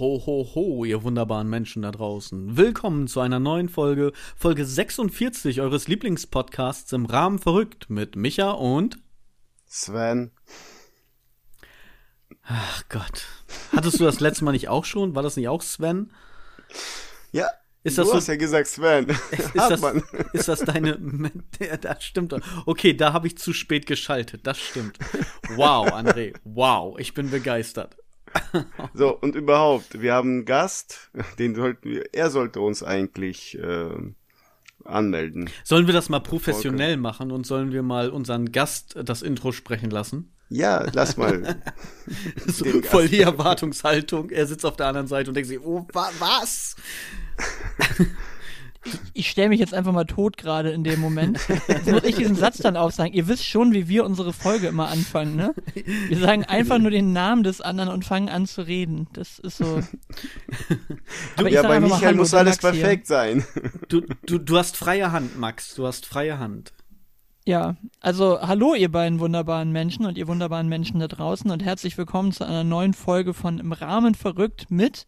Ho, ho, ho, ihr wunderbaren Menschen da draußen. Willkommen zu einer neuen Folge, Folge 46 eures Lieblingspodcasts im Rahmen verrückt mit Micha und Sven. Ach Gott. Hattest du das letzte Mal nicht auch schon? War das nicht auch Sven? Ja. Ist das du so, hast ja gesagt Sven. ist, das, ist das deine. Das stimmt. Okay, da habe ich zu spät geschaltet. Das stimmt. Wow, André. Wow, ich bin begeistert. So, und überhaupt, wir haben einen Gast, den sollten wir, er sollte uns eigentlich äh, anmelden. Sollen wir das mal professionell okay. machen und sollen wir mal unseren Gast das Intro sprechen lassen? Ja, lass mal. so, voll die Erwartungshaltung. Er sitzt auf der anderen Seite und denkt sich, oh, wa was? ich, ich stelle mich jetzt einfach mal tot gerade in dem Moment. Jetzt muss ich diesen Satz dann aufsagen. Ihr wisst schon, wie wir unsere Folge immer anfangen, ne? Wir sagen einfach nur den Namen des anderen und fangen an zu reden. Das ist so. Du, ja, bei Michael Hallo, muss alles Max perfekt hier. sein. Du, du, du hast freie Hand, Max. Du hast freie Hand. Ja, also hallo ihr beiden wunderbaren Menschen und ihr wunderbaren Menschen da draußen und herzlich willkommen zu einer neuen Folge von Im Rahmen verrückt mit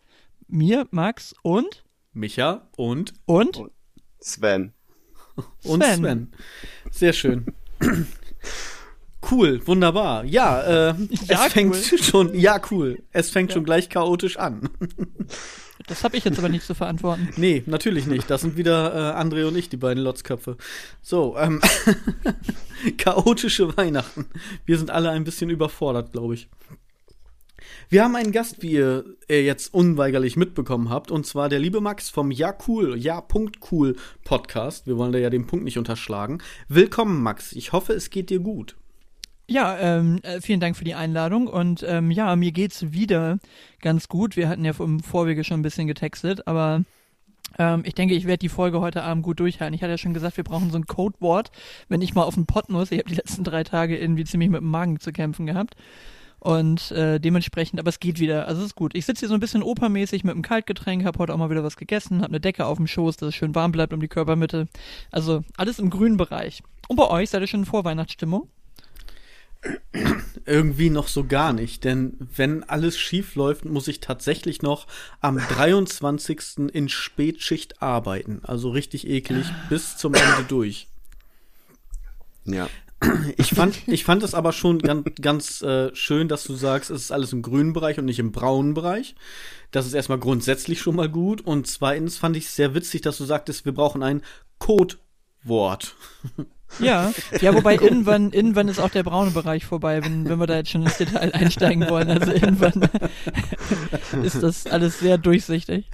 mir, Max und Micha und und, Sven. Und Sven. Sven. Sehr schön. Cool, wunderbar. Ja, äh, ja, es fängt cool. schon, ja, cool. Es fängt ja. schon gleich chaotisch an. Das habe ich jetzt aber nicht zu verantworten. Nee, natürlich nicht. Das sind wieder äh, André und ich, die beiden Lotzköpfe. So, ähm, chaotische Weihnachten. Wir sind alle ein bisschen überfordert, glaube ich. Wir haben einen Gast, wie ihr jetzt unweigerlich mitbekommen habt, und zwar der liebe Max vom Ja Cool, Ja Cool Podcast. Wir wollen da ja den Punkt nicht unterschlagen. Willkommen, Max. Ich hoffe, es geht dir gut. Ja, ähm, äh, vielen Dank für die Einladung und ähm, ja, mir geht's wieder ganz gut. Wir hatten ja im Vorwege schon ein bisschen getextet, aber ähm, ich denke, ich werde die Folge heute Abend gut durchhalten. Ich hatte ja schon gesagt, wir brauchen so ein Codewort, wenn ich mal auf den Pott muss. Ich habe die letzten drei Tage irgendwie ziemlich mit dem Magen zu kämpfen gehabt. Und äh, dementsprechend, aber es geht wieder, also es ist gut. Ich sitze hier so ein bisschen opermäßig mit einem Kaltgetränk, habe heute auch mal wieder was gegessen, habe eine Decke auf dem Schoß, dass es schön warm bleibt um die Körpermitte. Also alles im grünen Bereich. Und bei euch seid ihr schon in Vorweihnachtsstimmung? Irgendwie noch so gar nicht, denn wenn alles schief läuft, muss ich tatsächlich noch am 23. in Spätschicht arbeiten. Also richtig eklig bis zum Ende durch. Ja. Ich fand, ich fand es aber schon ganz, ganz äh, schön, dass du sagst, es ist alles im grünen Bereich und nicht im braunen Bereich. Das ist erstmal grundsätzlich schon mal gut. Und zweitens fand ich es sehr witzig, dass du sagtest, wir brauchen ein Codewort. Ja, ja, wobei irgendwann, irgendwann ist auch der braune Bereich vorbei, wenn, wenn wir da jetzt schon ins Detail einsteigen wollen. Also irgendwann ist das alles sehr durchsichtig.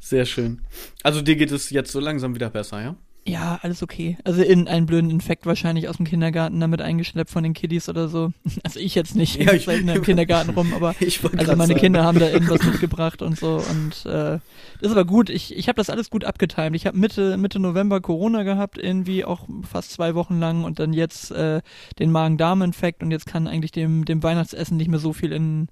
Sehr schön. Also dir geht es jetzt so langsam wieder besser, ja? Ja, alles okay. Also in einen blöden Infekt wahrscheinlich aus dem Kindergarten damit eingeschleppt von den Kiddies oder so. Also ich jetzt nicht, ja, ich selten im Kindergarten rum, aber also meine sagen. Kinder haben da irgendwas mitgebracht und so und äh, das ist aber gut. Ich, ich habe das alles gut abgetimt. Ich habe Mitte Mitte November Corona gehabt, irgendwie auch fast zwei Wochen lang und dann jetzt äh, den Magen-Darm-Infekt und jetzt kann eigentlich dem dem Weihnachtsessen nicht mehr so viel in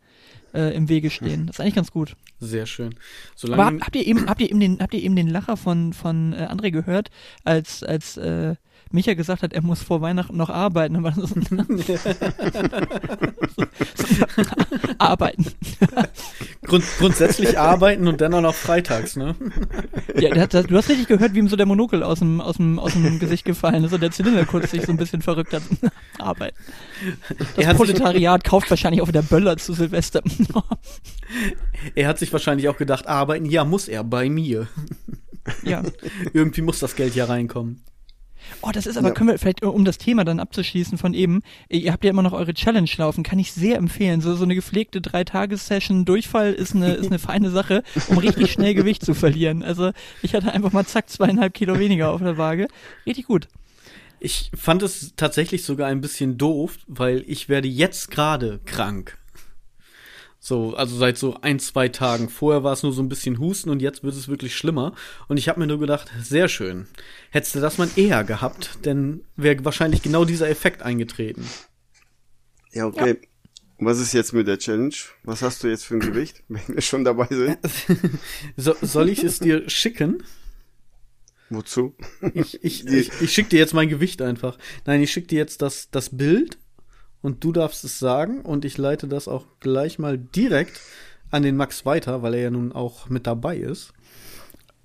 äh, im Wege stehen. Das ist eigentlich ganz gut. Sehr schön. Solange Aber habt ihr eben, habt ihr eben den, habt ihr eben den Lacher von, von äh, André gehört, als, als äh, Micha gesagt hat, er muss vor Weihnachten noch arbeiten. War das arbeiten. Grund, grundsätzlich arbeiten und dann auch noch freitags, ne? Ja, hat, du hast richtig gehört, wie ihm so der Monokel aus dem, aus dem, aus dem Gesicht gefallen ist und der Zylinder kurz sich so ein bisschen verrückt hat. arbeiten. Das Proletariat kauft wahrscheinlich auch wieder Böller zu Silvester. er hat sich wahrscheinlich auch gedacht, arbeiten, ja, muss er bei mir. Ja. Irgendwie muss das Geld ja reinkommen. Oh, das ist aber, ja. können wir vielleicht, um das Thema dann abzuschließen von eben, ihr habt ja immer noch eure Challenge laufen, kann ich sehr empfehlen. So, so eine gepflegte Drei-Tages-Session Durchfall ist eine, ist eine feine Sache, um richtig schnell Gewicht zu verlieren. Also ich hatte einfach mal zack zweieinhalb Kilo weniger auf der Waage. Richtig gut. Ich fand es tatsächlich sogar ein bisschen doof, weil ich werde jetzt gerade krank. So, also seit so ein, zwei Tagen. Vorher war es nur so ein bisschen Husten und jetzt wird es wirklich schlimmer. Und ich habe mir nur gedacht, sehr schön. Hättest du das mal eher gehabt, denn wäre wahrscheinlich genau dieser Effekt eingetreten. Ja, okay. Ja. Was ist jetzt mit der Challenge? Was hast du jetzt für ein Gewicht, wenn wir schon dabei sind? so, soll ich es dir schicken? Wozu? Ich, ich, ich, ich schicke dir jetzt mein Gewicht einfach. Nein, ich schicke dir jetzt das, das Bild und du darfst es sagen und ich leite das auch gleich mal direkt an den Max weiter, weil er ja nun auch mit dabei ist.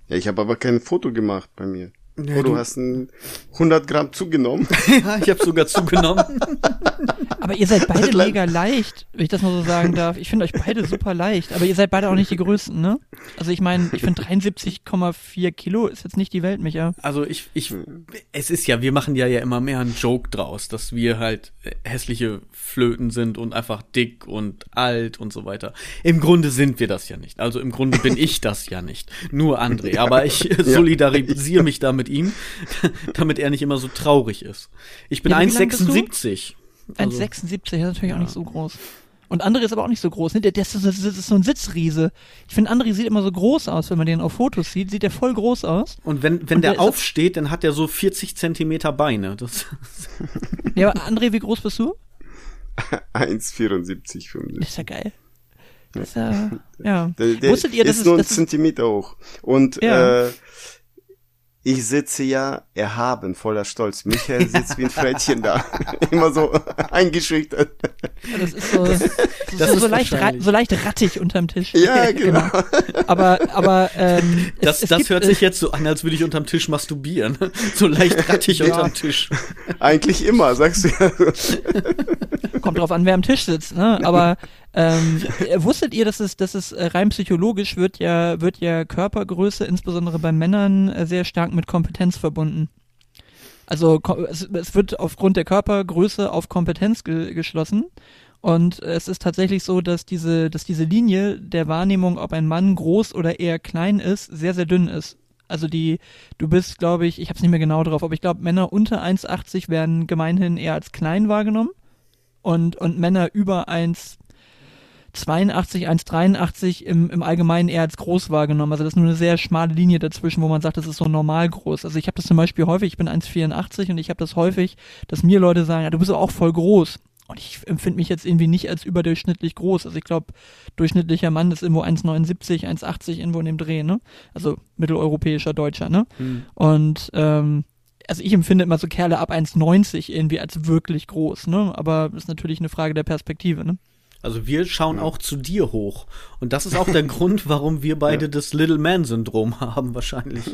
Ja, ich habe aber kein Foto gemacht bei mir. Ja, oh, du du- hast ein 100 Gramm zugenommen. ja, ich habe sogar zugenommen. Aber ihr seid beide mega leicht, wenn ich das mal so sagen darf. Ich finde euch beide super leicht, aber ihr seid beide auch nicht die Größten, ne? Also ich meine, ich finde 73,4 Kilo ist jetzt nicht die Welt, Micha. Also ich, ich, es ist ja, wir machen ja ja immer mehr einen Joke draus, dass wir halt hässliche Flöten sind und einfach dick und alt und so weiter. Im Grunde sind wir das ja nicht. Also im Grunde bin ich das ja nicht. Nur André. Aber ich solidarisiere mich da mit ihm, damit er nicht immer so traurig ist. Ich bin Ja, wie lang bist du? 1,76. Also, 1,76 ist natürlich auch nicht so groß. Und André ist aber auch nicht so groß, ne? Der, der ist, so- das ist so ein Sitzriese. Ich finde, André sieht immer so groß aus, wenn man den auf Fotos sieht, sieht er voll groß aus. und wenn, wenn Und der der ist- aufsteht, dann hat er so 40 Zentimeter Beine. Das, Ja, aber André, wie groß bist du? 1,74, 75. Das ist ja geil. Das ist ja, ja. Der, der Wusstet ihr, dass ist es, nur ein das ist, Zentimeter hoch. Und Ja. äh, ich sitze ja erhaben, voller Stolz. Michael sitzt wie ein Frettchen da. Immer so eingeschüchtert. das ist so, das ist Das so, ist so, leicht, so leicht rattig unterm Tisch. Ja, genau. Aber, aber, ähm, das, es, es das gibt, hört sich jetzt so an, als würde ich unterm Tisch masturbieren. So leicht rattig unterm Tisch. Eigentlich immer, sagst du ja. Kommt drauf an, wer am Tisch sitzt, ne? Aber ähm, äh, wusstet ihr, dass es, dass es äh, rein psychologisch wird ja, wird ja Körpergröße, insbesondere bei Männern, äh, sehr stark mit Kompetenz verbunden. Also es, es wird aufgrund der Körpergröße auf Kompetenz ge geschlossen. Und es ist tatsächlich so, dass diese, dass diese Linie der Wahrnehmung, ob ein Mann groß oder eher klein ist, sehr, sehr dünn ist. Also die, du bist, glaube ich, ich habe es nicht mehr genau drauf, aber ich glaube, Männer unter 1,80 werden gemeinhin eher als klein wahrgenommen und, und Männer über 1,82, 1,83 im, im Allgemeinen eher als groß wahrgenommen. Also das ist nur eine sehr schmale Linie dazwischen, wo man sagt, das ist so normal groß. Also ich habe das zum Beispiel häufig, ich bin 1,84 und ich habe das häufig, dass mir Leute sagen, ja, du bist auch voll groß. Und ich empfinde mich jetzt irgendwie nicht als überdurchschnittlich groß. Also ich glaube, durchschnittlicher Mann ist irgendwo 1,79, 1,80 irgendwo in dem Dreh, ne? Also mitteleuropäischer Deutscher, ne? Hm. Und ähm, also ich empfinde immer so Kerle ab 1,90 irgendwie als wirklich groß, ne? Aber ist natürlich eine Frage der Perspektive, ne? Also wir schauen auch zu dir hoch. Und das ist auch der Grund, warum wir beide das Little Man-Syndrom haben, wahrscheinlich.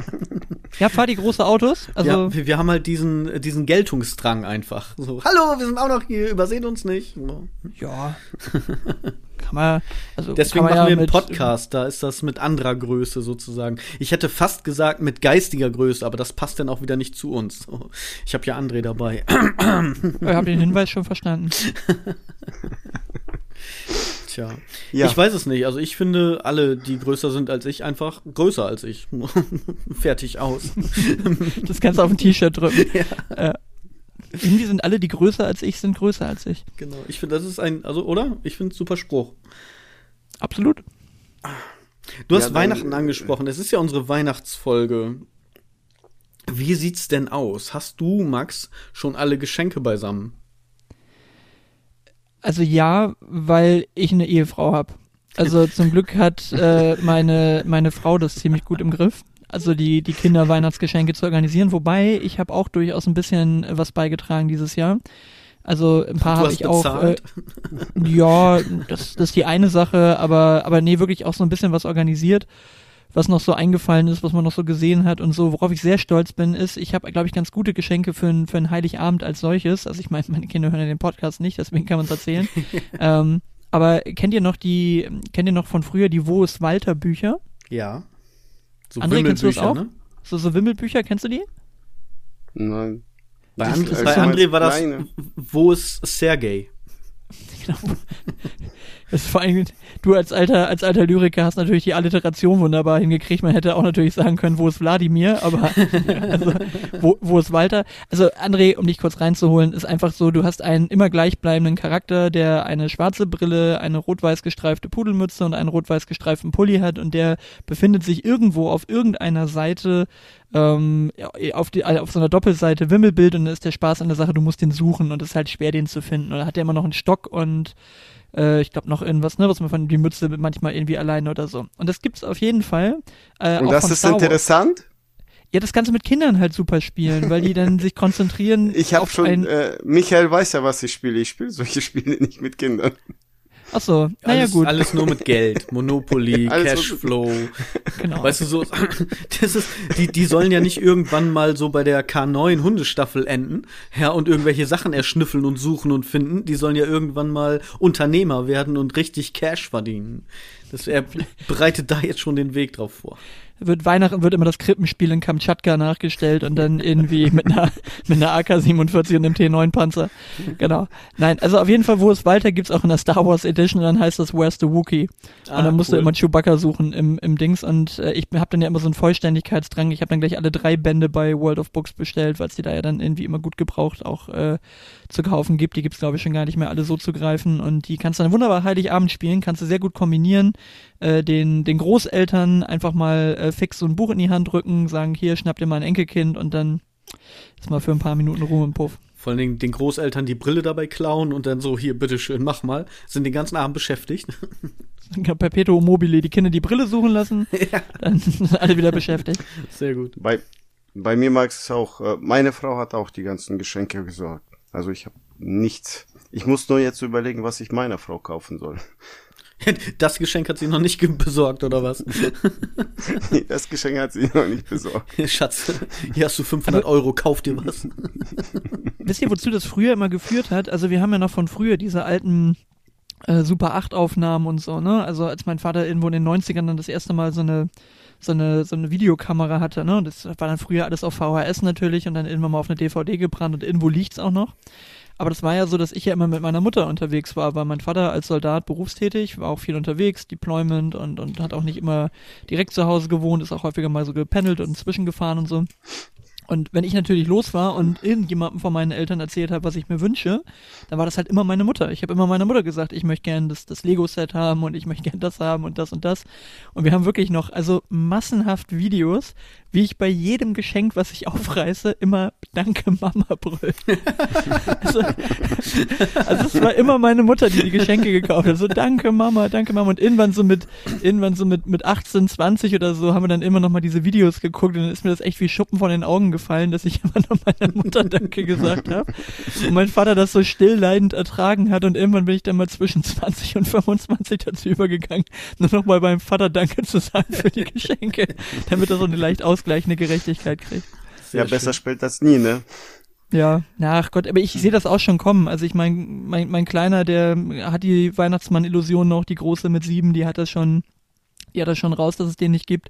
Ja, fahr die große Autos. Also ja, wir, wir haben halt diesen, diesen Geltungsdrang einfach. So, hallo, wir sind auch noch hier, übersehen uns nicht. Ja. kann man, also Deswegen kann man machen ja wir einen Podcast, da ist das mit anderer Größe sozusagen. Ich hätte fast gesagt mit geistiger Größe, aber das passt dann auch wieder nicht zu uns. Ich habe ja André dabei. Ich habe den Hinweis schon verstanden. Tja. Ja. Ich weiß es nicht. Also ich finde, alle, die größer sind als ich, einfach größer als ich. Fertig aus. Das kannst du auf ein T-Shirt drücken. Äh, irgendwie sind alle, die größer als ich, sind größer als ich. Genau. Ich finde, das ist ein, also, oder? Ich finde es super Spruch. Absolut. Du hast Ja, dann- Weihnachten angesprochen. Es ist ja unsere Weihnachtsfolge. Wie sieht's denn aus? Hast du, Max, schon alle Geschenke beisammen? Also ja, weil ich eine Ehefrau habe. Also zum Glück hat äh, meine, meine Frau das ziemlich gut im Griff. Also die, die Kinder-Weihnachtsgeschenke zu organisieren. Wobei, ich habe auch durchaus ein bisschen was beigetragen dieses Jahr. Also ein paar habe ich auch. Äh, bezahlt? ja, das, das ist die eine Sache, aber, aber nee, wirklich auch so ein bisschen was organisiert, was noch so eingefallen ist, was man noch so gesehen hat und so. Worauf ich sehr stolz bin, ist, ich habe, glaube ich, ganz gute Geschenke für, ein- für einen Heiligabend als solches. Also ich meine, meine Kinder hören ja den Podcast nicht, deswegen kann man es erzählen. ähm, aber kennt ihr noch die, kennt ihr noch von früher die Wo ist Walter Bücher? Ja. So André, kennst du das auch? ne? So, so Wimmelbücher, kennst du die? Nein. Bei, Das André, bei André war das, Kleine. wo ist Sergei? Genau. Ist vor allem, du als alter, als alter Lyriker hast natürlich die Alliteration wunderbar hingekriegt. Man hätte auch natürlich sagen können, wo ist Wladimir, aber also, wo, wo ist Walter? Also André, um dich kurz reinzuholen, ist einfach so, du hast einen immer gleichbleibenden Charakter, der eine schwarze Brille, eine rot-weiß gestreifte Pudelmütze und einen rot-weiß gestreiften Pulli hat und der befindet sich irgendwo auf irgendeiner Seite ähm, auf, die, auf so einer Doppelseite Wimmelbild und dann ist der Spaß an der Sache, du musst den suchen und es ist halt schwer, den zu finden. Und da hat er immer noch einen Stock und äh, ich glaube noch irgendwas, ne, was man von die Mütze manchmal irgendwie alleine oder so. Und das gibt's auf jeden Fall. Äh, Und das ist interessant. Ja, das kannst du mit Kindern halt super spielen, weil die dann sich konzentrieren Ich habe schon, ein, äh, Michael weiß ja, was ich spiele. Ich spiele solche Spiele nicht mit Kindern. Ach so, naja alles, gut. Alles nur mit Geld, Monopoly, Cashflow. Genau. Weißt du so, das ist, die, die sollen ja nicht irgendwann mal so bei der K9 Hundestaffel enden, ja, und irgendwelche Sachen erschnüffeln und suchen und finden. Die sollen ja irgendwann mal Unternehmer werden und richtig Cash verdienen. Das, er bereitet da jetzt schon den Weg drauf vor. Wird Weihnachten wird immer das Krippenspiel in Kamtschatka nachgestellt und dann irgendwie mit einer mit einer AK-47 und einem T9-Panzer. Genau. Nein, also auf jeden Fall, wo es weiter gibt's auch in der Star Wars Edition und dann heißt das Where's the Wookiee. Ah, und dann musst cool. du immer Chewbacca suchen im, im Dings und äh, ich habe dann ja immer so einen Vollständigkeitsdrang. Ich habe dann gleich alle drei Bände bei World of Books bestellt, weil es die da ja dann irgendwie immer gut gebraucht auch äh, zu kaufen gibt. Die gibt's glaube ich schon gar nicht mehr alle so zu greifen und die kannst du dann wunderbar Heiligabend spielen, kannst du sehr gut kombinieren äh, den, den Großeltern einfach mal äh, fix so ein Buch in die Hand drücken, sagen, hier, schnapp dir mal ein Enkelkind und dann ist mal für ein paar Minuten Ruhe im Puff. Vor allen Dingen den Großeltern die Brille dabei klauen und dann so, hier, bitteschön, mach mal. Sind den ganzen Abend beschäftigt. Perpetuum mobile, die Kinder die Brille suchen lassen, dann sind alle wieder beschäftigt. Sehr gut. Bei, bei mir mag es auch, äh, meine Frau hat auch die ganzen Geschenke gesorgt. Also ich habe nichts. Ich muss nur jetzt überlegen, was ich meiner Frau kaufen soll. Das Geschenk hat sie noch nicht besorgt, oder was? Das Geschenk hat sie noch nicht besorgt. Schatz, hier hast du 500 Euro, kauf dir was. Wisst ihr, wozu das früher immer geführt hat? Also wir haben ja noch von früher diese alten äh, Super 8 Aufnahmen und so, ne? Also als mein Vater irgendwo in den 90ern dann das erste Mal so eine so eine so eine Videokamera hatte, ne? Das war dann früher alles auf VHS natürlich und dann irgendwann mal auf eine DVD gebrannt und irgendwo liegt's auch noch. Aber das war ja so, dass ich ja immer mit meiner Mutter unterwegs war, weil mein Vater als Soldat berufstätig, war auch viel unterwegs, Deployment und, und hat auch nicht immer direkt zu Hause gewohnt, ist auch häufiger mal so gependelt und zwischengefahren und so. Und wenn ich natürlich los war und irgendjemandem von meinen Eltern erzählt habe, was ich mir wünsche, dann war das halt immer meine Mutter. Ich habe immer meiner Mutter gesagt, ich möchte gern das, das Lego-Set haben und ich möchte gern das haben und das und das. Und wir haben wirklich noch, also massenhaft Videos, wie ich bei jedem Geschenk, was ich aufreiße, immer Danke Mama brüll. also, also es war immer meine Mutter, die die Geschenke gekauft hat. So Danke Mama, Danke Mama. Und irgendwann so mit, irgendwann so mit, mit 18, 20 oder so haben wir dann immer noch mal diese Videos geguckt und dann ist mir das echt wie Schuppen von den Augen gefallen, dass ich immer noch meiner Mutter Danke gesagt habe. Und mein Vater das so stillleidend ertragen hat und irgendwann bin ich dann mal zwischen 20 und 25 dazu übergegangen, nur noch mal beim Vater Danke zu sagen für die Geschenke, damit er so eine leicht ausgleichende Gerechtigkeit kriegt. Sehr ja, besser schön. spät als nie, ne? Ja, ach Gott, aber ich sehe das auch schon kommen. Also ich mein, mein, mein Kleiner, der hat die Weihnachtsmann-Illusion noch, die große mit sieben, die hat das schon, hat das schon raus, dass es den nicht gibt.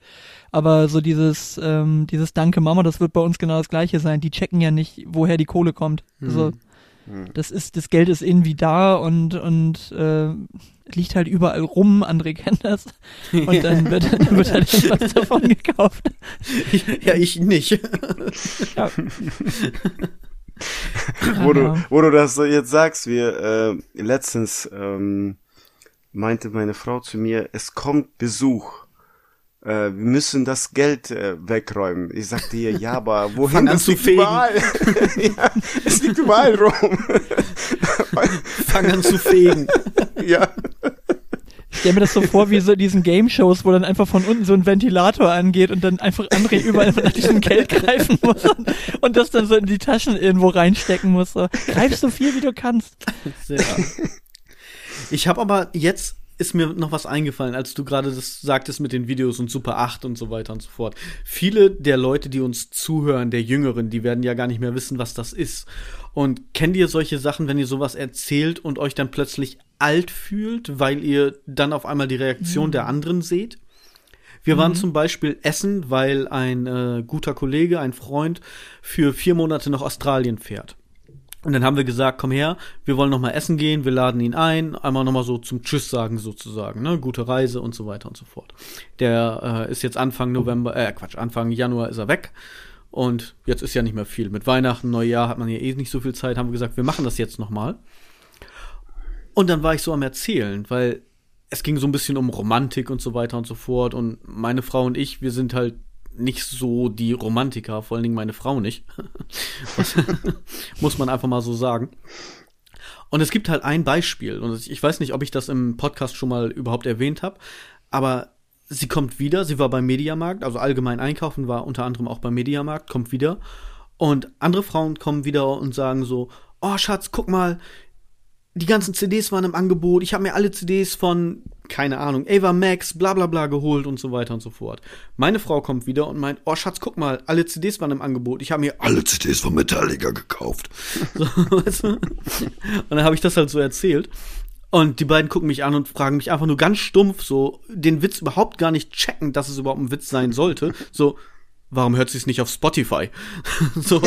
Aber so dieses, ähm, dieses Danke Mama, das wird bei uns genau das gleiche sein. Die checken ja nicht, woher die Kohle kommt. Also Hm. das ist, das Geld ist irgendwie da und, und äh, liegt halt überall rum, André kennt das. Und dann wird, dann wird halt irgendwas davon gekauft. Ja, ich nicht. Ja. wo, du, Ja. wo du das so jetzt sagst, wir äh, letztens ähm, meinte meine Frau zu mir, es kommt Besuch. Äh, wir müssen das Geld äh, wegräumen. Ich sagte ihr, ja, aber wohin? Fang zu liegt fegen. Überall. ja, es liegt überall rum. Fang an zu fegen. ja. Ich stell mir das so vor wie so diesen Game-Shows, wo dann einfach von unten so ein Ventilator angeht und dann einfach André überall nach diesem Geld greifen muss und, und das dann so in die Taschen irgendwo reinstecken muss. So. Greif so viel, wie du kannst. Sehr. Ich habe aber jetzt ist mir noch was eingefallen, als du gerade das sagtest mit den Videos und Super 8 und so weiter und so fort. Viele der Leute, die uns zuhören, der Jüngeren, die werden ja gar nicht mehr wissen, was das ist. Und kennt ihr solche Sachen, wenn ihr sowas erzählt und euch dann plötzlich alt fühlt, weil ihr dann auf einmal die Reaktion der anderen seht? Wir waren zum Beispiel essen, weil ein äh, guter Kollege, ein Freund, für vier Monate nach Australien fährt. Und dann haben wir gesagt, komm her, wir wollen noch mal essen gehen, wir laden ihn ein, einmal noch mal so zum Tschüss sagen sozusagen, ne, gute Reise und so weiter und so fort. Der äh, ist jetzt Anfang November, äh, Quatsch, Anfang Januar ist er weg und jetzt ist ja nicht mehr viel. Mit Weihnachten, Neujahr hat man ja eh nicht so viel Zeit, haben wir gesagt, wir machen das jetzt noch mal. Und dann war ich so am Erzählen, weil es ging so ein bisschen um Romantik und so weiter und so fort und meine Frau und ich, wir sind halt nicht so die Romantiker, vor allen Dingen meine Frau nicht. Muss man einfach mal so sagen. Und es gibt halt ein Beispiel, und ich weiß nicht, ob ich das im Podcast schon mal überhaupt erwähnt habe, aber sie kommt wieder, sie war beim Mediamarkt, also allgemein einkaufen war unter anderem auch beim Mediamarkt, kommt wieder. Und andere Frauen kommen wieder und sagen so, oh Schatz, guck mal, die ganzen CDs waren im Angebot. Ich habe mir alle CDs von, keine Ahnung, Ava Max, bla bla bla geholt und so weiter und so fort. Meine Frau kommt wieder und meint, oh Schatz, guck mal, alle CDs waren im Angebot. Ich habe mir alle CDs von Metallica gekauft. So, weißt du? Und dann habe ich das halt so erzählt. Und die beiden gucken mich an und fragen mich einfach nur ganz stumpf, so den Witz überhaupt gar nicht checken, dass es überhaupt ein Witz sein sollte. So, warum hört sie es nicht auf Spotify? so,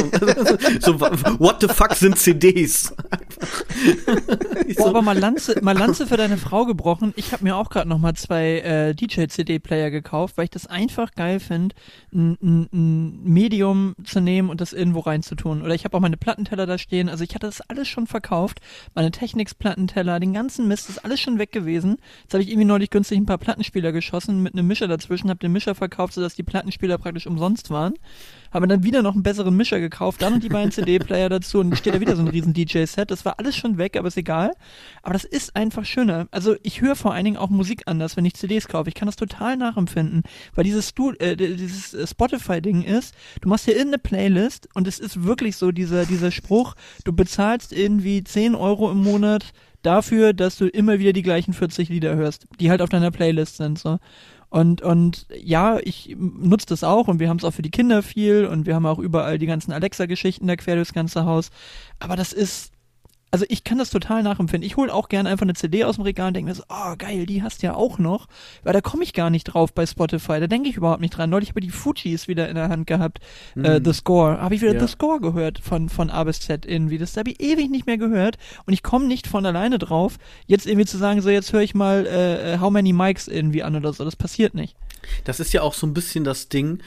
so, what the fuck sind CDs? Boah, aber mal Lanze, mal Lanze für deine Frau gebrochen. Ich habe mir auch gerade noch mal zwei äh, DJ-CD-Player gekauft, weil ich das einfach geil finde, ein, ein, ein Medium zu nehmen und das irgendwo reinzutun. Oder ich habe auch meine Plattenteller da stehen. Also ich hatte das alles schon verkauft. Meine Technics-Plattenteller, den ganzen Mist, ist alles schon weg gewesen. Jetzt habe ich irgendwie neulich günstig ein paar Plattenspieler geschossen mit einem Mischer dazwischen, habe den Mischer verkauft, sodass die Plattenspieler praktisch umsonst waren haben dann wieder noch einen besseren Mischer gekauft, dann noch die beiden CD-Player dazu und steht da wieder so ein riesen DJ-Set. Das war alles schon weg, aber ist egal. Aber das ist einfach schöner. Also ich höre vor allen Dingen auch Musik anders, wenn ich CDs kaufe. Ich kann das total nachempfinden, weil dieses, äh, dieses äh, Spotify-Ding ist, du machst hier irgendeine Playlist und es ist wirklich so dieser, dieser Spruch, du bezahlst irgendwie 10 Euro im Monat dafür, dass du immer wieder die gleichen 40 Lieder hörst, die halt auf deiner Playlist sind. So. Und, und ja, ich nutze das auch und wir haben es auch für die Kinder viel und wir haben auch überall die ganzen Alexa-Geschichten da quer durchs ganze Haus. Aber das ist, also ich kann das total nachempfinden. Ich hole auch gerne einfach eine CD aus dem Regal und denke mir so, oh geil, die hast du ja auch noch. Weil da komme ich gar nicht drauf bei Spotify. Da denke ich überhaupt nicht dran. Neulich habe ich die Fujis wieder in der Hand gehabt. Mhm. Äh, The Score. Habe ich wieder ja. The Score gehört von, von A bis Z irgendwie. Das habe ich ewig nicht mehr gehört. Und ich komme nicht von alleine drauf, jetzt irgendwie zu sagen, so jetzt höre ich mal äh, äh, How Many Mics irgendwie an oder so. Das passiert nicht. Das ist ja auch so ein bisschen das Ding,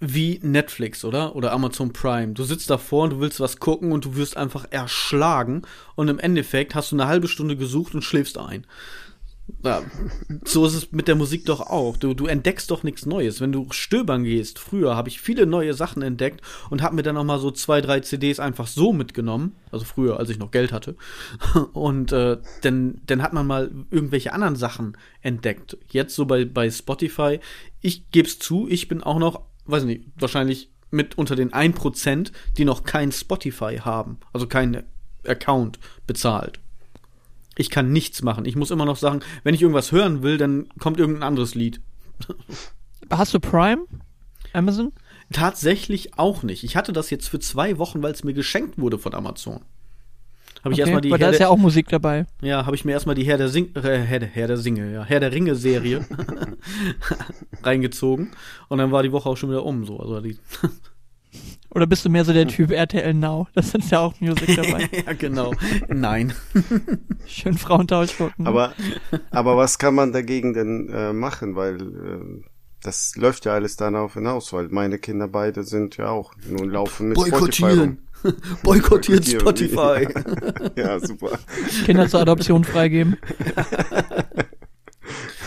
wie Netflix, oder? Oder Amazon Prime. Du sitzt davor und du willst was gucken und du wirst einfach erschlagen und im Endeffekt hast du eine halbe Stunde gesucht und schläfst ein. Ja, so ist es mit der Musik doch auch. Du, du entdeckst doch nichts Neues. Wenn du stöbern gehst, früher habe ich viele neue Sachen entdeckt und habe mir dann noch mal so zwei, drei CDs einfach so mitgenommen. Also früher, als ich noch Geld hatte. Und äh, dann, dann hat man mal irgendwelche anderen Sachen entdeckt. Jetzt so bei, bei Spotify. Ich gebe es zu, ich bin auch noch weiß nicht, wahrscheinlich mit unter den 1%, die noch kein Spotify haben, also keinen Account bezahlt. Ich kann nichts machen. Ich muss immer noch sagen, wenn ich irgendwas hören will, dann kommt irgendein anderes Lied. Hast du Prime? Amazon? Tatsächlich auch nicht. Ich hatte das jetzt für zwei Wochen, weil es mir geschenkt wurde von Amazon. Habe ich okay, erstmal die. Weil da ist ja auch Musik dabei. Ja, habe ich mir erstmal die Herr der Sing äh, Herr, der, Herr der Singe, ja, Herr der Ringe Serie reingezogen und dann war die Woche auch schon wieder um so, also die Oder bist du mehr so der Typ RTL Now? Das sind ja auch Musik dabei. ja, genau. Nein. Schön Frauentausch gucken. Aber, aber was kann man dagegen denn äh, machen? Weil äh, das läuft ja alles darauf hinaus, weil meine Kinder beide sind ja auch nun laufen mit Boykottieren. Spotify rum. Boykottiert Spotify. ja, super. Kinder zur Adoption freigeben.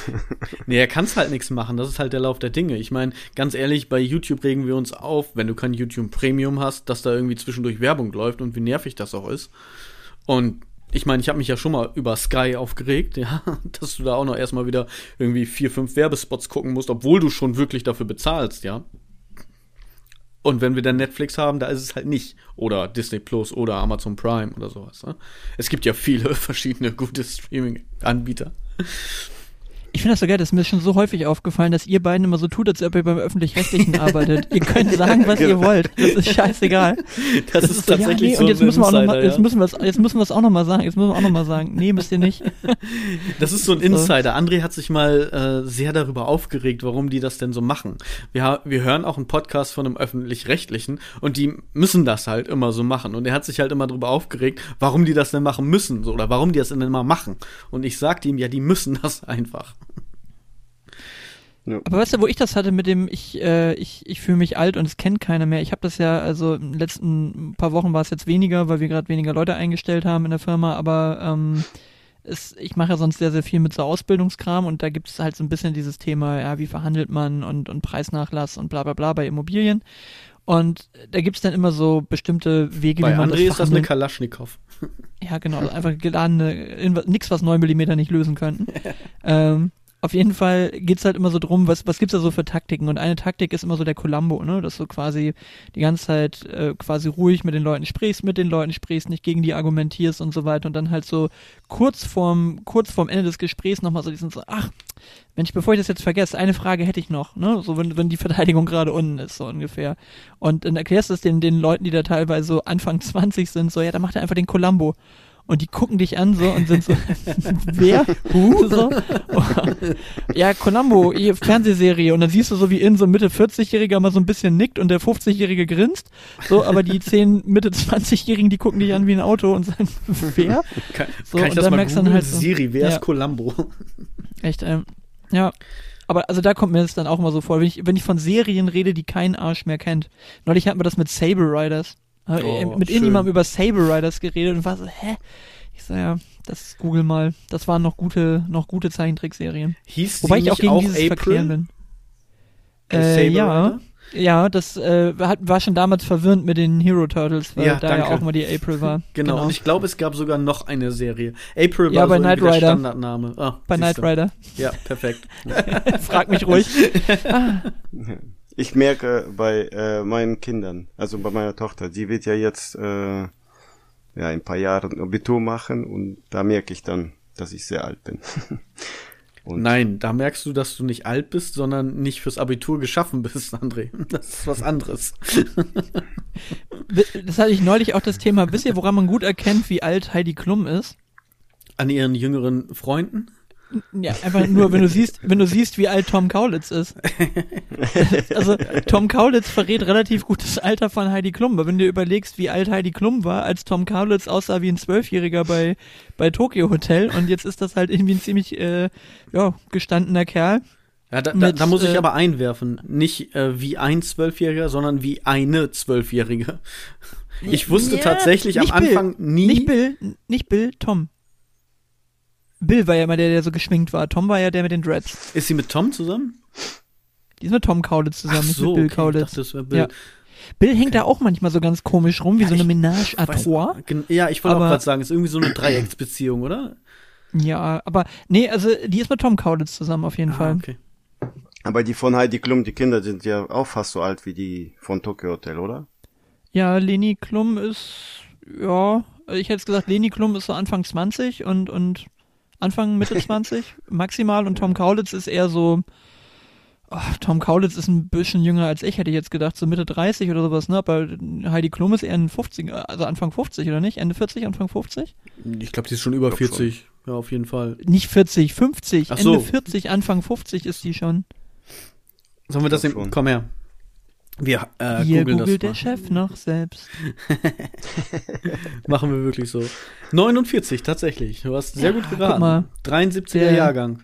nee, er kann halt nichts machen. Das ist halt der Lauf der Dinge. Ich meine, ganz ehrlich, bei YouTube regen wir uns auf, wenn du kein YouTube Premium hast, dass da irgendwie zwischendurch Werbung läuft und wie nervig das auch ist. Und ich meine, ich habe mich ja schon mal über Sky aufgeregt, ja, dass du da auch noch erstmal wieder irgendwie vier, fünf Werbespots gucken musst, obwohl du schon wirklich dafür bezahlst, ja. Und wenn wir dann Netflix haben, da ist es halt nicht. Oder Disney Plus oder Amazon Prime oder sowas. Ne? Es gibt ja viele verschiedene gute Streaming-Anbieter. Ich finde das so geil, das ist mir schon so häufig aufgefallen, dass ihr beiden immer so tut, als ob ihr beim Öffentlich-Rechtlichen arbeitet. ihr könnt sagen, was ihr wollt. Das ist scheißegal. Das, das ist, ist, tatsächlich ja, nee, so. Und jetzt müssen, wir auch noch mal, jetzt, müssen wir es, jetzt müssen wir es auch nochmal sagen. Jetzt müssen wir auch nochmal sagen. Nee, müsst ihr nicht. das ist so ein Insider. André hat sich mal äh, sehr darüber aufgeregt, warum die das denn so machen. Wir, wir hören auch einen Podcast von einem Öffentlich-Rechtlichen und die müssen das halt immer so machen. Und er hat sich halt immer darüber aufgeregt, warum die das denn machen müssen. So, oder warum die das denn immer machen. Und ich sagte ihm, ja, die müssen das einfach. Ja. Aber weißt du, wo ich das hatte mit dem, ich, äh, ich, ich fühle mich alt und es kennt keiner mehr. Ich habe das ja, also in den letzten paar Wochen war es jetzt weniger, weil wir gerade weniger Leute eingestellt haben in der Firma, aber ähm, es, ich mache ja sonst sehr, sehr viel mit so Ausbildungskram und da gibt es halt so ein bisschen dieses Thema, ja, wie verhandelt man und, und Preisnachlass und bla bla bla bei Immobilien. Und da gibt es dann immer so bestimmte Wege, bei wie man André das ist das eine Kalaschnikow. Ja, genau, einfach geladene, nix, was 9 mm nicht lösen könnten. ähm, Auf jeden Fall geht's halt immer so drum, was, was gibt's da so für Taktiken? Und eine Taktik ist immer so der Columbo, ne? Dass du quasi die ganze Zeit äh, quasi ruhig mit den Leuten sprichst, mit den Leuten sprichst, nicht gegen die argumentierst und so weiter und dann halt so kurz vorm, kurz vorm Ende des Gesprächs nochmal so diesen so, ach, Mensch, bevor ich das jetzt vergesse, eine Frage hätte ich noch, ne? So wenn, wenn die Verteidigung gerade unten ist, so ungefähr. Und dann erklärst du es den, den Leuten, die da teilweise so Anfang 20 sind, so, ja, dann macht er einfach den Columbo und die gucken dich an so und sind so, wer? Hu? So. ja, Columbo, Fernsehserie und dann siehst du so, wie in so Mitte 40-Jähriger mal so ein bisschen nickt und der 50-Jährige grinst, so, aber die 10 Mitte 20-Jährigen, die gucken dich an wie ein Auto und sagen, wer? Kann, So, kann ich und das dann mal merkst du dann halt so- Siri, wer Ja. ist Columbo? Echt, ähm, ja. Aber also da kommt mir das dann auch immer so vor, wenn ich, wenn ich von Serien rede, die kein Arsch mehr kennt. Neulich hatten wir das mit Saber Riders. Oh, mit schön. irgendjemandem über Saber Riders geredet und war so, hä? Ich so, ja, das google mal. Das waren noch gute, noch gute Zeichentrickserien. Hieß Wobei ich auch gegen auch dieses April? Verklären bin. Äh, Äh, ja, Rider? ja, das äh, hat, war schon damals verwirrend mit den Hero Turtles, weil Ja, da ja danke. auch mal die April war. Genau. Und ich glaube, es gab sogar noch eine Serie. April Ja, war bei so Knight irgendwie der Rider. Standardname. Ah, Bei Knight siehste. Rider. Ja, perfekt. Frag mich ruhig. Ich merke bei äh, meinen Kindern, also bei meiner Tochter, die wird ja jetzt äh, ja in ein paar Jahren Abitur machen und da merke ich dann, dass ich sehr alt bin. Und Nein, da merkst du, dass du nicht alt bist, sondern nicht fürs Abitur geschaffen bist, André. Das ist was anderes. Das hatte ich neulich auch das Thema. Wisst ihr, woran man gut erkennt, wie alt Heidi Klum ist? An ihren jüngeren Freunden? Ja, einfach nur, wenn du siehst, wenn du siehst, wie alt Tom Kaulitz ist. Also Tom Kaulitz verrät relativ gut das Alter von Heidi Klum. Aber wenn du überlegst, wie alt Heidi Klum war, als Tom Kaulitz aussah wie ein Zwölfjähriger bei bei Tokyo Hotel und jetzt ist das halt irgendwie ein ziemlich äh, ja gestandener Kerl. Ja, da, Mit, da muss ich äh, aber einwerfen. Nicht äh, wie ein Zwölfjähriger, sondern wie eine Zwölfjährige. Ich wusste Ja, tatsächlich am Bill. Anfang nie. Nicht Bill, nicht Bill, Tom. Bill war ja immer der, der so geschminkt war. Tom war ja der mit den Dreads. Ist sie mit Tom zusammen? Die ist mit Tom Kaulitz zusammen, Ach nicht so, mit Bill okay, ich Kaulitz. dachte, das wäre Bill. Ja. Bill hängt da auch manchmal so ganz komisch rum, wie so eine ich- Ménage à trois. Ja, ich wollte auch Aber- gerade sagen, ist irgendwie so eine Dreiecksbeziehung, oder? Ja, aber nee, also die ist mit Tom Kaulitz zusammen auf jeden Ah, Fall. okay. aber die von Heidi Klum, die Kinder sind ja auch fast so alt wie die von Tokyo Hotel, oder? Ja, Leni Klum ist, ja, ich hätte jetzt gesagt, Leni Klum ist so Anfang 20 und, und Anfang Mitte 20 maximal und Tom Kaulitz ist eher so, oh, Tom Kaulitz ist ein bisschen jünger als ich, hätte ich jetzt gedacht, so Mitte 30 oder sowas, ne, aber Heidi Klum ist eher ein 50, also Anfang 50 oder nicht? Ende 40, Anfang 50? Ich glaube, die ist schon über Glaub schon. 40. Ja, auf jeden Fall. Nicht 40, 50, Ach Ende so. 40, Anfang 50 ist die schon. Sollen wir das schon. Komm her. Wir äh, Hier googeln googelt der das mal. Chef noch selbst. Machen wir wirklich so. 49, tatsächlich. Du hast sehr Ja, gut geraten. mal. 73er Der- Jahrgang.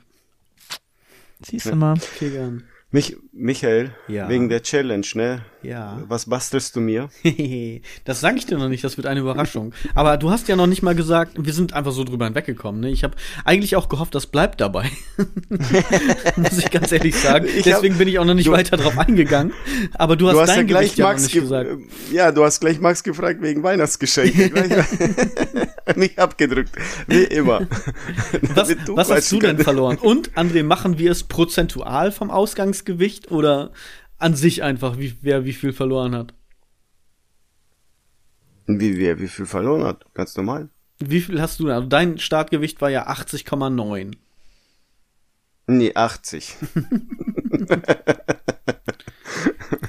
Siehst du mal. Okay, gern. Mich, Michael, Ja. wegen der Challenge, ne? Ja. Was bastelst du mir? das sage ich dir noch nicht, das wird eine Überraschung. Aber du hast ja noch nicht mal gesagt, wir sind einfach so drüber hinweggekommen. Ne? Ich habe eigentlich auch gehofft, das bleibt dabei. Muss ich ganz ehrlich sagen. Ich hab- Deswegen bin ich auch noch nicht du- weiter drauf eingegangen. Aber du hast, Du hast ja dein gleich Gewicht ja noch Max nicht ge gesagt. ja, du hast gleich Max gefragt wegen Weihnachtsgeschenke. Gleich- nicht abgedrückt, wie immer. Was, was hast du denn verloren? Und, André, machen wir es prozentual vom Ausgangsgewicht oder an sich einfach, wie, wer wie viel verloren hat? Wie, wer, wie viel verloren hat? Ganz normal. Wie viel hast du denn? Also dein Startgewicht war ja 80,9. Nee, 80.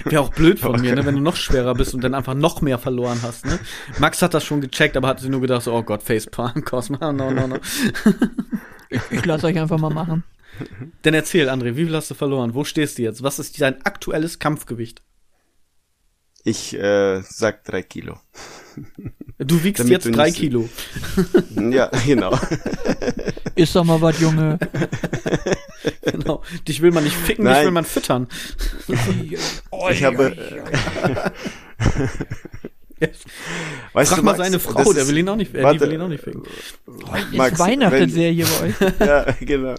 Wäre auch blöd von mir, ne, wenn du noch schwerer bist und dann einfach noch mehr verloren hast. Ne? Max hat das schon gecheckt, aber hat sich nur gedacht, so, oh Gott, Facepalm, Cosma, no, no, no. Ich lasse euch einfach mal machen. Denn erzähl, André, wie viel hast du verloren? Wo stehst du jetzt? Was ist dein aktuelles Kampfgewicht? Ich äh, sag drei Kilo. Du wiegst Damit jetzt du drei Kilo. Ja, genau. Ist doch mal was, Junge. Genau. Dich will man nicht ficken, dich Nein. will man füttern. Ich habe. Weißt Frag du, mal Max, seine das Frau, der ist- will ihn auch nicht, äh, die warte. will ihn auch nicht ficken. Ist Max, Weihnachten wenn- sehr hier bei euch. ja, genau.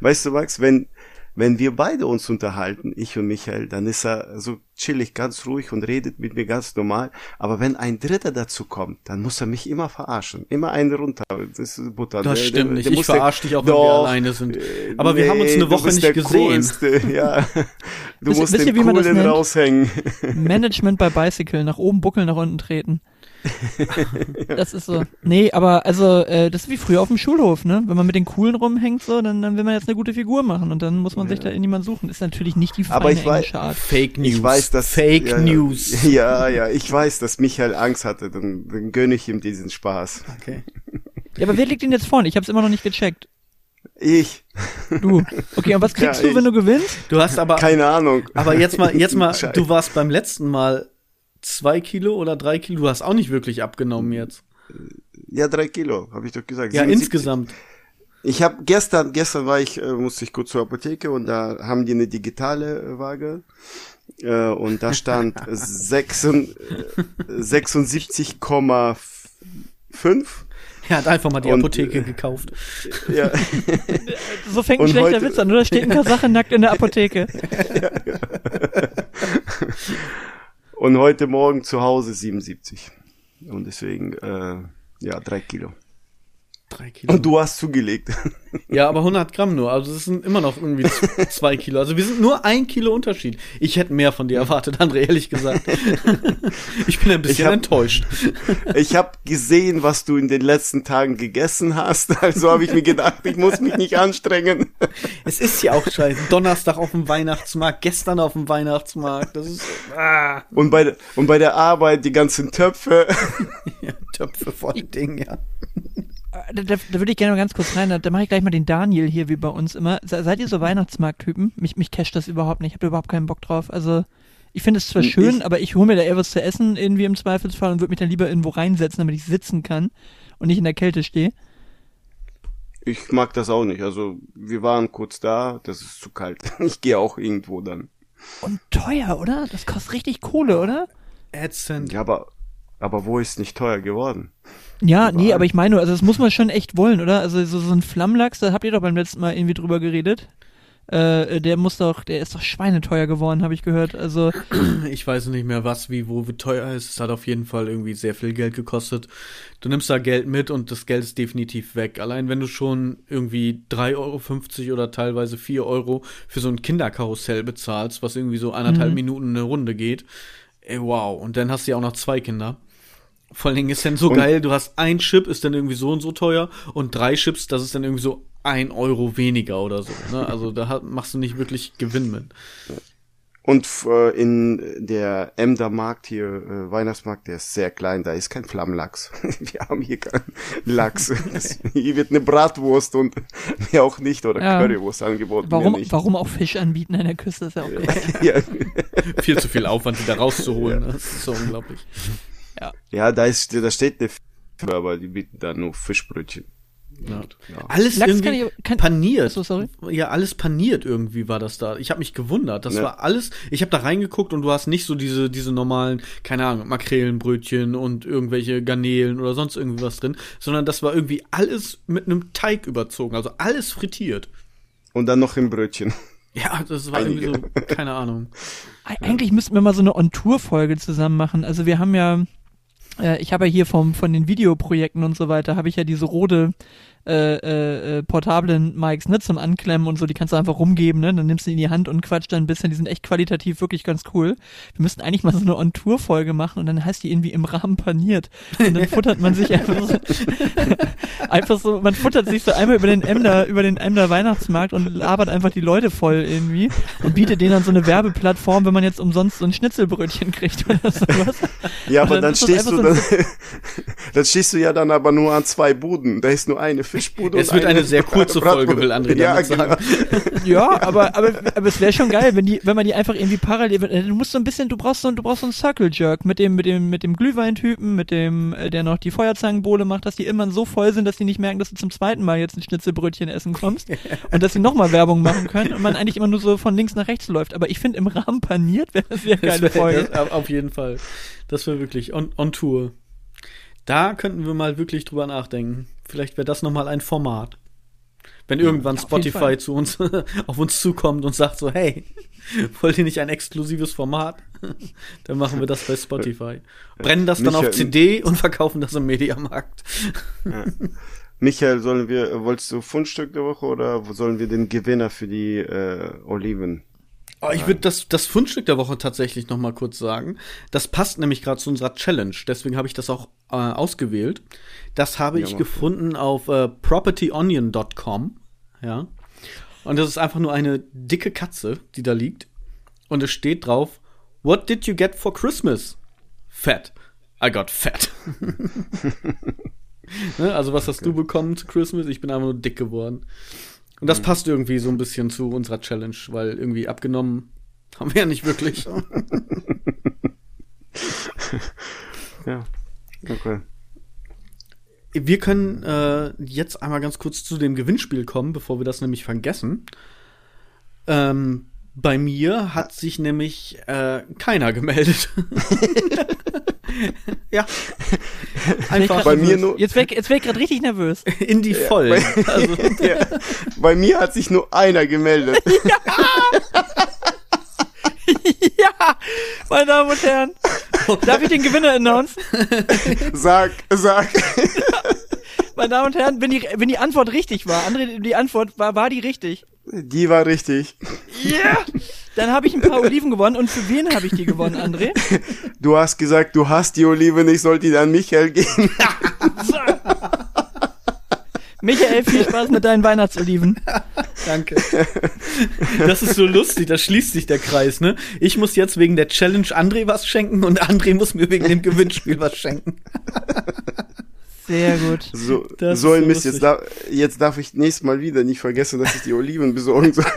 Weißt du, Max, wenn wenn wir beide uns unterhalten, ich und Michael, dann ist er so chillig, ganz ruhig und redet mit mir ganz normal. Aber wenn ein Dritter dazu kommt, dann muss er mich immer verarschen. Immer einen runter. Das ist Butter. Das der, stimmt nicht. Ich verarsche dich auch, wenn doch, wir alleine sind. Aber nee, wir haben uns eine Woche nicht gesehen. Coolste. Ja. Du musst wisst den ihr, Coolen raushängen. Management bei Bicycle. Nach oben buckeln, nach unten treten. das ist so. Nee, aber also, äh, das ist wie früher auf dem Schulhof, ne? Wenn man mit den Coolen rumhängt, so, dann, dann will man jetzt eine gute Figur machen und dann muss man ja. sich da jemand suchen. Ist natürlich nicht die feine aber ich weiß, Art. Fake News. Ich weiß, dass, Fake ja, News. Ja, ja, ich weiß, dass Michael Angst hatte, dann, dann gönne ich ihm diesen Spaß. Okay. Ja, aber wer liegt ihn jetzt vorne? Ich hab's immer noch nicht gecheckt. Ich. Du. Okay, und was kriegst ja, du, wenn du gewinnst? Du hast aber. Keine Ahnung. Aber jetzt mal, jetzt mal, du warst beim letzten Mal zwei Kilo oder drei Kilo. Du hast auch nicht wirklich abgenommen jetzt. Ja, drei Kilo, habe ich doch gesagt. Ja, 77. insgesamt. Ich habe gestern, gestern war ich, äh, musste ich kurz zur Apotheke und da haben die eine digitale äh, Waage äh, und da stand 76,5. Er hat einfach mal die und, Apotheke äh, gekauft. Ja. so fängt ein schlechter Witz an, oder? Da steht ein paar Sachen nackt in der Apotheke. Ja, ja. Und heute Morgen zu Hause 77. Und deswegen, äh, ja, drei Kilo. Drei Kilo. Und du hast zugelegt. Ja, aber 100 Gramm nur. Also das sind immer noch irgendwie zwei Kilo. Also wir sind nur ein Kilo Unterschied. Ich hätte mehr von dir erwartet, André, ehrlich gesagt. Ich bin ein bisschen ich hab, enttäuscht. Ich habe gesehen, was du in den letzten Tagen gegessen hast. Also habe ich mir gedacht, ich muss mich nicht anstrengen. Es ist ja auch scheiße. Donnerstag auf dem Weihnachtsmarkt, gestern auf dem Weihnachtsmarkt. Das ist. Ah. Und bei, und bei der Arbeit die ganzen Töpfe. Ja, Töpfe vor den Dingen, ja da, da, da würde ich gerne mal ganz kurz rein, da, da mache ich gleich mal den Daniel hier wie bei uns immer. Se, seid ihr so Weihnachtsmarkttypen? Mich, mich casht das überhaupt nicht. Ich habe überhaupt keinen Bock drauf. Also ich finde es zwar hm, schön, ich, aber ich hole mir da eher was zu essen irgendwie im Zweifelsfall und würde mich dann lieber irgendwo reinsetzen, damit ich sitzen kann und nicht in der Kälte stehe. Ich mag das auch nicht. Also wir waren kurz da, das ist zu kalt. Ich gehe auch irgendwo dann. Und teuer, oder? Das kostet richtig Kohle, oder? Ätzend. Ja, aber aber wo ist nicht teuer geworden? Ja, Überall. nee, aber ich meine, also das muss man schon echt wollen, oder? Also so, so ein Flammlachs, da habt ihr doch beim letzten Mal irgendwie drüber geredet. Äh, der muss doch, der ist doch schweineteuer geworden, habe ich gehört. Also ich weiß nicht mehr was, wie, wo, wie teuer ist. Es hat auf jeden Fall irgendwie sehr viel Geld gekostet. Du nimmst da Geld mit und das Geld ist definitiv weg. Allein wenn du schon irgendwie 3,50 Euro oder teilweise 4 Euro für so ein Kinderkarussell bezahlst, was irgendwie so anderthalb mhm. Minuten eine Runde geht. Ey, wow. Und dann hast du ja auch noch zwei Kinder. Vor allen Dingen ist dann so und geil, du hast ein Chip, ist dann irgendwie so und so teuer und drei Chips, das ist dann irgendwie so ein Euro weniger oder so. Ne? Also da machst du nicht wirklich Gewinn mit. Und äh, in der Emder Markt hier, äh, Weihnachtsmarkt, der ist sehr klein, da ist kein Flammlachs. Wir haben hier keinen Lachs. hier wird eine Bratwurst und mehr auch nicht oder ja. Currywurst angeboten. Warum, warum auch Fisch anbieten an der Küste, ist ja auch ja. Viel zu viel Aufwand, die da rauszuholen. Ja. Das ist so unglaublich. Ja, ja da, ist, da steht eine Fisch, aber die bieten da nur Fischbrötchen. Ja. Ja. Alles Lachs irgendwie kann ich, kann, paniert. So, sorry. Ja, alles paniert irgendwie war das da. Ich habe mich gewundert. Das ja. war alles. Ich habe da reingeguckt und du hast nicht so diese diese normalen, keine Ahnung, Makrelenbrötchen und irgendwelche Garnelen oder sonst irgendwie was drin, sondern das war irgendwie alles mit einem Teig überzogen, also alles frittiert. Und dann noch im Brötchen. Ja, das war Einige. irgendwie so, keine Ahnung. Eigentlich müssten wir mal so eine On-Tour-Folge zusammen machen. Also wir haben ja ich habe ja hier vom, von den Videoprojekten und so weiter, habe ich ja diese rote äh, äh, äh, portablen Mics ne, zum Anklemmen und so, die kannst du einfach rumgeben, ne? Dann nimmst du die in die Hand und quatscht dann ein bisschen. Die sind echt qualitativ wirklich ganz cool. Wir müssten eigentlich mal so eine On-Tour-Folge machen und dann heißt die irgendwie im Rahmen paniert. Und dann futtert man sich einfach so, einfach so, man futtert sich so einmal über den Emder, über den Emder Weihnachtsmarkt und labert einfach die Leute voll irgendwie und bietet denen dann so eine Werbeplattform, wenn man jetzt umsonst so ein Schnitzelbrötchen kriegt oder sowas. Ja, aber dann, dann stehst du, so dann, dann stehst du ja dann aber nur an zwei Buden. Da ist nur eine Fischbude. Es wird eine, eine sehr kurze Folge, will André ja, damit sagen. Genau. ja, aber, aber, aber es wäre schon geil, wenn die, wenn man die einfach irgendwie parallel, du musst so ein bisschen, du brauchst so, du brauchst so einen Circle Jerk mit dem, mit dem, mit dem Glühweintypen, mit dem, äh, der noch die Feuerzangenbowle macht, dass die immer so voll sind, dass die nicht merken, dass du zum zweiten Mal jetzt ein Schnitzelbrötchen essen kommst und dass sie nochmal Werbung machen können und man eigentlich immer nur so von links nach rechts läuft. Aber ich finde im Rahmen paniert wäre das sehr geile Folge. Das, auf jeden Fall. Das wäre wirklich on, on Tour. Da könnten wir mal wirklich drüber nachdenken. Vielleicht wäre das nochmal ein Format. Wenn irgendwann Ja, auf Spotify zu uns, auf uns zukommt und sagt so, hey, wollt ihr nicht ein exklusives Format? Dann machen wir das bei Spotify. Brennen das dann auf Michael- CD und verkaufen das im Mediamarkt. Michael, sollen wir, wolltest du Fundstück der Woche oder sollen wir den Gewinner für die äh, Oliven? Oh, ich würde das, das Fundstück der Woche tatsächlich noch mal kurz sagen. Das passt nämlich gerade zu unserer Challenge. Deswegen habe ich das auch äh, ausgewählt. Das habe Ja, ich gefunden auf äh, propertyonion.com. Ja. Und das ist einfach nur eine dicke Katze, die da liegt. Und es steht drauf, What did you get for Christmas? Fat. I got fat. ne? Also was hast du bekommen zu Christmas? Ich bin einfach nur dick geworden. Und das passt irgendwie so ein bisschen zu unserer Challenge, weil irgendwie abgenommen haben wir ja nicht wirklich. Ja. Okay. Wir können äh, jetzt einmal ganz kurz zu dem Gewinnspiel kommen, bevor wir das nämlich vergessen. Ähm, bei mir hat sich nämlich äh, keiner gemeldet. ja. Einfach Bei mir nur, Jetzt wäre jetzt wär ich gerade richtig nervös. in die Vollen. Also, ja, bei mir hat sich nur einer gemeldet. ja, meine Damen und Herren. Darf ich den Gewinner announcen? Sag, sag. Meine Damen und Herren, wenn die, wenn die Antwort richtig war, André, die Antwort war, war die richtig. Die war richtig. Ja! Dann habe ich ein paar Oliven gewonnen. Und für wen habe ich die gewonnen, André? Du hast gesagt, du hast die Oliven, ich sollte die an Michael geben. Michael, viel Spaß mit deinen Weihnachtsoliven. danke. Das ist so lustig, da schließt sich der Kreis, ne? Ich muss jetzt wegen der Challenge André was schenken und André muss mir wegen dem Gewinnspiel was schenken. Sehr gut. So, Das so ein so Mist. Jetzt, darf, jetzt darf ich nächstes Mal wieder nicht vergessen, dass ich die Oliven besorgen soll.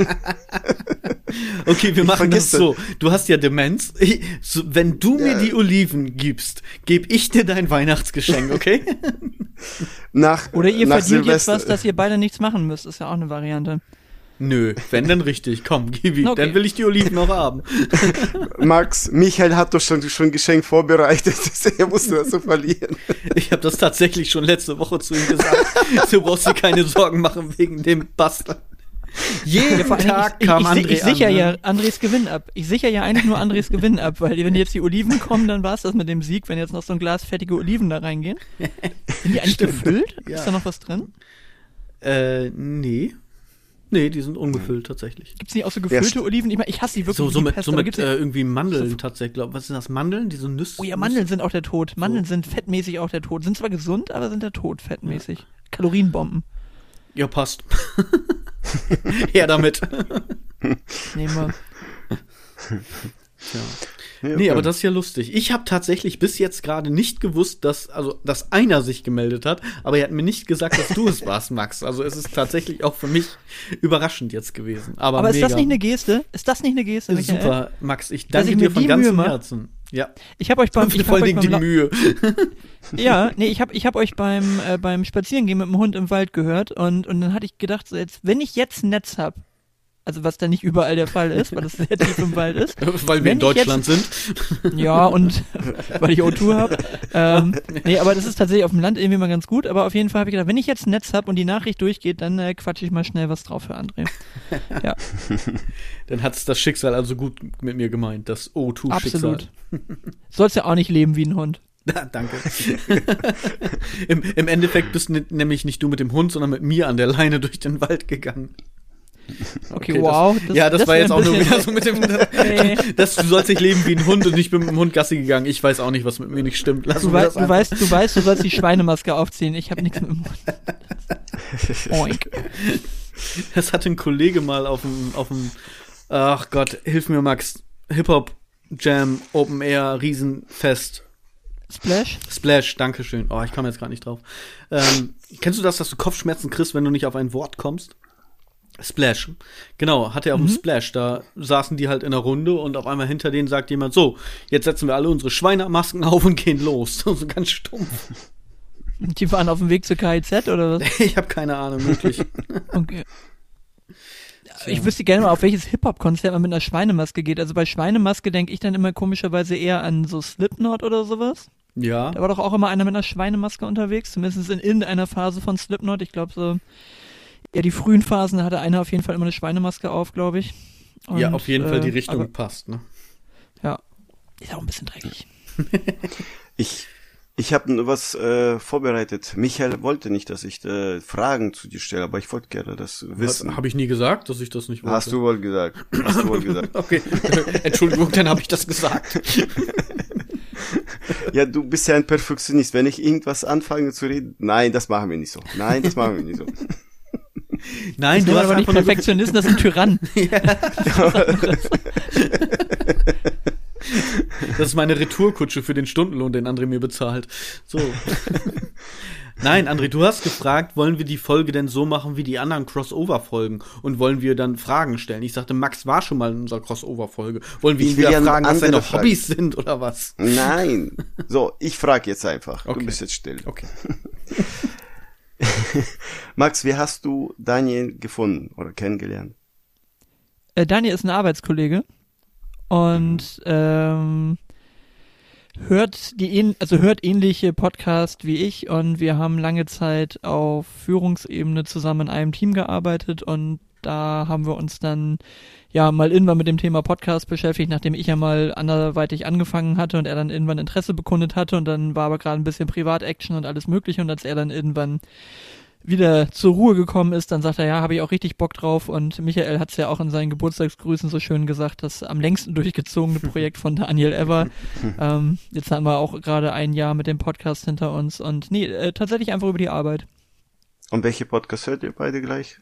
Okay, wir machen das so. Du hast ja Demenz. Ich, so, wenn du mir Ja. die Oliven gibst, gebe ich dir dein Weihnachtsgeschenk, okay? Nach, Oder ihr nach verdient jetzt Silvester. was, dass ihr beide nichts machen müsst. Ist ja auch eine Variante. Nö, wenn dann richtig. Komm, gib ihm. Okay. Dann will ich die Oliven noch haben. Max, Michael hat doch schon, schon Geschenk vorbereitet. er musste das so verlieren. Ich habe das tatsächlich schon letzte Woche zu ihm gesagt. Du brauchst dir keine Sorgen machen wegen dem Bastard. Jeden Dingen, Tag ich, kam ich, André ich, ich sicher an, ne? ja Andres Gewinn ab. Ich sicher ja eigentlich nur Andres Gewinn ab, weil wenn jetzt die Oliven kommen, dann war's das mit dem Sieg, wenn jetzt noch so ein Glas fettige Oliven da reingehen. Sind die eigentlich Stimmt. gefüllt? Ja. Ist da noch was drin? Äh, nee. Nee, die sind ungefüllt tatsächlich. Gibt's nicht auch so gefüllte st- Oliven? Ich meine, ich hasse die wirklich. So, so mit, Pest, so mit gibt's äh, ja- irgendwie Mandeln tatsächlich. Glaub, was sind das? Mandeln? Diese Nüsse? Oh ja, Mandeln sind auch der Tod. Mandeln sind fettmäßig auch der Tod. Sind zwar gesund, aber sind der Tod fettmäßig. Kalorienbomben. Ja, passt. Her damit. Nehmen wir. Tja. Nee, okay. aber das ist ja lustig. Ich habe tatsächlich bis jetzt gerade nicht gewusst, dass also dass einer sich gemeldet hat, aber er hat mir nicht gesagt, dass du es warst, Max. Also es ist tatsächlich auch für mich überraschend jetzt gewesen. Aber, Aber ist mega. das nicht eine Geste? Ist das nicht eine Geste, Michael? Super, Max. Ich Dass danke ich dir mir von ganzem? Herzen. Ja, Ich habe euch beim, ich vor hab allen euch Dingen beim die La- Mühe. Ja, nee, ich habe ich hab euch beim, äh, beim Spazierengehen mit dem Hund im Wald gehört und, und dann hatte ich gedacht, so jetzt, wenn ich jetzt ein Netz hab, also was da nicht überall der Fall ist, weil es sehr tief im Wald ist, Weil wir Wenn in Deutschland sind. ja, und weil ich O2 habe. Ähm, nee, aber das ist tatsächlich auf dem Land irgendwie mal ganz gut, aber auf jeden Fall habe ich gedacht, wenn ich jetzt ein Netz hab und die Nachricht durchgeht, dann äh, quatsche ich mal schnell was drauf für André. Ja, Dann hat's das Schicksal also gut mit mir gemeint, das O2-Schicksal. absolut. Sollst ja auch nicht leben wie ein Hund. Danke. Im, Im Endeffekt bist nämlich nicht du mit dem Hund, sondern mit mir an der Leine durch den Wald gegangen. Okay, Okay, wow. Das, ja, das, war wär jetzt auch nur wieder so mit dem. Das, du sollst nicht leben wie ein Hund und ich bin mit dem Hund Gassi gegangen. Ich weiß auch nicht, was mit mir nicht stimmt. Lass Du, mir wei das du, weißt, du weißt, du sollst die Schweinemaske aufziehen. Ich habe nichts mit dem Mund. Oink. Das hatte ein Kollege mal auf dem, auf dem, ach Gott, hilf mir Max, Hip-Hop, Jam, Open Air, Riesenfest, Splash? Splash, Dankeschön. Oh, ich komme jetzt gerade nicht drauf. Ähm, kennst du das, dass du Kopfschmerzen kriegst, wenn du nicht auf ein Wort kommst? Splash. Genau, hatte er auf dem Splash. Da saßen die halt in einer Runde und auf einmal hinter denen sagt jemand, so, jetzt setzen wir alle unsere Schweinemasken auf und gehen los. So ganz stumpf. Die waren auf dem Weg zur KIZ oder was? Ich habe keine Ahnung, wirklich. Okay. Ich wüsste gerne mal, auf welches Hip-Hop-Konzert man mit einer Schweinemaske geht. Also bei Schweinemaske denke ich dann immer komischerweise eher an so Slipknot oder sowas. Ja. Da war doch auch immer einer mit einer Schweinemaske unterwegs, zumindest in irgendeiner Phase von Slipknot. Ich glaube so ja, die frühen Phasen hatte einer auf jeden Fall immer eine Schweinemaske auf, glaube ich. ja, Und, auf jeden Fall die äh, Richtung aber- passt, ne? Ja. Ist auch ein bisschen dreckig. Ich, ich habe was äh, vorbereitet. Michael wollte nicht, dass ich äh, Fragen zu dir stelle, aber ich wollte gerne das wissen. Habe ich nie gesagt, dass ich das nicht wollte. Hast du wohl gesagt. Hast du wohl gesagt. Okay, Entschuldigung, dann habe ich das gesagt. Ja, du bist ja ein Perfektionist. Wenn ich irgendwas anfange zu reden, nein, das machen wir nicht so. Nein, das machen wir nicht so. Nein, du hast aber nicht einfach nur Perfektionisten, das sind Tyrannen. Das ist meine Retourkutsche für den Stundenlohn, den André mir bezahlt. So. Nein, André, du hast gefragt, wollen wir die Folge denn so machen wie die anderen Crossover-Folgen? Und wollen wir dann Fragen stellen? Ich sagte, Max war schon mal in unserer Crossover-Folge. Wollen wir Ich ihn wieder ja fragen, was seine Fragen. Hobbys sind oder was? Nein. So, ich frage jetzt einfach. Okay. Du bist jetzt still. Okay. Max, wie hast du Daniel gefunden oder kennengelernt? Äh, Daniel ist ein Arbeitskollege und ähm, hört die also hört ähnliche Podcast wie ich und wir haben lange Zeit auf Führungsebene zusammen in einem Team gearbeitet und da haben wir uns dann ja mal irgendwann mit dem Thema Podcast beschäftigt, nachdem ich ja mal anderweitig angefangen hatte und er dann irgendwann Interesse bekundet hatte und dann war aber gerade ein bisschen Privat-Action und alles mögliche und als er dann irgendwann wieder zur Ruhe gekommen ist, dann sagt er, ja, habe ich auch richtig Bock drauf. Und Michael hat es ja auch in seinen Geburtstagsgrüßen so schön gesagt, das am längsten durchgezogene Projekt von Daniel ever. ähm, jetzt haben wir auch gerade ein Jahr mit dem Podcast hinter uns und nee, äh, tatsächlich einfach über die Arbeit. Und welche Podcast hört ihr beide gleich?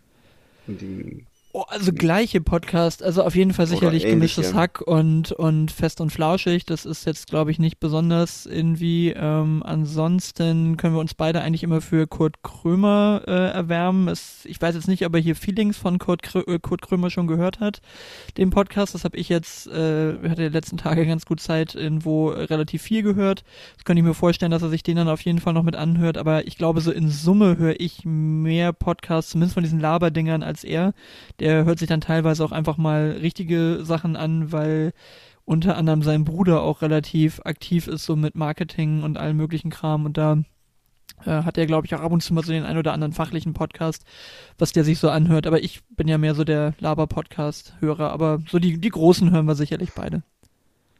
Die, Oh, also gleiche Podcast, also auf jeden Fall sicherlich gemischtes. Hack und, und fest und flauschig. Das ist jetzt, glaube ich, nicht besonders irgendwie. Ähm, ansonsten können wir uns beide eigentlich immer für Kurt Krömer äh, erwärmen. Es, ich weiß jetzt nicht, ob er hier Feelings von Kurt, Krö äh, Kurt Krömer schon gehört hat, den Podcast. Das habe ich jetzt, äh, hatte die letzten Tage ganz gut Zeit, irgendwo relativ viel gehört. Das könnte ich mir vorstellen, dass er sich den dann auf jeden Fall noch mit anhört. Aber ich glaube, so in Summe höre ich mehr Podcasts, zumindest von diesen Laberdingern, als er. Der hört sich dann teilweise auch einfach mal richtige Sachen an, weil unter anderem sein Bruder auch relativ aktiv ist, so mit Marketing und allem möglichen Kram. Und da äh, hat er, glaube ich, auch ab und zu mal so den ein oder anderen fachlichen Podcast, was der sich so anhört. Aber ich bin ja mehr so der Laber-Podcast-Hörer. Aber so die, die großen hören wir sicherlich beide.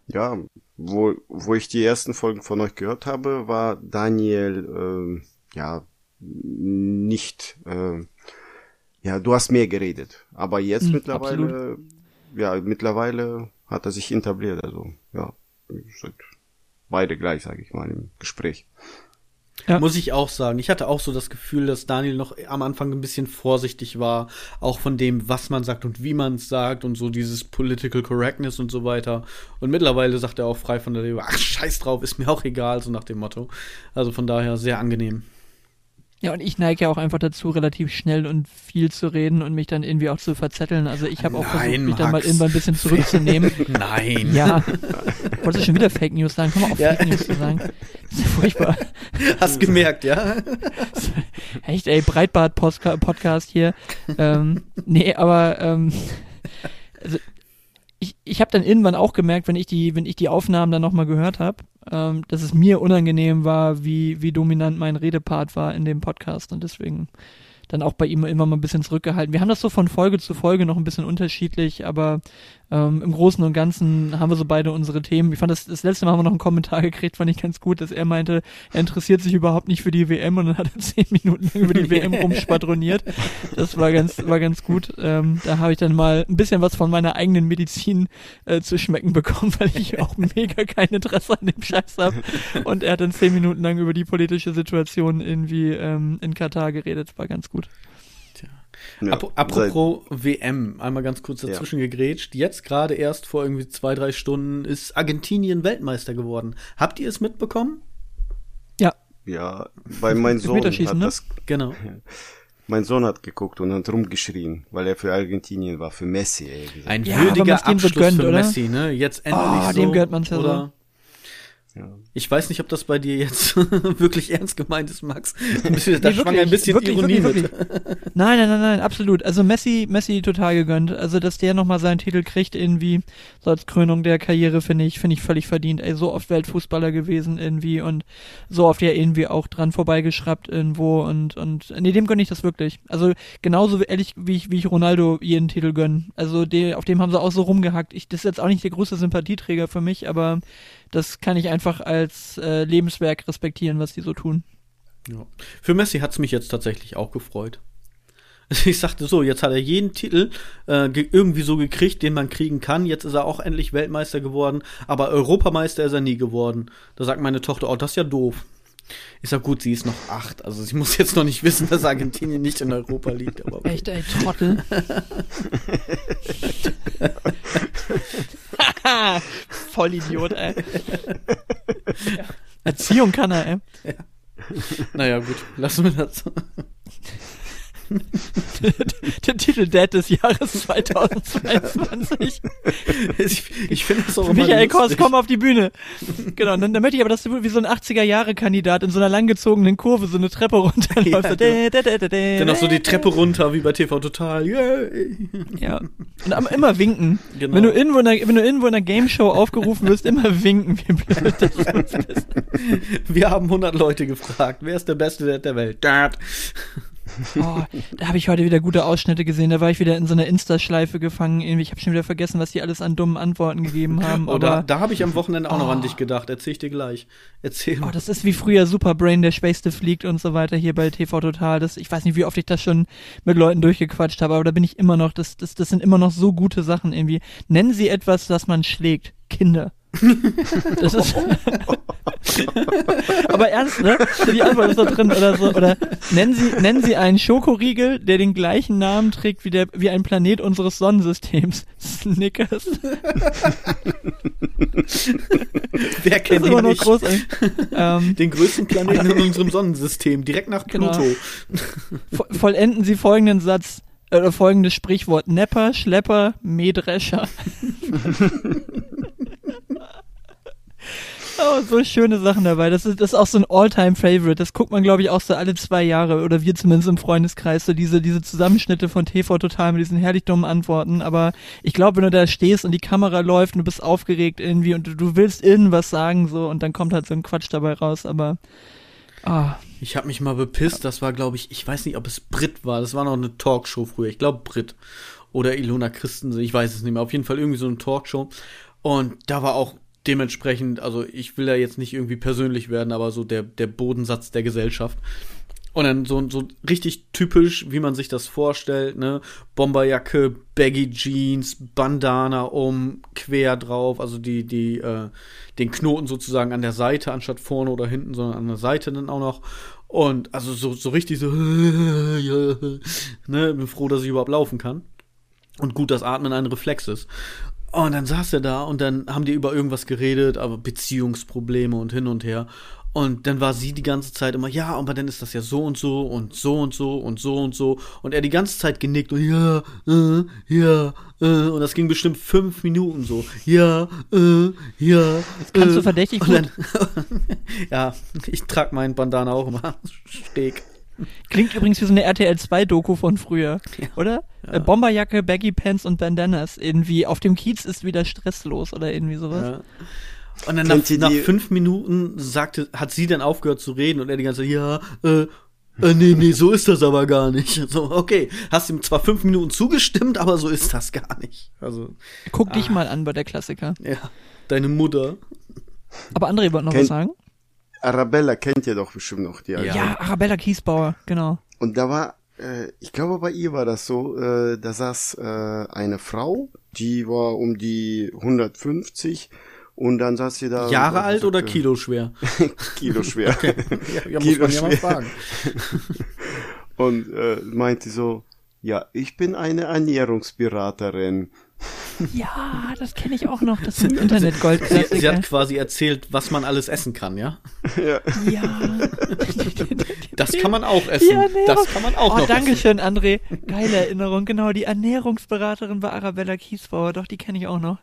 ja, wo, wo ich die ersten Folgen von euch gehört habe, war Daniel, ähm, ja, nicht, äh, ja, du hast mehr geredet. Aber jetzt Mhm, mittlerweile, ja, mittlerweile hat er sich etabliert, also, ja, sind beide gleich, sage ich mal, im Gespräch. Ja. Muss ich auch sagen. Ich hatte auch so das Gefühl, dass Daniel noch am Anfang ein bisschen vorsichtig war, auch von dem, was man sagt und wie man es sagt und so dieses Political Correctness und so weiter. Und mittlerweile sagt er auch frei von der Leber, ach scheiß drauf, ist mir auch egal, so nach dem Motto. Also von daher sehr angenehm. Ja, und ich neige ja auch einfach dazu, relativ schnell und viel zu reden und mich dann irgendwie auch zu verzetteln. Also ich habe auch Nein, versucht, mich dann mal Max. irgendwann ein bisschen zurückzunehmen. Nein. Ja. Wolltest du schon wieder Fake News sagen? Komm mal auf Ja. Fake News zu sagen. Das ist ja furchtbar. Hast gemerkt, ja? Echt, ey, Breitbart-Podcast hier. ähm, nee, aber ähm, also ich, ich habe dann irgendwann auch gemerkt, wenn ich die, wenn ich die Aufnahmen dann nochmal gehört habe, ähm, dass es mir unangenehm war, wie, wie dominant mein Redepart war in dem Podcast und deswegen dann auch bei ihm immer mal ein bisschen zurückgehalten. Wir haben das so von Folge zu Folge noch ein bisschen unterschiedlich, aber ähm, im Großen und Ganzen haben wir so beide unsere Themen. Ich fand das, das letzte Mal haben wir noch einen Kommentar gekriegt, fand ich ganz gut, dass er meinte, er interessiert sich überhaupt nicht für die WM und dann hat er zehn Minuten lang über die WM rumschwadroniert. Das war ganz, war ganz gut. Ähm, da habe ich dann mal ein bisschen was von meiner eigenen Medizin äh, zu schmecken bekommen, weil ich auch mega kein Interesse an dem Scheiß habe. Und er hat dann zehn Minuten lang über die politische Situation irgendwie ähm, in Katar geredet. War ganz gut. Ja, Ap apropos WM, einmal ganz kurz dazwischen gegrätscht. Jetzt gerade erst vor irgendwie zwei, drei Stunden ist Argentinien Weltmeister geworden. Habt ihr es mitbekommen? Ja, Ja, weil mein Sohn hat ne? das, Genau. mein Sohn hat geguckt und hat rumgeschrien, weil er für Argentinien war, für Messi, ey. Ein Ja, würdiger Abschluss gönnt, für oder? Messi, ne? Jetzt endlich Ah, so. dem ja so. oder? Ja. Ich weiß nicht, ob das bei dir jetzt wirklich ernst gemeint ist, Max. Da Nee, schwang wirklich, ein bisschen wirklich, Ironie wirklich, mit. Nein, nein, nein, nein, absolut. Also Messi, Messi total gegönnt. Also, dass der nochmal seinen Titel kriegt, irgendwie, so als Krönung der Karriere, finde ich, finde ich völlig verdient. Ey, so oft Weltfußballer gewesen irgendwie und so oft ja irgendwie auch dran vorbeigeschraubt irgendwo und, und, nee, dem gönne ich das wirklich. Also, genauso ehrlich, wie ich, wie ich Ronaldo jeden Titel gönne. Also, der, auf dem haben sie auch so rumgehackt. Ich, das ist jetzt auch nicht der größte Sympathieträger für mich, aber das kann ich einfach als äh, Lebenswerk respektieren, was die so tun. Ja. Für Messi hat's mich jetzt tatsächlich auch gefreut. Ich sagte so, jetzt hat er jeden Titel äh, ge- irgendwie so gekriegt, den man kriegen kann. Jetzt ist er auch endlich Weltmeister geworden, aber Europameister ist er nie geworden. Da sagt meine Tochter, oh, das ist ja doof. Ich sag, gut, sie ist noch acht, also sie muss jetzt noch nicht wissen, dass Argentinien nicht in Europa liegt. Aber okay. Echt, ey, Trottel. Vollidiot, ey. Erziehung kann er, ey. Naja, gut, lassen wir das. Der Titel Dad des Jahres 2022. Ich, ich finde das auch Michael Kors, komm auf die Bühne. Genau, und dann, dann möchte ich aber, dass du wie so ein 80er-Jahre-Kandidat in so einer langgezogenen Kurve so eine Treppe runterläufst. Ja, dä. Dann noch so die Treppe runter, wie bei TV Total. Yay. Ja. Und am- immer winken. Genau. Wenn du irgendwo in einer, wenn du irgendwo in einer Game Show aufgerufen wirst, immer winken, wie blöd das ist. Wir haben 100 Leute gefragt, wer ist der beste Dad der Welt? Dad. Oh, da habe ich heute wieder gute Ausschnitte gesehen. Da war ich wieder in so einer Insta-Schleife gefangen. Irgendwie, ich habe schon wieder vergessen, was die alles an dummen Antworten gegeben haben. Oh, da, da habe ich am Wochenende auch noch Oh. an dich gedacht. Erzähl ich dir gleich. Erzähl oh, das ist wie früher Superbrain, der Schwächste fliegt und so weiter hier bei TV Total. Das, ich weiß nicht, wie oft ich das schon mit Leuten durchgequatscht habe, aber da bin ich immer noch. Das, das, das sind immer noch so gute Sachen irgendwie. Nennen Sie etwas, das man schlägt. Kinder. Das ist. Aber ernst, ne? Die Antwort ist da drin oder so. Oder nennen Sie, nennen Sie einen Schokoriegel, der den gleichen Namen trägt wie der, wie ein Planet unseres Sonnensystems. Snickers. Wer Das kennt ist immer ihn nicht? großartig. ähm, Den größten Planeten in unserem Sonnensystem, direkt nach Genau. Pluto. vo- vollenden Sie folgenden Satz. äh, Oder folgendes Sprichwort. Nepper, Schlepper, Mähdrescher. Oh, so schöne Sachen dabei. Das ist, das ist auch so ein All-Time-Favorite. Das guckt man, glaube ich, auch so alle zwei Jahre. Oder wir zumindest im Freundeskreis. So diese, diese Zusammenschnitte von TV Total mit diesen herrlich dummen Antworten. Aber ich glaube, wenn du da stehst und die Kamera läuft und du bist aufgeregt irgendwie und du, du willst irgendwas sagen so und dann kommt halt so ein Quatsch dabei raus. Aber, ah, Ich habe mich mal bepisst, das war, glaube ich, ich weiß nicht, ob es Brit war. Das war noch eine Talkshow früher. Ich glaube Brit. Oder Ilona Christensen, ich weiß es nicht mehr. Auf jeden Fall irgendwie so eine Talkshow. Und da war auch dementsprechend, also ich will da jetzt nicht irgendwie persönlich werden, aber so der, der Bodensatz der Gesellschaft. Und dann so, so richtig typisch, wie man sich das vorstellt, ne? Bomberjacke, Baggy Jeans, Bandana um, quer drauf, also die, die, äh, den Knoten sozusagen an der Seite, anstatt vorne oder hinten, sondern an der Seite dann auch noch. Und also so, so richtig so, ja, ne? Bin froh, dass ich überhaupt laufen kann. Und gut, dass Atmen ein Reflex ist. Und dann saß er da und dann haben die über irgendwas geredet, aber Beziehungsprobleme und hin und her. Und dann war sie die ganze Zeit immer, ja, aber dann ist das ja so und so und so und so und so und so. Und er die ganze Zeit genickt und ja, äh, ja, äh, und das ging bestimmt fünf Minuten so. Ja, äh, ja. Das kannst du verdächtig und dann, Ja, ich trag meinen Bandana auch immer steg. Klingt übrigens wie so eine RTL 2 Doku von früher, oder? Äh, Bomberjacke, Baggy Pants und Bandanas. Irgendwie auf dem Kiez ist wieder stresslos oder irgendwie sowas. Ja. Und dann nach, nach fünf Minuten sagte, hat sie dann aufgehört zu reden und er die ganze Zeit, ja, äh, äh, nee, nee, so ist das aber gar nicht. So, okay, hast ihm zwar fünf Minuten zugestimmt, aber so ist das gar nicht. Also, Guck Ah. dich mal an bei der Klassiker. ja, deine Mutter. Aber André wollte noch Kennt- was sagen? Arabella kennt ihr doch bestimmt noch die alte. Ja, Arabella Kiesbauer, genau. Und da war, äh, ich glaube bei ihr war das so, äh, da saß äh, eine Frau, die war um die 150 und dann saß sie da. Jahre alt oder sagte, Kilo schwer? Kilo schwer. Ja, ja muss Kilo man ja mal schwer. fragen. und äh, meinte so, ja, ich bin eine Ernährungsberaterin. Ja, das kenne ich auch noch. Das sind Sie, sie Internetgoldklassiker. hat quasi erzählt, was man alles essen kann, ja? ja. Ja. Das kann man auch essen. Die Ernährung- Das kann man auch oh, noch danke essen. schön, André. Geile Erinnerung. Genau, die Ernährungsberaterin bei Arabella Kiesbauer. Doch, die kenne ich auch noch.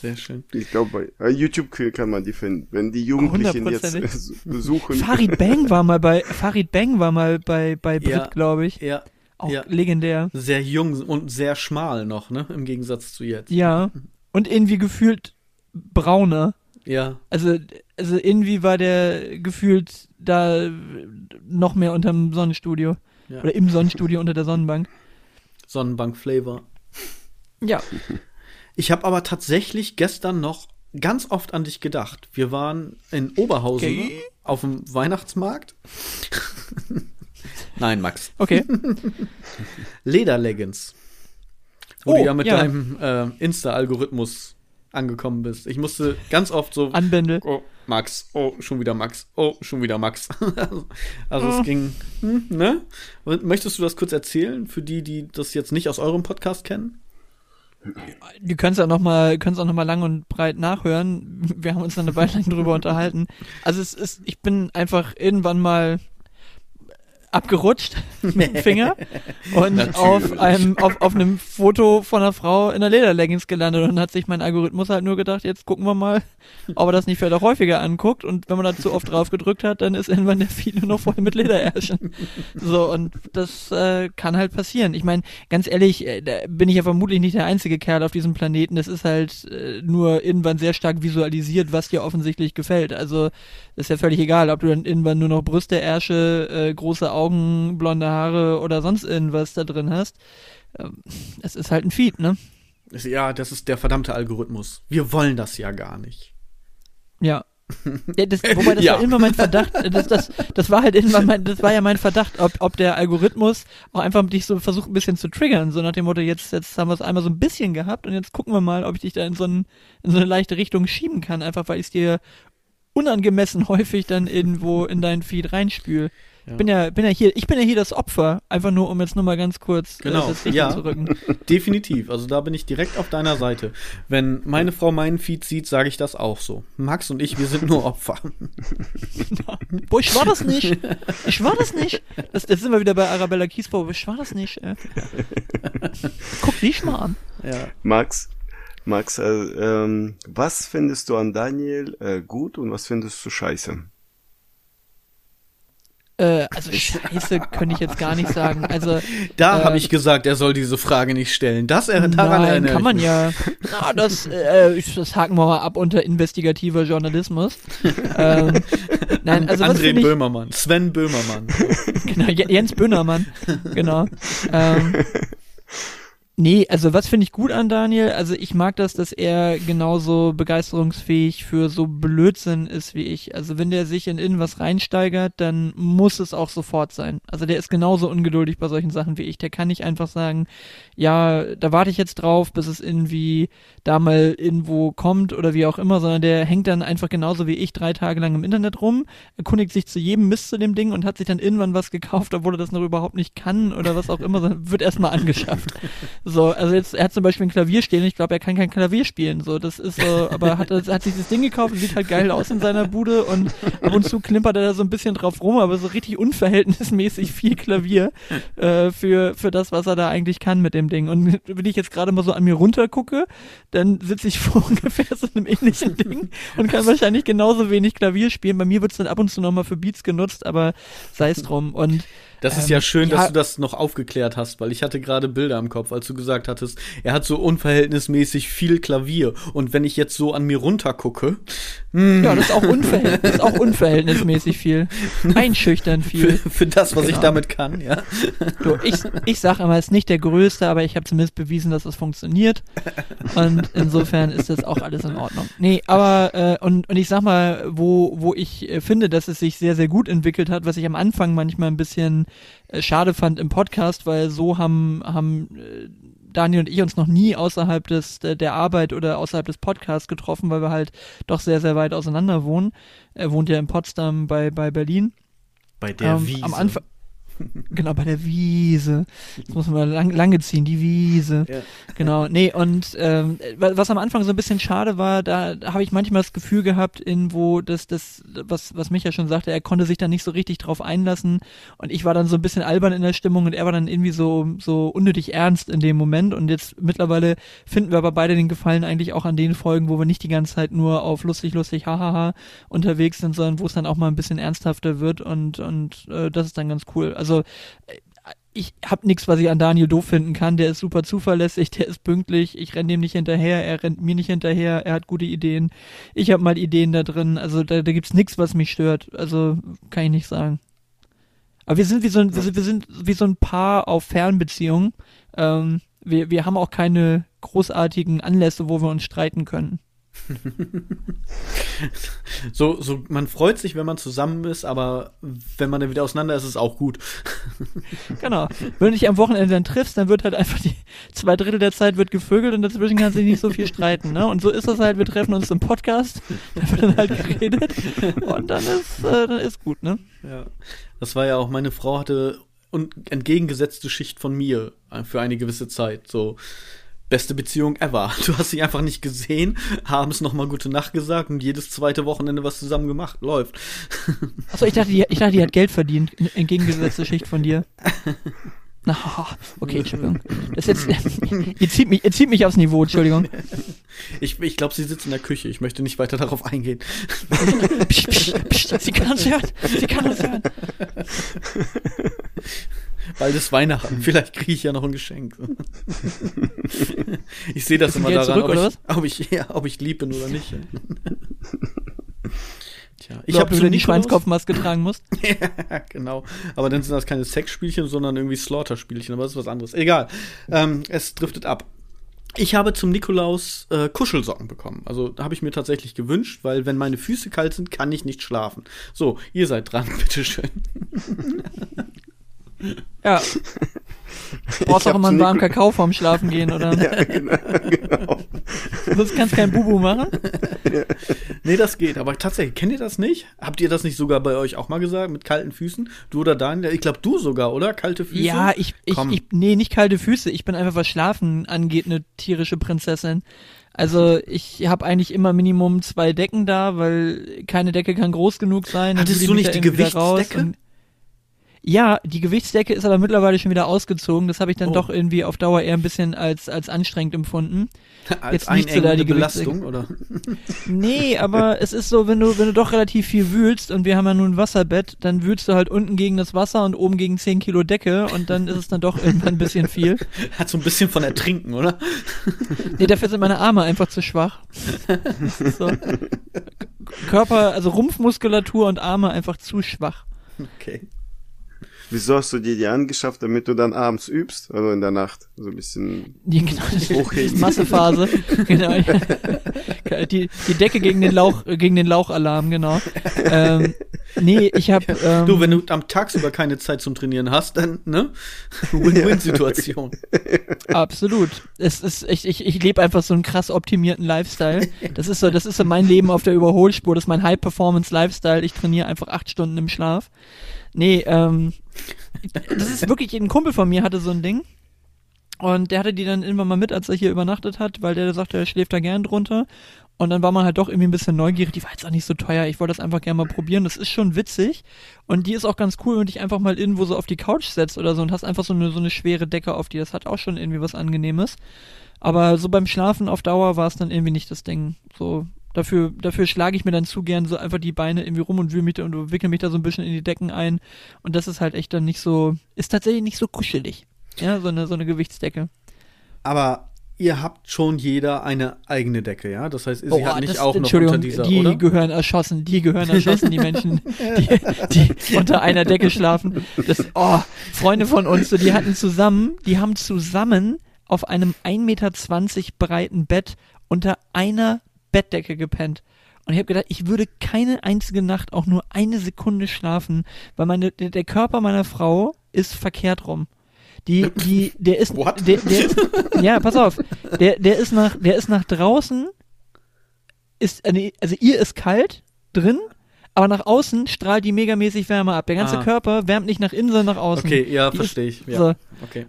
Sehr schön. Ich glaube, bei YouTube kann man die finden. Wenn die Jugendlichen jetzt äh, suchen. Farid Bang war mal bei Farid Bang war mal bei bei Brit, Ja. glaube ich. Ja, Auch ja. legendär. sehr jung und sehr schmal noch, ne? Im Gegensatz zu jetzt. Ja. Und irgendwie gefühlt brauner. Ja, Also, also irgendwie war der gefühlt da noch mehr unterm Sonnenstudio. Ja. Oder im Sonnenstudio unter der Sonnenbank. Sonnenbank-Flavor. Ja. Ich habe aber tatsächlich gestern noch ganz oft an dich gedacht. Wir waren in Oberhausen Okay. auf dem Weihnachtsmarkt. Nein, Max. Okay. Lederleggings. Wo Oh, du ja mit ja. deinem äh, Insta-Algorithmus angekommen bist. Ich musste ganz oft so. Anbindel. Oh, Max. Oh, schon wieder Max. Oh, schon wieder Max. also Oh. es ging, hm, ne? Und möchtest du das kurz erzählen für die, die das jetzt nicht aus eurem Podcast kennen? Die können es auch noch mal, können auch noch mal lang und breit nachhören. Wir haben uns dann eine Weile lang drüber unterhalten. Also es ist, ich bin einfach irgendwann mal abgerutscht mit dem Finger und Natürlich. auf einem auf, auf einem Foto von einer Frau in der Lederleggings gelandet und hat sich mein Algorithmus halt nur gedacht, jetzt gucken wir mal, ob er das nicht vielleicht auch häufiger anguckt und wenn man da zu oft drauf gedrückt hat, dann ist irgendwann der Feed nur noch voll mit Lederärschen. So und das äh, kann halt passieren. Ich meine, ganz ehrlich, äh, da bin ich ja vermutlich nicht der einzige Kerl auf diesem Planeten. Das ist halt äh, nur irgendwann sehr stark visualisiert, was dir offensichtlich gefällt. Also ist ja völlig egal, ob du dann irgendwann nur noch Brüste, Ärsche, äh, große Augen, blonde Haare oder sonst irgendwas da drin hast. Ähm, Es ist halt ein Feed, ne? Ja, das ist der verdammte Algorithmus. Wir wollen das ja gar nicht. Ja. Ja, das, wobei das Ja. war immer mein Verdacht, äh, das, das, das war halt immer mein, das war ja mein Verdacht, ob, ob der Algorithmus auch einfach dich so versucht ein bisschen zu triggern, so nach dem Motto, jetzt, jetzt haben wir es einmal so ein bisschen gehabt und jetzt gucken wir mal, ob ich dich da in so, ein, in so eine leichte Richtung schieben kann, einfach weil ich es dir unangemessen häufig dann irgendwo in deinen Feed reinspül. Ja. Ich bin ja, bin ja hier, ich bin ja hier das Opfer, einfach nur um jetzt nur mal ganz kurz Genau, äh, das Licht ja. zu rücken. Definitiv. Also da bin ich direkt auf deiner Seite. Wenn meine Frau meinen Feed sieht, sage ich das auch so. Max und ich, wir sind nur Opfer. Boah, ich war das nicht. Ich war das nicht. Das, das sind wir wieder bei Arabella Kiesbau. Ich war das nicht. Äh. Guck dich mal an. ja. Max, Max, äh, ähm, was findest du an Daniel äh, gut und was findest du scheiße? Äh, also Scheiße könnte ich jetzt gar nicht sagen. Also Da Äh, habe ich gesagt, er soll diese Frage nicht stellen. Das er daran nein, kann man ja. Na, das, äh, das haken wir mal ab unter investigativer Journalismus. ähm, nein, also was André ich, Böhmermann, Sven Böhmermann. genau, Jens Böhnermann, genau. Ähm, nee, also was finde ich gut an Daniel? Also ich mag das, dass er genauso begeisterungsfähig für so Blödsinn ist wie ich. Also wenn der sich in irgendwas reinsteigert, dann muss es auch sofort sein. Also der ist genauso ungeduldig bei solchen Sachen wie ich. Der kann nicht einfach sagen, ja, da warte ich jetzt drauf, bis es irgendwie da mal irgendwo kommt oder wie auch immer, sondern der hängt dann einfach genauso wie ich drei Tage lang im Internet rum, erkundigt sich zu jedem Mist zu dem Ding und hat sich dann irgendwann was gekauft, obwohl er das noch überhaupt nicht kann oder was auch immer, sondern wird erstmal angeschafft. So, also jetzt, er hat zum Beispiel ein Klavier stehen, ich glaube, er kann kein Klavier spielen, so, das ist so, aber hat, hat sich das Ding gekauft, sieht halt geil aus in seiner Bude und ab und zu klimpert er da so ein bisschen drauf rum, aber so richtig unverhältnismäßig viel Klavier äh, für, für das, was er da eigentlich kann mit dem Ding. Und wenn ich jetzt gerade mal so an mir runter gucke, dann sitze ich vor ungefähr so einem ähnlichen Ding und kann wahrscheinlich genauso wenig Klavier spielen. Bei mir wird es dann ab und zu nochmal für Beats genutzt, aber sei es drum. Und Das ist Ähm, ja schön, ja. dass du das noch aufgeklärt hast, weil ich hatte gerade Bilder im Kopf, als du gesagt hattest, er hat so unverhältnismäßig viel Klavier. Und wenn ich jetzt so an mir runter gucke, hm, ja, das ist auch, das ist auch unverhältnismäßig viel. Einschüchtern für, viel. für das, was ich Genau. damit kann, ja. Du, ich, ich sag immer, es ist nicht der größte, aber ich habe zumindest bewiesen, dass es funktioniert. Und insofern ist das auch alles in Ordnung. Nee, aber äh, und, und ich sag mal, wo, wo ich äh, finde, dass es sich sehr, sehr gut entwickelt hat, was ich am Anfang manchmal ein bisschen äh, schade fand im Podcast, weil so haben, haben äh, Daniel und ich uns noch nie außerhalb des der, Arbeit oder außerhalb des Podcasts getroffen, weil wir halt doch sehr, sehr weit auseinander wohnen. Er wohnt ja in Potsdam bei, bei Berlin. Bei der Ähm, Wiese. Am Anfang. Genau, bei der Wiese. Das muss man lang, lange ziehen, die Wiese. Ja. Genau, nee, und ähm, wa- was am Anfang so ein bisschen schade war, da habe ich manchmal das Gefühl gehabt, in wo das, das, was, was Micha schon sagte, er konnte sich da nicht so richtig drauf einlassen und ich war dann so ein bisschen albern in der Stimmung und er war dann irgendwie so, so unnötig ernst in dem Moment und jetzt mittlerweile finden wir aber beide den Gefallen eigentlich auch an den Folgen, wo wir nicht die ganze Zeit nur auf lustig, lustig, hahaha unterwegs sind, sondern wo es dann auch mal ein bisschen ernsthafter wird und, und äh, das ist dann ganz cool. Also äh, ich habe nichts, was ich an Daniel doof finden kann. Der ist super zuverlässig, der ist pünktlich. Ich renne dem nicht hinterher, er rennt mir nicht hinterher. Er hat gute Ideen. Ich habe mal Ideen da drin. Also da, da gibt's nichts, was mich stört. Also kann ich nicht sagen. Aber wir sind wie so ein, wir sind, wir sind wie so ein Paar auf Fernbeziehungen. Ähm, wir, wir haben auch keine großartigen Anlässe, wo wir uns streiten können. So, so, man freut sich, wenn man zusammen ist, aber wenn man dann wieder auseinander ist, ist es auch gut. Genau. Wenn du dich am Wochenende dann triffst, dann wird halt einfach die zwei Drittel der Zeit wird gevögelt und dazwischen kannst du dich nicht so viel streiten, ne? Und so ist das halt, wir treffen uns im Podcast, da wird dann halt geredet und dann ist, äh, dann ist gut, ne? Ja. Das war ja auch, meine Frau hatte und entgegengesetzte Schicht von mir äh, für eine gewisse Zeit. So, beste Beziehung ever. Du hast sie einfach nicht gesehen, abends nochmal gute Nacht gesagt und jedes zweite Wochenende was zusammen gemacht. Läuft. Achso, ich dachte, die, ich dachte, die hat Geld verdient, entgegengesetzte Schicht von dir. Na, okay, Entschuldigung. Das jetzt, ihr zieht mich, ihr zieht mich aufs Niveau, Entschuldigung. Ich, ich glaube, sie sitzt in der Küche. Ich möchte nicht weiter darauf eingehen. Psst, psst, psst, sie kann uns hören, sie kann uns hören. Bald ist Weihnachten. Vielleicht kriege ich ja noch ein Geschenk. ich sehe das immer daran, zurück, ob, ich, ob, ich, ja, ob ich lieb bin oder nicht. Tja, ich habe wieder die Schweinskopfmaske tragen musst. ja, genau. Aber dann sind das keine Sexspielchen, sondern irgendwie Slaughter-Spielchen. Aber das ist was anderes. Egal. Ähm, es driftet ab. Ich habe zum Nikolaus äh, Kuschelsocken bekommen. Also habe ich mir tatsächlich gewünscht, weil wenn meine Füße kalt sind, kann ich nicht schlafen. So, ihr seid dran, bitteschön. Ja. Du brauchst auch immer einen warmen Kakao vorm Schlafen gehen, oder? Ja, genau, genau. Sonst kannst du kein Bubu machen. Nee, das geht. Aber tatsächlich, kennt ihr das nicht? Habt ihr das nicht sogar bei euch auch mal gesagt, mit kalten Füßen? Du oder Daniel? Ich glaube, du sogar, oder? Kalte Füße? Ja, ich, ich, Komm. ich, nee, nicht kalte Füße. Ich bin einfach, was Schlafen angeht, eine tierische Prinzessin. Also ich habe eigentlich immer Minimum zwei Decken da, weil keine Decke kann groß genug sein. Hattest du nicht die irgendwie wieder raus Gewichtsdecke? und- Ja, die Gewichtsdecke ist aber mittlerweile schon wieder ausgezogen. Das habe ich dann Oh. doch irgendwie auf Dauer eher ein bisschen als, als anstrengend empfunden. Als jetzt nicht so da die Belastung, oder? Nee, aber es ist so, wenn du, wenn du doch relativ viel wühlst und wir haben ja nun ein Wasserbett, dann wühlst du halt unten gegen das Wasser und oben gegen 10 Kilo Decke und dann ist es dann doch irgendwann ein bisschen viel. Hat so ein bisschen von Ertrinken, oder? Nee, dafür sind meine Arme einfach zu schwach. So. Körper, also Rumpfmuskulatur und Arme einfach zu schwach. Okay. Wieso hast du dir die angeschafft, damit du dann abends übst? Also in der Nacht. So ein bisschen. Die, genau, das Hochheben. Massephase. Genau. Ja. Die, die Decke gegen den Lauch, äh, gegen den Lauchalarm, genau. Ähm, nee, ich habe ähm, Du, wenn du am tagsüber keine Zeit zum Trainieren hast, dann, ne? Win-Win-Situation. Absolut. Es ist, ich, ich, ich lebe einfach so einen krass optimierten Lifestyle. Das ist so, das ist so mein Leben auf der Überholspur. Das ist mein High-Performance-Lifestyle. Ich trainiere einfach acht Stunden im Schlaf. Nee, ähm, das ist wirklich, ein Kumpel von mir hatte so ein Ding. Und der hatte die dann immer mal mit, als er hier übernachtet hat, weil der sagte, er schläft da gern drunter. Und dann war man halt doch irgendwie ein bisschen neugierig. Die war jetzt auch nicht so teuer. Ich wollte das einfach gerne mal probieren. Das ist schon witzig. Und die ist auch ganz cool, wenn du dich einfach mal irgendwo so auf die Couch setzt oder so und hast einfach so eine, so eine schwere Decke auf dir. Das hat auch schon irgendwie was Angenehmes. Aber so beim Schlafen auf Dauer war es dann irgendwie nicht das Ding. So, dafür, dafür schlage ich mir dann zu gern so einfach die Beine irgendwie rum und wühle mich da und wickel mich da so ein bisschen in die Decken ein. Und das ist halt echt dann nicht so, ist tatsächlich nicht so kuschelig. Ja, so eine, so eine Gewichtsdecke. Aber ihr habt schon jeder eine eigene Decke, ja? Das heißt, sie Oh, hat nicht das- auch noch unter dieser, die oder? gehören erschossen, die gehören erschossen, die Menschen, die, die unter einer Decke schlafen. Das, oh, Freunde von uns, so, die hatten zusammen, die haben zusammen auf einem 1,20 Meter breiten Bett unter einer Bettdecke gepennt. Und ich habe gedacht, ich würde keine einzige Nacht auch nur eine Sekunde schlafen, weil meine, der Körper meiner Frau ist verkehrt rum. Die, die, der ist, What? der, der ist, ja, pass auf, der, der ist nach, der ist nach draußen, ist, nee, also ihr ist kalt drin, aber nach außen strahlt die megamäßig Wärme ab. Der ganze Ah. Körper wärmt nicht nach innen, sondern nach außen. Okay, ja, verstehe ich. Ja. So. Okay.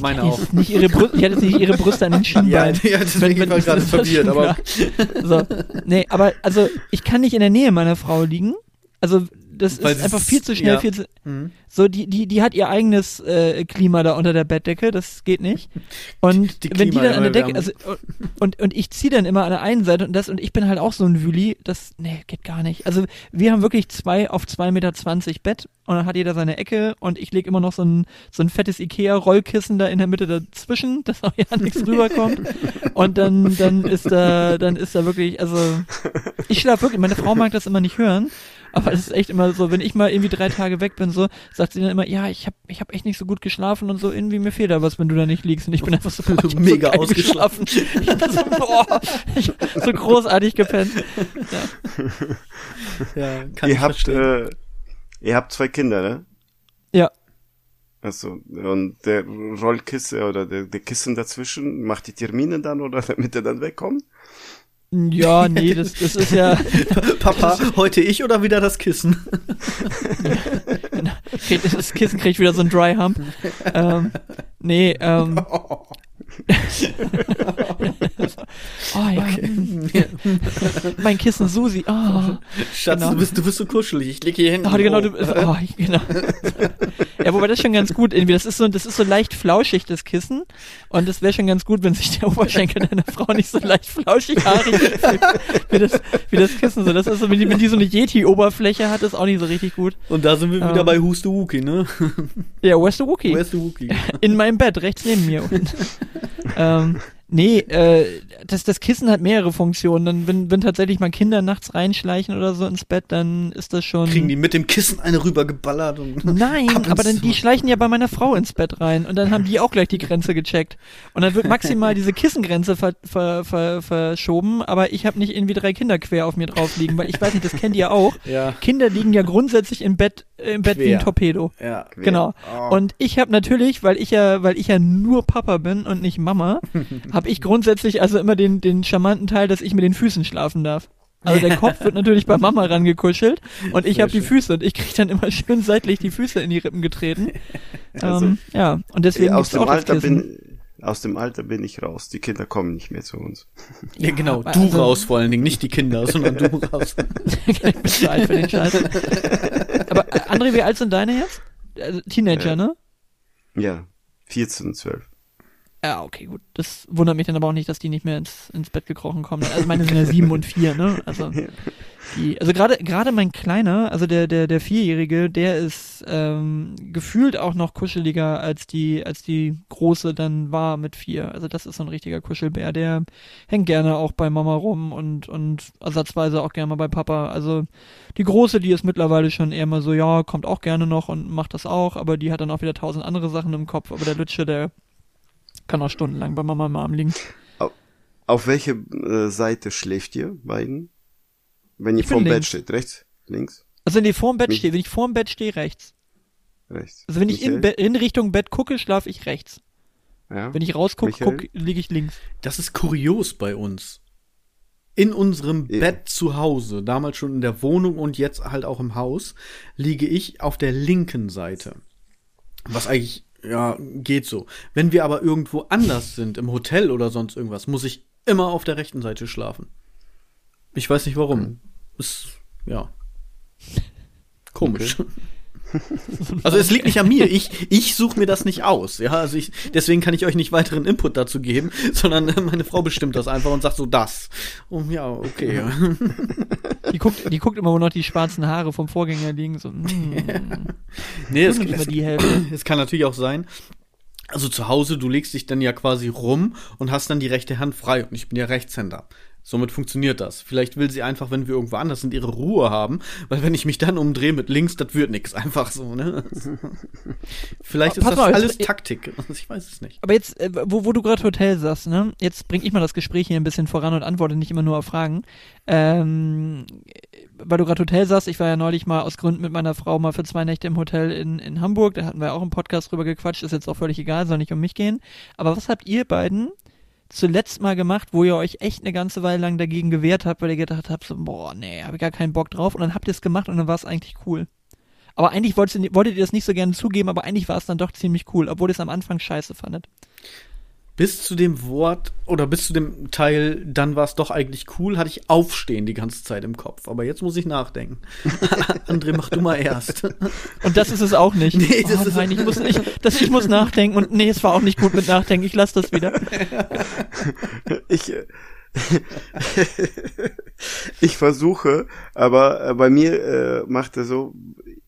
Meine auch. ist Nicht ihre Brü- die hat jetzt nicht ihre Brüste an den Schienbeinen. ja, deswegen Wenn- war ich gerade das verwirrt, aber. So. Nee, aber also ich kann nicht in der Nähe meiner Frau liegen. Also das Weil ist einfach viel zu schnell, ja. viel zu, Mhm. so die die die hat ihr eigenes äh, Klima da unter der Bettdecke, das geht nicht. Und Die wenn die dann an der Decke, also und und ich ziehe dann immer an der einen Seite und das und ich bin halt auch so ein Wüli, das nee geht gar nicht. Also wir haben wirklich zwei auf zwei Meter zwanzig Bett und dann hat jeder seine Ecke und ich lege immer noch so ein so ein fettes Ikea Rollkissen da in der Mitte dazwischen, dass auch ja nichts rüberkommt. Und dann dann ist da dann ist da wirklich also ich schlafe wirklich. Meine Frau mag das immer nicht hören. Aber es ist echt immer so, wenn ich mal irgendwie drei Tage weg bin, so, sagt sie dann immer, ja, ich habe ich hab echt nicht so gut geschlafen und so, irgendwie mir fehlt da was, wenn du da nicht liegst. Und ich bin einfach so, boah, ich Mega so geil ausgeschlafen. geschlafen. Ich bin so, boah, ich hab so großartig gepennt. ja, kann ihr ich habt, verstehen. äh, ihr habt zwei Kinder, ne? Ja. Also, und der Rollkissen oder der, der Kissen dazwischen, macht die Termine dann oder damit er dann wegkommt? Ja, nee, das, das ist ja, Papa, heute ich oder wieder das Kissen? kriegt, das Kissen kriegt wieder so ein Dry Hump. Ähm, nee, ähm. oh ja, mein Kissen Susi. Oh. Schatz, Genau. du, bist, du bist so kuschelig. Ich leg hier hin. Oh, genau, du, oh, genau. ja, wobei das schon ganz gut irgendwie, das ist so, das ist so leicht flauschig, das Kissen. Und das wäre schon ganz gut, wenn sich der Oberschenkel deiner Frau nicht so leicht flauschig haarig fühlt, wie das, wie das Kissen so. Das ist so, wenn die, wenn die so eine Yeti-Oberfläche hat, ist auch nicht so richtig gut. Und da sind wir wieder Ähm. bei Who's the Wookie, ne? Ja, where's the Wookie? Where's the Wookie? In meinem Bett, rechts neben mir. Ähm, nee, äh, das, das Kissen hat mehrere Funktionen. Dann, wenn, wenn tatsächlich mal Kinder nachts reinschleichen oder so ins Bett, dann ist das schon. Kriegen die mit dem Kissen eine rübergeballert und. Nein, aber dann die schleichen ja bei meiner Frau ins Bett rein und dann haben die auch gleich die Grenze gecheckt. Und dann wird maximal diese Kissengrenze ver, ver, ver, verschoben, aber ich habe nicht irgendwie drei Kinder quer auf mir drauf liegen, weil ich weiß nicht, das kennt ihr auch. Ja. Kinder liegen ja grundsätzlich im Bett im Bett wie ein Quer. Torpedo. Ja. Genau. Oh. Und ich habe natürlich, weil ich ja, weil ich ja nur Papa bin und nicht Mama, habe ich grundsätzlich also immer den den charmanten Teil, dass ich mit den Füßen schlafen darf. Also der Kopf wird natürlich bei Mama rangekuschelt und ich habe die. Füße und ich krieg dann immer schön seitlich die Füße in die Rippen getreten. Also, ähm, ja, und deswegen aus dem Alter bin, aus dem Alter bin ich raus. Die Kinder kommen nicht mehr zu uns. Ja, genau. Du also- raus vor allen Dingen, nicht die Kinder, sondern du raus. ich bin zu alt für den Scheiß. Aber äh, André, wie alt sind deine jetzt? Also, Teenager, Äh, ne? Ja, 14, 12. Ja, okay, gut. Das wundert mich dann aber auch nicht, dass die nicht mehr ins, ins Bett gekrochen kommen. Also meine sind ja sieben und vier, ne? Also die, also gerade gerade mein Kleiner, also der der der Vierjährige, der ist ähm, gefühlt auch noch kuscheliger als die als die große dann war mit vier. Also das ist so ein richtiger Kuschelbär. Der hängt gerne auch bei Mama rum und und ersatzweise auch gerne mal bei Papa. Also die große, die ist mittlerweile schon eher mal so, ja, kommt auch gerne noch und macht das auch, aber die hat dann auch wieder tausend andere Sachen im Kopf. Aber der Lütsche, der kann auch stundenlang bei Mama im Arm liegen. Auf welche äh, Seite schläft ihr beiden? Wenn ihr vorm Bett steht, rechts? Links? Also wenn ich vorm Bett stehe, wenn ich vorm Bett stehe, rechts. Rechts. Also wenn ich in, Michael? Be in Richtung Bett gucke, schlafe ich rechts. Ja. Wenn ich rausgucke, Michael? guck, liege ich links. Das ist kurios bei uns. In unserem Ja. Bett zu Hause, damals schon in der Wohnung und jetzt halt auch im Haus, liege ich auf der linken Seite. Was eigentlich, ja, geht so. Wenn wir aber irgendwo anders sind, im Hotel oder sonst irgendwas, muss ich immer auf der rechten Seite schlafen. Ich weiß nicht warum. Ist, ja. Komisch. Also es liegt nicht an mir. Ich, ich suche mir das nicht aus. Ja, also ich, deswegen kann ich euch nicht weiteren Input dazu geben, sondern äh, meine Frau bestimmt das einfach und sagt so das. Oh, ja, okay. Die guckt, die guckt immer, wo noch die schwarzen Haare vom Vorgänger liegen. So, mm, Nee, es, es, die Hälfte. es kann natürlich auch sein. Also zu Hause, du legst dich dann ja quasi rum und hast dann die rechte Hand frei und ich bin ja Rechtshänder. Somit funktioniert das. Vielleicht will sie einfach, wenn wir irgendwo anders sind, ihre Ruhe haben, weil wenn ich mich dann umdrehe mit links, das wird nix. Einfach so, ne? Vielleicht ist das mal, jetzt- alles Taktik. Ich weiß es nicht. Aber jetzt, äh, wo, wo du gerade Hotel sagst, ne? Jetzt bringe ich mal das Gespräch hier ein bisschen voran und antworte nicht immer nur auf Fragen. Ähm, weil du gerade Hotel sagst, ich war ja neulich mal aus Gründen mit meiner Frau mal für zwei Nächte im Hotel in, in Hamburg. Da hatten wir auch im Podcast drüber gequatscht, ist jetzt auch völlig egal, soll nicht um mich gehen. Aber was habt ihr beiden zuletzt mal gemacht, wo ihr euch echt eine ganze Weile lang dagegen gewehrt habt, weil ihr gedacht habt, so, boah, nee, hab ich gar keinen Bock drauf und dann habt ihr es gemacht und dann war es eigentlich cool. Aber eigentlich wolltet ihr, wolltet ihr das nicht so gerne zugeben, aber eigentlich war es dann doch ziemlich cool, obwohl ihr es am Anfang scheiße fandet. Bis zu dem Wort oder bis zu dem Teil, dann war es doch eigentlich cool, hatte ich Aufstehen die ganze Zeit im Kopf. Aber jetzt muss ich nachdenken. André, mach du mal erst. Und das ist es auch nicht. Nee, das oh, ist- nein, ich muss, ich, das, ich muss nachdenken und nee, es war auch nicht gut mit Nachdenken. Ich lasse das wieder. Ich, ich versuche, aber äh, bei mir äh, macht er so,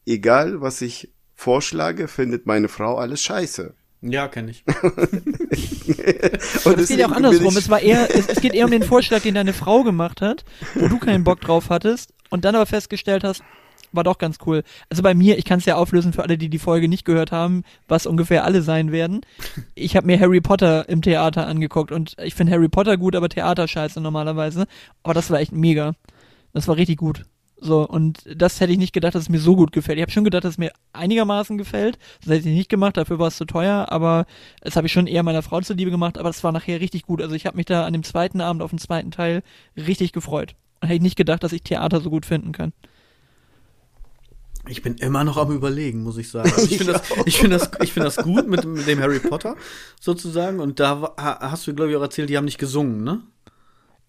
egal was ich vorschlage, findet meine Frau alles scheiße. Ja, kenne ich. Und Es geht ja auch andersrum. Es war eher, es, es geht eher um den Vorschlag, den deine Frau gemacht hat, wo du keinen Bock drauf hattest und dann aber festgestellt hast, war doch ganz cool. Also bei mir, ich kann es ja auflösen für alle, die die Folge nicht gehört haben, was ungefähr alle sein werden. Ich habe mir Harry Potter im Theater angeguckt und ich finde Harry Potter gut, aber Theater scheiße normalerweise. Aber das war echt mega. Das war richtig gut. So, und das hätte ich nicht gedacht, dass es mir so gut gefällt. Ich habe schon gedacht, dass es mir einigermaßen gefällt. Das hätte ich nicht gemacht, dafür war es zu teuer, aber das habe ich schon eher meiner Frau zuliebe gemacht, aber das war nachher richtig gut. Also ich habe mich da an dem zweiten Abend auf den zweiten Teil richtig gefreut. Und hätte ich nicht gedacht, dass ich Theater so gut finden kann. Ich bin immer noch am überlegen, muss ich sagen. Also ich finde das, ich finde das, ich finde das gut mit, mit dem Harry Potter sozusagen. Und da hast du, glaube ich, auch erzählt, die haben nicht gesungen, ne?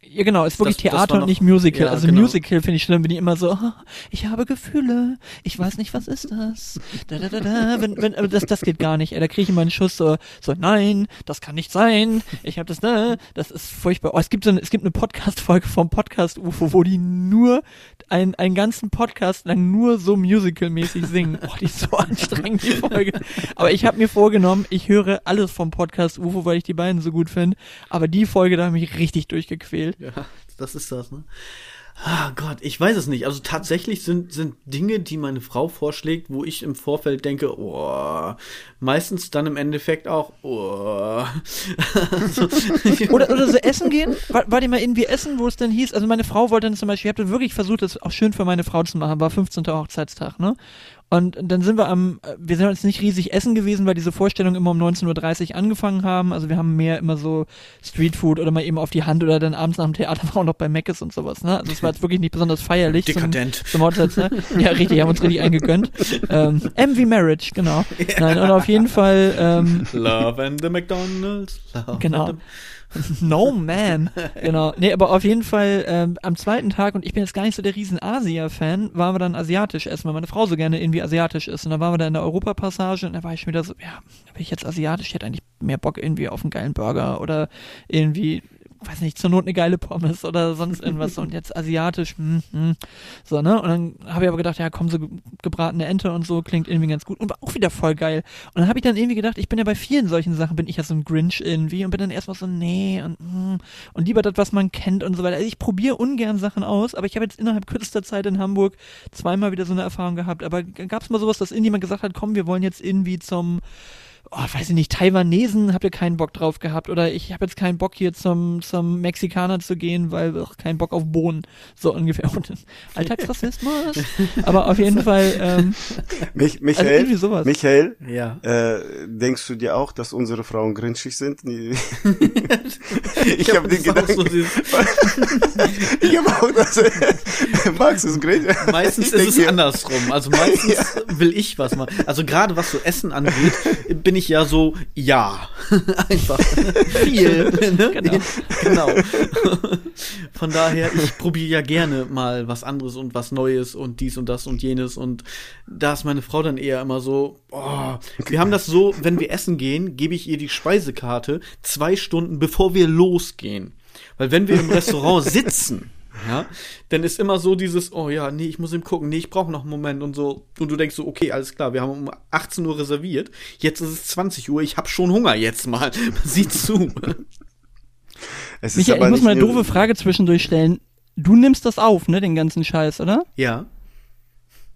Ja, genau, ist wirklich Das- das Theater und noch- nicht Musical. ja, also genau. Musical finde ich schlimm, bin ich immer so, "Ah, ich habe Gefühle, ich weiß nicht, was ist das? Da, da, da, da. Wenn, wenn, das, das geht gar nicht. Ey, da kriege ich immer einen Schuss so, so, nein, das kann nicht sein. Ich habe das, ne, das ist furchtbar. Oh, es gibt so eine, es gibt eine Podcast-Folge vom Podcast UFO, wo die nur ein, einen ganzen Podcast lang nur so musical-mäßig singen. Oh, die ist so anstrengend, die Folge. Aber ich habe mir vorgenommen, ich höre alles vom Podcast UFO, weil ich die beiden so gut finde. Aber die Folge, da habe ich mich richtig durchgequält. Ja, das ist das, ne? Ah Gott, ich weiß es nicht. Also tatsächlich sind, sind Dinge, die meine Frau vorschlägt, wo ich im Vorfeld denke, oh, meistens dann im Endeffekt auch, oh. so, Oder, oder so essen gehen? War, war die mal irgendwie essen, wo es denn hieß? Also meine Frau wollte dann zum Beispiel, ich habe wirklich versucht, das auch schön für meine Frau zu machen, war 15. Hochzeitstag, ne? Und dann sind wir am, äh, wir sind jetzt nicht riesig essen gewesen, weil diese Vorstellungen immer um 19.30 Uhr angefangen haben. Also wir haben mehr immer so Streetfood oder mal eben auf die Hand oder dann abends nach dem Theater wir auch noch bei Meckes und sowas, ne? Also es war jetzt wirklich nicht besonders feierlich. zum- Dekadent. Zum Hochzeitstag. Ja, richtig, haben uns richtig eingegönnt. Ähm, M wie Marriage, genau. Nein, und auf jeden Fall, ähm, Love and the McDonalds. Love Genau. No man. Genau. Nee, aber auf jeden Fall ähm, am zweiten Tag, und ich bin jetzt gar nicht so der riesen Asia-Fan, waren wir dann asiatisch essen, weil meine Frau so gerne irgendwie asiatisch ist. Und dann waren wir da in der Europapassage und da war ich schon wieder so, ja, bin ich jetzt asiatisch, ich hätte eigentlich mehr Bock irgendwie auf einen geilen Burger oder irgendwie, weiß nicht, zur Not eine geile Pommes oder sonst irgendwas. und jetzt asiatisch, hm, hm. so, ne? Und dann habe ich aber gedacht, ja, komm, so ge- gebratene Ente und so klingt irgendwie ganz gut und war auch wieder voll geil. Und dann habe ich dann irgendwie gedacht, ich bin ja bei vielen solchen Sachen, bin ich ja so ein Grinch irgendwie und bin dann erstmal so, nee, und, hm, und lieber das, was man kennt und so weiter. Also ich probiere ungern Sachen aus, aber ich habe jetzt innerhalb kürzester Zeit in Hamburg zweimal wieder so eine Erfahrung gehabt. Aber gab es mal sowas, dass irgendjemand gesagt hat, komm, wir wollen jetzt irgendwie zum oh, weiß ich nicht, Taiwanesen habt ihr keinen Bock drauf gehabt oder ich habe jetzt keinen Bock hier zum, zum Mexikaner zu gehen, weil ach, keinen Bock auf Bohnen, so ungefähr. Und Alltagsrassismus, aber auf jeden Fall, ähm, Mich, also Michael, irgendwie sowas. Michael, Ja. äh, denkst du dir auch, dass unsere Frauen grinchig sind? Ich hab habe den auch so Gedanken, dieses- ich habe auch das, Max ist grinch. Meistens Ich ist es andersrum. Also meistens will ich was machen. Also gerade was so Essen angeht, bin ich ja so, ja. Einfach viel. ne? Genau. genau. Von daher, ich probiere ja gerne mal was anderes und was Neues und dies und das und jenes. Und da ist meine Frau dann eher immer so, oh, wir haben das so, wenn wir essen gehen, gebe ich ihr die Speisekarte zwei Stunden bevor wir losgehen. Weil wenn wir im Restaurant sitzen, ja, dann ist immer so dieses, oh ja, nee, ich muss ihm gucken, nee, ich brauche noch einen Moment und so. Und du denkst so, okay, alles klar, wir haben um 18 Uhr reserviert, jetzt ist es 20 Uhr, ich habe schon Hunger jetzt mal. Sieh zu. Es ist Michael, aber ich muss mal eine doofe Frage zwischendurch stellen. Du nimmst das auf, ne, den ganzen Scheiß, oder? ja.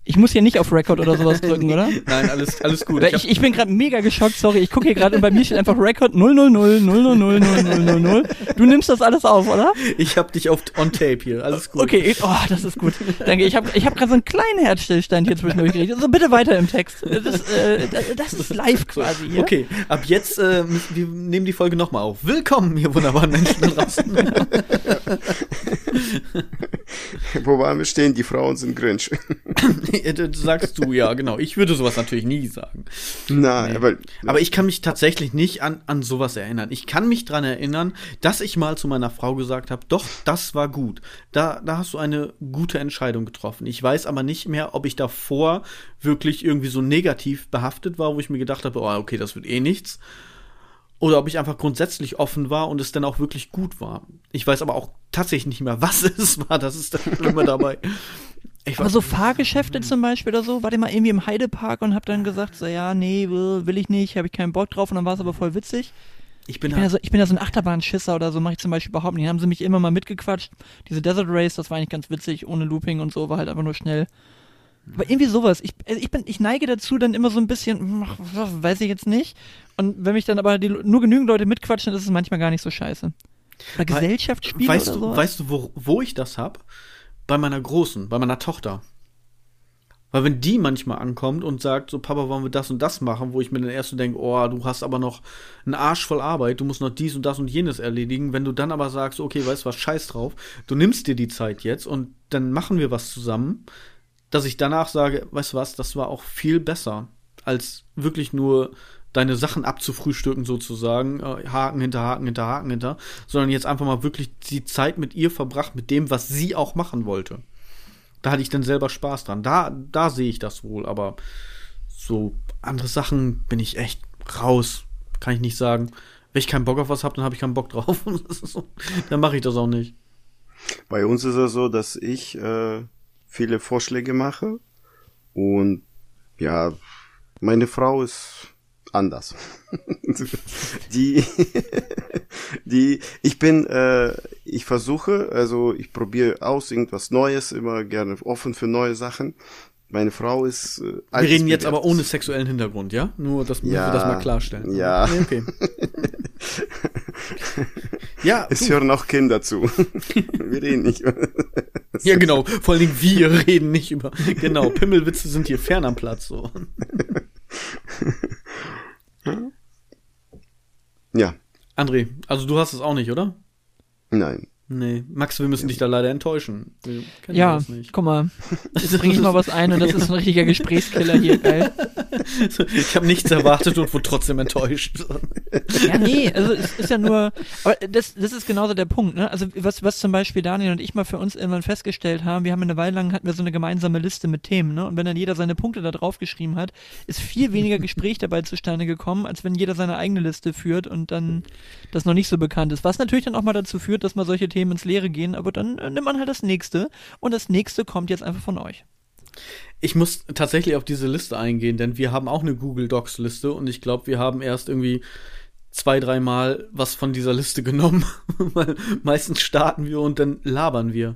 Ich muss hier nicht auf Record oder sowas drücken, oder? Nein, alles, alles gut. Ich, ich, bin gerade mega geschockt, sorry. Ich gucke hier gerade und bei mir steht einfach Record 000 000 Du nimmst das alles auf, oder? Ich hab dich auf on tape hier, alles gut. Okay, oh, das ist gut. Danke. Ich habe ich hab gerade so einen kleinen Herzstillstand hier zwischendurch gekriegt. So, bitte weiter im Text. Das, äh, das ist live quasi hier. Okay, ab jetzt, äh, wir nehmen die Folge nochmal auf. Willkommen, ihr wunderbaren Menschen da draußen. Wo waren wir stehen? Die Frauen sind Grinch. sagst du, ja, genau. Ich würde sowas natürlich nie sagen. Nein, nee. aber. Aber ich kann mich tatsächlich nicht an, an sowas erinnern. Ich kann mich dran erinnern, dass ich mal zu meiner Frau gesagt habe, doch, das war gut. Da, da hast du eine gute Entscheidung getroffen. Ich weiß aber nicht mehr, ob ich davor wirklich irgendwie so negativ behaftet war, wo ich mir gedacht habe, oh, okay, das wird eh nichts oder ob ich einfach grundsätzlich offen war und es dann auch wirklich gut war. Ich weiß aber auch tatsächlich nicht mehr, was es war. Das ist dann immer dabei. Ich aber so Fahrgeschäfte zum Beispiel oder so, war der mal irgendwie im Heidepark und hab dann gesagt, so ja, nee, will, will ich nicht, habe ich keinen Bock drauf und dann war es aber voll witzig. Ich bin, ich, bin ja so, ich bin ja so ein Achterbahnschisser oder so, mache ich zum Beispiel überhaupt nicht. Haben sie mich immer mal mitgequatscht. Diese Desert Race, das war eigentlich ganz witzig, ohne Looping und so, war halt einfach nur schnell. Aber irgendwie sowas. Ich, also ich, bin, ich neige dazu dann immer so ein bisschen, weiß ich jetzt nicht. Und wenn mich dann aber die, nur genügend Leute mitquatschen, dann ist es manchmal gar nicht so scheiße. Oder Gesellschaftsspiele weißt oder du, so. Weißt du, wo, wo ich das hab? Bei meiner Großen, bei meiner Tochter. Weil wenn die manchmal ankommt und sagt, so Papa, wollen wir das und das machen, wo ich mir dann erst so denke, oh, du hast aber noch einen Arsch voll Arbeit, du musst noch dies und das und jenes erledigen. Wenn du dann aber sagst, okay, weißt du was, scheiß drauf, du nimmst dir die Zeit jetzt und dann machen wir was zusammen, dass ich danach sage, weißt du was, das war auch viel besser, als wirklich nur deine Sachen abzufrühstücken sozusagen, äh, Haken hinter Haken hinter Haken hinter, sondern jetzt einfach mal wirklich die Zeit mit ihr verbracht, mit dem, was sie auch machen wollte. Da hatte ich dann selber Spaß dran. Da, da sehe ich das wohl, aber so andere Sachen bin ich echt raus. Kann ich nicht sagen. Wenn ich keinen Bock auf was habe, dann habe ich keinen Bock drauf. dann mache ich das auch nicht. Bei uns ist es so, dass ich äh, viele Vorschläge mache und ja, meine Frau ist anders. die, die, ich bin, äh, ich versuche, also ich probiere aus irgendwas Neues, immer gerne offen für neue Sachen. Meine Frau ist. Äh, Wir reden jetzt aber ohne sexuellen Hintergrund, ja? Nur, dass ja, wir das mal klarstellen. Ja. Nee, okay. ja. Es du. hören auch Kinder zu. wir reden nicht über. ja, genau. Vor allen Dingen wir reden nicht über. Genau. Pimmelwitze sind hier fern am Platz, so. Ja. André, also du hast es auch nicht, oder? Nein. Nee, Max, wir müssen dich da leider enttäuschen. ja, guck mal. Jetzt bringe ich mal was ein und das ist ein richtiger Gesprächskiller hier, geil. Ich habe nichts erwartet und wurde trotzdem enttäuscht. Ja, nee, also es ist ja nur, aber das, das ist genauso der Punkt, ne? Also was, was zum Beispiel Daniel und ich mal für uns irgendwann festgestellt haben, wir haben eine Weile lang hatten wir so eine gemeinsame Liste mit Themen, ne? Und wenn dann jeder seine Punkte da drauf geschrieben hat, ist viel weniger Gespräch dabei zustande gekommen, als wenn jeder seine eigene Liste führt und dann das noch nicht so bekannt ist. Was natürlich dann auch mal dazu führt, dass man solche Themen ins Leere gehen, aber dann äh, nimmt man halt das nächste und das nächste kommt jetzt einfach von euch. Ich muss tatsächlich auf diese Liste eingehen, denn wir haben auch eine Google Docs Liste und ich glaube, wir haben erst irgendwie zwei, dreimal was von dieser Liste genommen, weil meistens starten wir und dann labern wir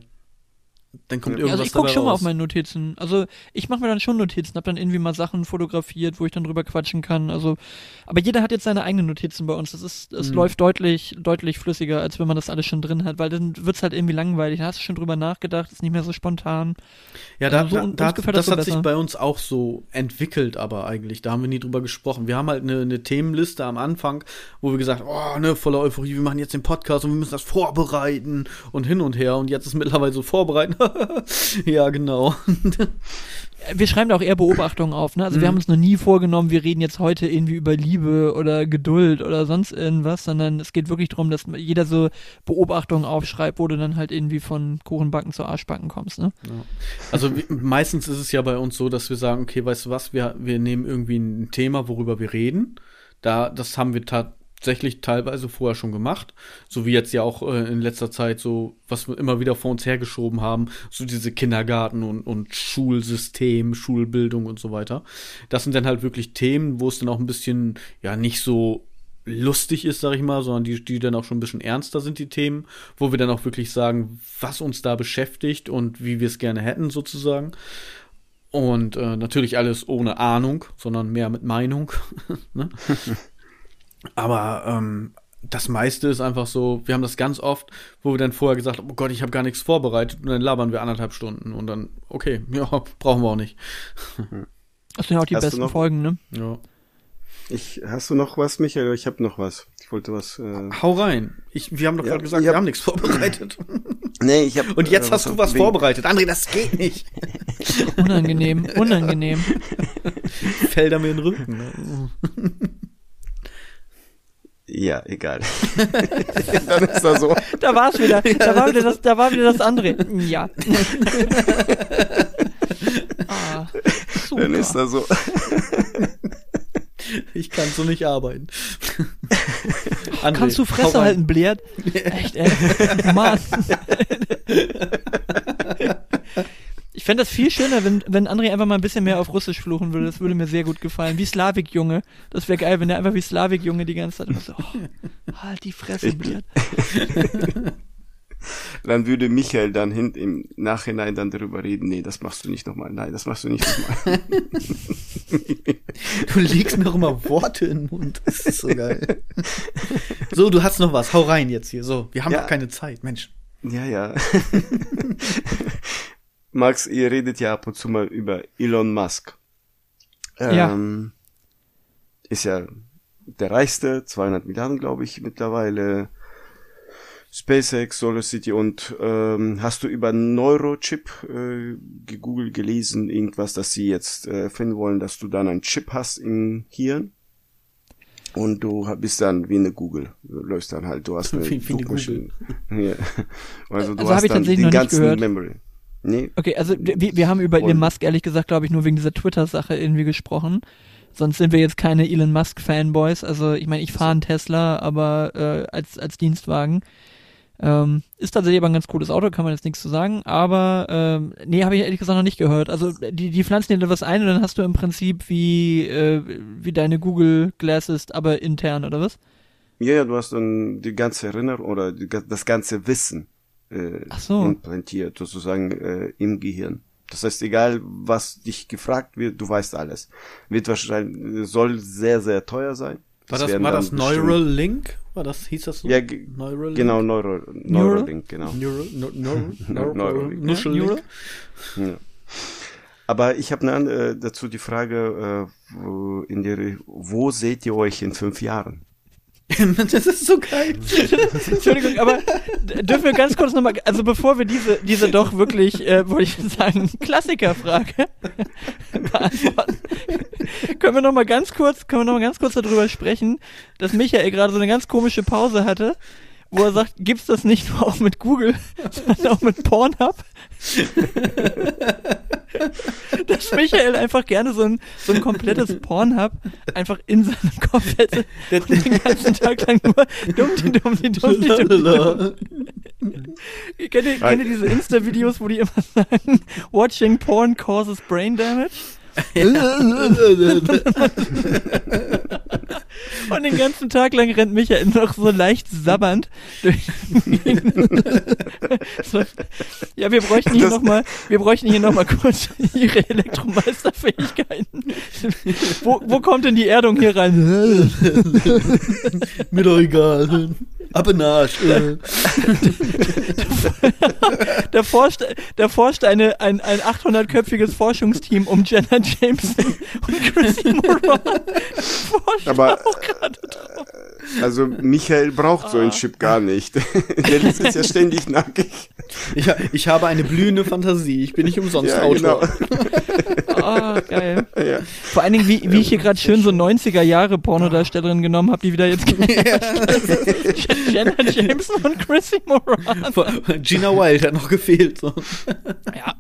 dann kommt irgendwas Also ich gucke schon mal auf meine Notizen. Also ich mache mir dann schon Notizen, hab dann irgendwie mal Sachen fotografiert, wo ich dann drüber quatschen kann. Also, aber jeder hat jetzt seine eigenen Notizen bei uns. Das ist, es mhm. läuft deutlich, deutlich flüssiger, als wenn man das alles schon drin hat, weil dann wird's halt irgendwie langweilig. Da hast du schon drüber nachgedacht, ist nicht mehr so spontan. Ja, da, also so, da, da das, das hat besser. sich bei uns auch so entwickelt, aber eigentlich. Da haben wir nie drüber gesprochen. Wir haben halt eine, eine Themenliste am Anfang, wo wir gesagt, oh, ne, voller Euphorie, wir machen jetzt den Podcast und wir müssen das vorbereiten und hin und her. Und jetzt ist mittlerweile so vorbereiten. ja, genau. wir schreiben da auch eher Beobachtungen auf, ne? Also mhm. wir haben uns noch nie vorgenommen, wir reden jetzt heute irgendwie über Liebe oder Geduld oder sonst irgendwas, sondern es geht wirklich darum, dass jeder so Beobachtungen aufschreibt, wo du dann halt irgendwie von Kuchenbacken zu Arschbacken kommst, ne? Ja. Also meistens ist es ja bei uns so, dass wir sagen, okay, weißt du was, wir, wir nehmen irgendwie ein Thema, worüber wir reden. Da, das haben wir tatsächlich teilweise vorher schon gemacht, so wie jetzt ja auch äh, in letzter Zeit so, was wir immer wieder vor uns hergeschoben haben, so diese Kindergarten und, und Schulsystem, Schulbildung und so weiter. Das sind dann halt wirklich Themen, wo es dann auch ein bisschen, ja, nicht so lustig ist, sag ich mal, sondern die, die dann auch schon ein bisschen ernster sind, die Themen, wo wir dann auch wirklich sagen, was uns da beschäftigt und wie wir es gerne hätten, sozusagen. Und äh, natürlich alles ohne Ahnung, sondern mehr mit Meinung. ne? Aber ähm, das meiste ist einfach so, wir haben das ganz oft, wo wir dann vorher gesagt haben, oh Gott, ich habe gar nichts vorbereitet und dann labern wir anderthalb Stunden und dann, okay, ja, brauchen wir auch nicht. Das sind ja auch die Hast besten noch- Folgen, ne? Ja. Ich, hast du noch was, Michael? Ich habe noch was. Ich wollte was. Äh, Hau rein. Ich, wir haben doch Ja, gerade gesagt, ja. wir haben nichts vorbereitet. nee, ich habe. Und jetzt hast du was vorbereitet. André, das geht nicht. Unangenehm, unangenehm. Fällt er mir in den Rücken. ne? Ja, egal. Dann ist das so. Da war es wieder. Da war wieder das, da war wieder das andere. Ja. ah, Dann ist das so. Ich kann so nicht arbeiten. André, Kannst du Fresse halten, Blair? Echt, ey. Mann. Ich fände das viel schöner, wenn, wenn André einfach mal ein bisschen mehr auf Russisch fluchen würde. Das würde mir sehr gut gefallen. Wie Slavik-Junge. Das wäre geil, wenn er einfach wie Slavik-Junge die ganze Zeit immer so, oh, halt die Fresse, Blair. Dann würde Michael dann hin, im Nachhinein dann darüber reden, nee, das machst du nicht nochmal. Nein, das machst du nicht nochmal. Du legst mir auch immer Worte in den Mund. Das ist so geil. So, du hast noch was. Hau rein jetzt hier. So, wir haben Ja. doch keine Zeit, Mensch. ja, ja. Max, ihr redet ja ab und zu mal über Elon Musk. Ja. Ähm, Ist ja der reichste, 200 Milliarden, glaube ich, mittlerweile. SpaceX, Solar City und ähm, hast du über Neurochip äh, gegoogelt, gelesen, irgendwas, dass sie jetzt äh, finden wollen, dass du dann einen Chip hast im Hirn und du bist dann wie eine Google, du läufst dann halt, du hast eine, Wie- wie eine Suchmaschine. Ja. Also du Also hast dann den ganzen. Memory. Nee, Okay, also wir, wir haben über Elon Musk ehrlich gesagt, glaube ich, nur wegen dieser Twitter-Sache irgendwie gesprochen. Sonst sind wir jetzt keine Elon Musk-Fanboys. Also ich meine, ich fahre einen Tesla, aber äh, als, als Dienstwagen. Ähm, ist tatsächlich aber ein ganz cooles Auto, kann man jetzt nichts zu sagen. Aber ähm, nee, habe ich ehrlich gesagt noch nicht gehört. Also die, die pflanzen dir da was ein und dann hast du im Prinzip wie, äh, wie deine Google Glasses, aber intern, oder was? Ja, ja, du hast dann die ganze Erinnerung oder die, das ganze Wissen äh, so. implantiert, sozusagen äh, im Gehirn. Das heißt, egal was dich gefragt wird, du weißt alles. Wird wahrscheinlich, soll sehr, sehr teuer sein. War das, war das bestimmt- Neuralink? War das, hieß das so? Ja, ge- Neuralink? Genau, Neuro, Neuralink, genau. Neural, Neu- Neural, Neural, Neuralink. Nuschelink? Ja. Aber ich habe äh, dazu die Frage, äh, in der, wo seht ihr euch in fünf Jahren? das ist so geil. Entschuldigung, aber dürfen wir ganz kurz nochmal, also bevor wir diese, diese doch wirklich, äh, wollte ich sagen, Klassikerfrage beantworten, können wir nochmal ganz kurz, können wir noch mal ganz kurz darüber sprechen, dass Michael gerade so eine ganz komische Pause hatte, wo er sagt, gibt's das nicht nur auch mit Google, sondern auch mit Pornhub? Dass Michael einfach gerne so ein, so ein komplettes Pornhub einfach in seinem Kopf hätte und den ganzen Tag lang nur dumm, die dumm, die dumm, die dumm, die dumm. Kennt ihr, kennt ihr diese Insta-Videos, wo die immer sagen, watching porn causes brain damage? Und den ganzen Tag lang rennt Michael noch so leicht sabbernd durch. so. Ja, wir bräuchten hier nochmal, wir bräuchten hier noch mal kurz ihre Elektromeisterfähigkeiten. wo, wo kommt denn die Erdung hier rein? Mir doch egal. Ab in den Arsch. Äh. da forscht, da forscht eine, ein, ein 800-köpfiges Forschungsteam um Jenna Jameson und Chrissy Moran. Forscht Aber auch gerade drauf. also Michael braucht so einen Chip gar nicht. Der ist ja ständig nackig. Ich, ich habe eine blühende Fantasie. Ich bin nicht umsonst Ja, Autor. genau. Ah, geil. Ja. Vor allen Dingen, wie, wie ich hier gerade schön so 90er Jahre Pornodarstellerinnen genommen habe, die wieder jetzt Jenna Jameson und Chrissy Moran. Gina Wild hat noch gefehlt. So. Ja,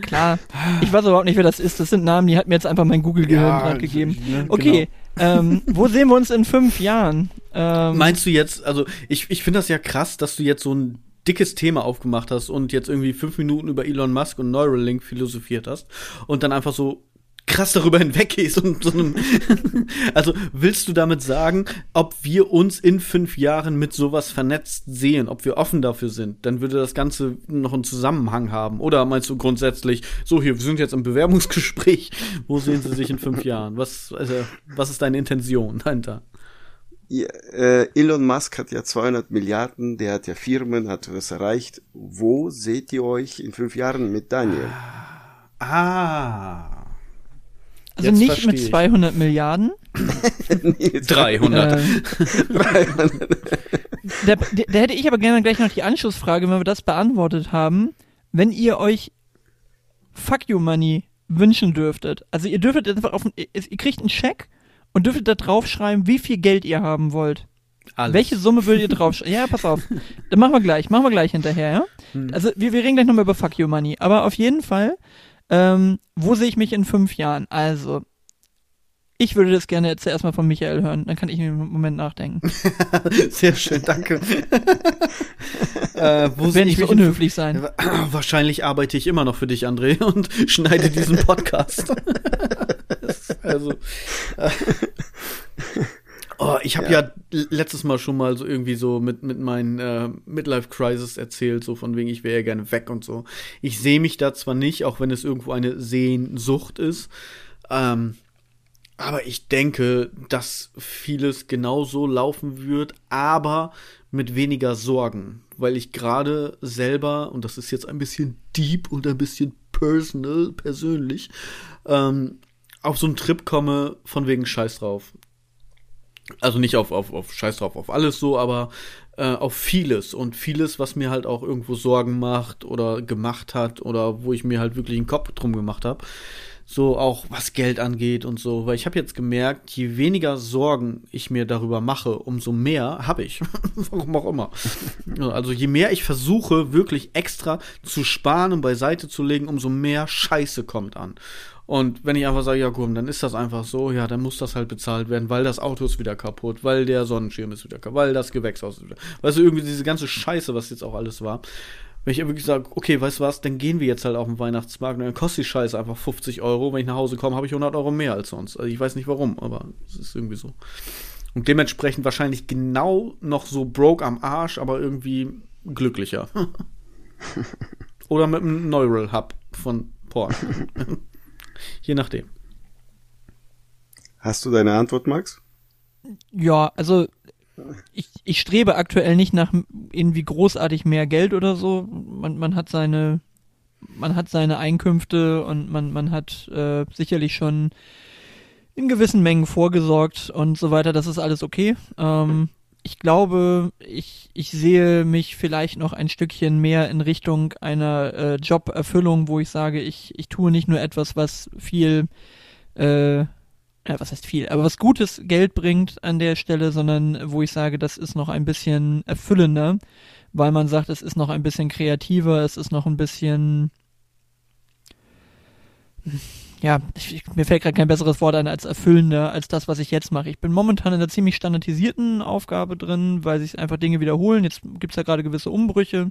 klar. Ich weiß überhaupt nicht, wer das ist. Das sind Namen, die hat mir jetzt einfach mein Google-Gehirn Ja, gegeben. ne, Okay, ähm, wo sehen wir uns in fünf Jahren? Ähm, Meinst du jetzt, also ich, ich finde das ja krass, dass du jetzt so ein dickes Thema aufgemacht hast und jetzt irgendwie fünf Minuten über Elon Musk und Neuralink philosophiert hast und dann einfach so krass darüber hinweggehst und so einem Also willst du damit sagen, ob wir uns in fünf Jahren mit sowas vernetzt sehen, ob wir offen dafür sind, dann würde das Ganze noch einen Zusammenhang haben. Oder meinst du grundsätzlich, so hier, wir sind jetzt im Bewerbungsgespräch, wo sehen sie sich in fünf Jahren? Was, also, was ist deine Intention dahinter? Ja, äh, Elon Musk hat ja 200 Milliarden, der hat ja Firmen, hat was erreicht. Wo seht ihr euch in fünf Jahren mit Daniel? Ah. Also Jetzt nicht mit ich. 200 Milliarden. 300. Äh, da, da hätte ich aber gerne gleich noch die Anschlussfrage, wenn wir das beantwortet haben. Wenn ihr euch Fuck You Money wünschen dürftet, also ihr dürftet einfach auf, ihr ihr kriegt einen Scheck und dürftet da draufschreiben, wie viel Geld ihr haben wollt. Alles. Welche Summe würdet ihr draufschreiben? ja, pass auf. Dann machen wir gleich, machen wir gleich hinterher, ja? Hm. Also wir, wir reden gleich nochmal über Fuck You Money. Aber auf jeden Fall, ähm, wo sehe ich mich in fünf Jahren? Also, ich würde das gerne jetzt zuerst mal von Michael hören. Dann kann ich mir einen Moment nachdenken. Sehr schön, danke. äh, wo Wer sehe nicht ich so unhöflich sein. Wahrscheinlich arbeite ich immer noch für dich, André, und schneide diesen Podcast. Also. Äh, oh, ich habe ja. letztes Mal schon mal so irgendwie so mit, mit meinen äh, Midlife-Crisis erzählt, so von wegen, ich wäre ja gerne weg und so. Ich sehe mich da zwar nicht, auch wenn es irgendwo eine Sehnsucht ist. Ähm, aber ich denke, dass vieles genauso laufen wird, aber mit weniger Sorgen, weil ich gerade selber, und das ist jetzt ein bisschen deep und ein bisschen personal, persönlich, ähm, auf so einen Trip komme von wegen Scheiß drauf. Also nicht auf, auf, auf Scheiß drauf, auf alles so, aber äh, auf vieles und vieles, was mir halt auch irgendwo Sorgen macht oder gemacht hat oder wo ich mir halt wirklich einen Kopf drum gemacht habe so auch was Geld angeht und so, weil ich habe jetzt gemerkt, je weniger Sorgen ich mir darüber mache, umso mehr habe ich. Warum auch immer. Also je mehr ich versuche, wirklich extra zu sparen und beiseite zu legen, umso mehr Scheiße kommt an. Und wenn ich einfach sage, ja komm, dann ist das einfach so, ja, dann muss das halt bezahlt werden, weil das Auto ist wieder kaputt, weil der Sonnenschirm ist wieder kaputt, weil das Gewächshaus ist wieder. Weißt du, irgendwie diese ganze Scheiße, was jetzt auch alles war. Wenn ich wirklich sage, okay, weißt du was, dann gehen wir jetzt halt auf den Weihnachtsmarkt und dann kostet die Scheiße einfach 50 Euro. Wenn ich nach Hause komme, habe ich 100 Euro mehr als sonst. Also ich weiß nicht warum, aber es ist irgendwie so. Und dementsprechend wahrscheinlich genau noch so broke am Arsch, aber irgendwie glücklicher. Oder mit einem Neural Hub von Porn. Je nachdem. Hast du deine Antwort, Max? Ja, also ich, ich strebe aktuell nicht nach irgendwie großartig mehr Geld oder so. Man, man hat seine man hat seine Einkünfte und man, man hat äh, sicherlich schon in gewissen Mengen vorgesorgt und so weiter. Das ist alles okay. Ähm, ich glaube, ich, ich sehe mich vielleicht noch ein Stückchen mehr in Richtung einer äh, Joberfüllung, wo ich sage, ich, ich tue nicht nur etwas, was viel äh, ja, was heißt viel, aber was gutes Geld bringt an der Stelle, sondern wo ich sage, das ist noch ein bisschen erfüllender, weil man sagt, es ist noch ein bisschen kreativer, es ist noch ein bisschen ja, ich, mir fällt gerade kein besseres Wort ein als erfüllender als das, was ich jetzt mache. Ich bin momentan in einer ziemlich standardisierten Aufgabe drin, weil sich einfach Dinge wiederholen. Jetzt gibt's ja gerade gewisse Umbrüche.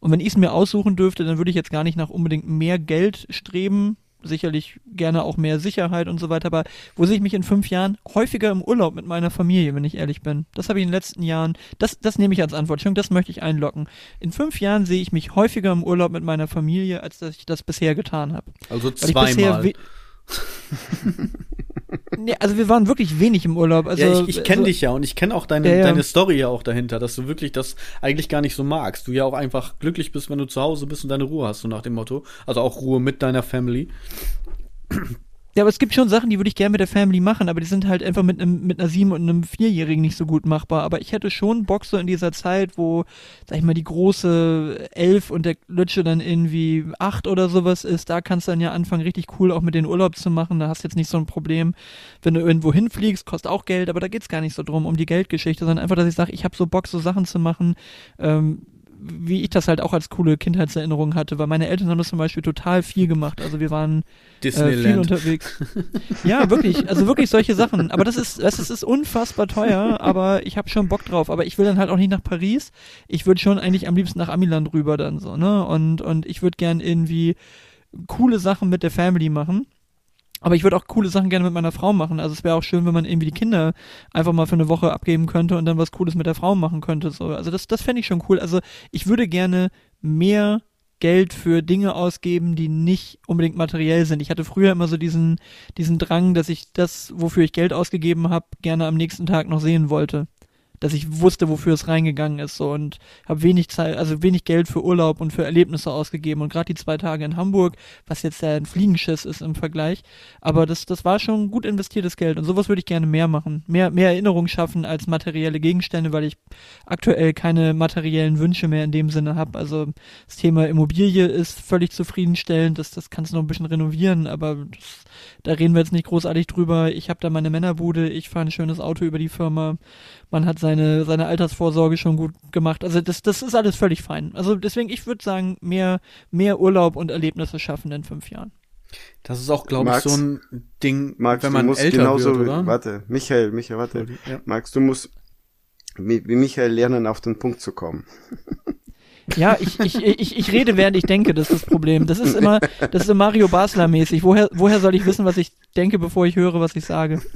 Und wenn ich es mir aussuchen dürfte, dann würde ich jetzt gar nicht nach unbedingt mehr Geld streben. Sicherlich gerne auch mehr Sicherheit und so weiter. Aber wo sehe ich mich in fünf Jahren? Häufiger im Urlaub mit meiner Familie, wenn ich ehrlich bin. Das habe ich in den letzten Jahren, das, das nehme ich als Antwort. Entschuldigung, das möchte ich einlocken. In fünf Jahren sehe ich mich häufiger im Urlaub mit meiner Familie, als dass ich das bisher getan habe. Also zweimal. nee, also wir waren wirklich wenig im Urlaub. Also, ja, ich, ich kenne also, dich ja und ich kenne auch deine, Ja, ja. deine Story ja auch dahinter, dass du wirklich das eigentlich gar nicht so magst. Du ja auch einfach glücklich bist, wenn du zu Hause bist und deine Ruhe hast, so nach dem Motto. Also auch Ruhe mit deiner Family. Ja, aber es gibt schon Sachen, die würde ich gerne mit der Family machen, aber die sind halt einfach mit einem mit einer sieben und einem vierjährigen nicht so gut machbar. Aber ich hätte schon Bock so in dieser Zeit, wo, sag ich mal, die große elf und der Lütsche dann irgendwie acht oder sowas ist, da kannst du dann ja anfangen, richtig cool auch mit den Urlaub zu machen. Da hast du jetzt nicht so ein Problem, wenn du irgendwo hinfliegst, kostet auch Geld, aber da geht's gar nicht so drum, um die Geldgeschichte, sondern einfach, dass ich sage, ich habe so Bock, so Sachen zu machen, ähm, wie ich das halt auch als coole Kindheitserinnerung hatte, weil meine Eltern haben das zum Beispiel total viel gemacht. Also wir waren äh, viel unterwegs. ja, wirklich, also wirklich solche Sachen. Aber das ist, das ist, ist unfassbar teuer, aber ich habe schon Bock drauf. Aber ich will dann halt auch nicht nach Paris. Ich würde schon eigentlich am liebsten nach Amiland rüber dann so, ne? Und, und ich würde gern irgendwie coole Sachen mit der Family machen. Aber ich würde auch coole Sachen gerne mit meiner Frau machen. Also es wäre auch schön, wenn man irgendwie die Kinder einfach mal für eine Woche abgeben könnte und dann was Cooles mit der Frau machen könnte. So. Also das, das fände ich schon cool. Also ich würde gerne mehr Geld für Dinge ausgeben, die nicht unbedingt materiell sind. Ich hatte früher immer so diesen, diesen Drang, dass ich das, wofür ich Geld ausgegeben habe, gerne am nächsten Tag noch sehen wollte dass ich wusste, wofür es reingegangen ist so und habe wenig Zeit, also wenig Geld für Urlaub und für Erlebnisse ausgegeben und gerade die zwei Tage in Hamburg, was jetzt ja ein Fliegenschiss ist im Vergleich, aber das das war schon gut investiertes Geld und sowas würde ich gerne mehr machen, mehr mehr Erinnerung schaffen als materielle Gegenstände, weil ich aktuell keine materiellen Wünsche mehr in dem Sinne habe. Also das Thema Immobilie ist völlig zufriedenstellend, das das kannst du noch ein bisschen renovieren, aber das, da reden wir jetzt nicht großartig drüber. Ich habe da meine Männerbude, ich fahre ein schönes Auto über die Firma man hat seine, seine Altersvorsorge schon gut gemacht. Also das, das ist alles völlig fein. Also deswegen, ich würde sagen, mehr, mehr Urlaub und Erlebnisse schaffen in fünf Jahren. Das ist auch, glaube ich, so ein Ding, Max, wenn man älter genauso, wird, oder? Warte, Michael, Michael, warte. Ja. Max, du musst wie, wie Michael lernen, auf den Punkt zu kommen. Ja, ich, ich, ich, ich rede, während ich denke, das ist das Problem. Das ist immer, das ist Mario Basler mäßig. Woher, woher soll ich wissen, was ich denke, bevor ich höre, was ich sage?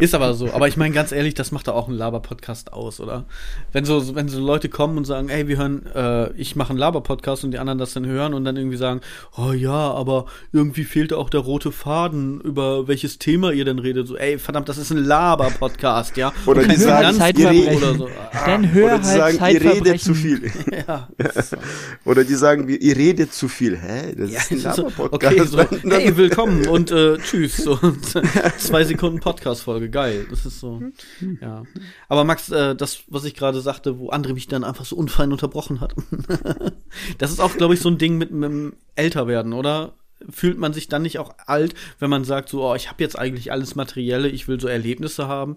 Ist aber so. Aber ich meine ganz ehrlich, das macht da auch ein Laber-Podcast aus, oder? Wenn so, wenn so Leute kommen und sagen, ey, wir hören, äh, ich mache einen Laber-Podcast und die anderen das dann hören und dann irgendwie sagen, oh ja, aber irgendwie fehlt auch der rote Faden, über welches Thema ihr denn redet. So, ey, verdammt, das ist ein Laber-Podcast, ja? Oder die sagen, oder so. Dann hör halt sagen, ihr redet zu viel. ja. Oder die sagen, ihr redet zu viel. Hä? Das ja, ist ein Laber-Podcast. Okay, so, hey, willkommen und äh, tschüss. So, zwei Sekunden Podcast-Folge, geil. Das ist so, ja. Aber Max, äh, das, was ich gerade sagte, wo André mich dann einfach so unfein unterbrochen hat, das ist auch, glaube ich, so ein Ding mit, mit dem Älterwerden, oder? Fühlt man sich dann nicht auch alt, wenn man sagt, so, oh, ich habe jetzt eigentlich alles Materielle, ich will so Erlebnisse haben,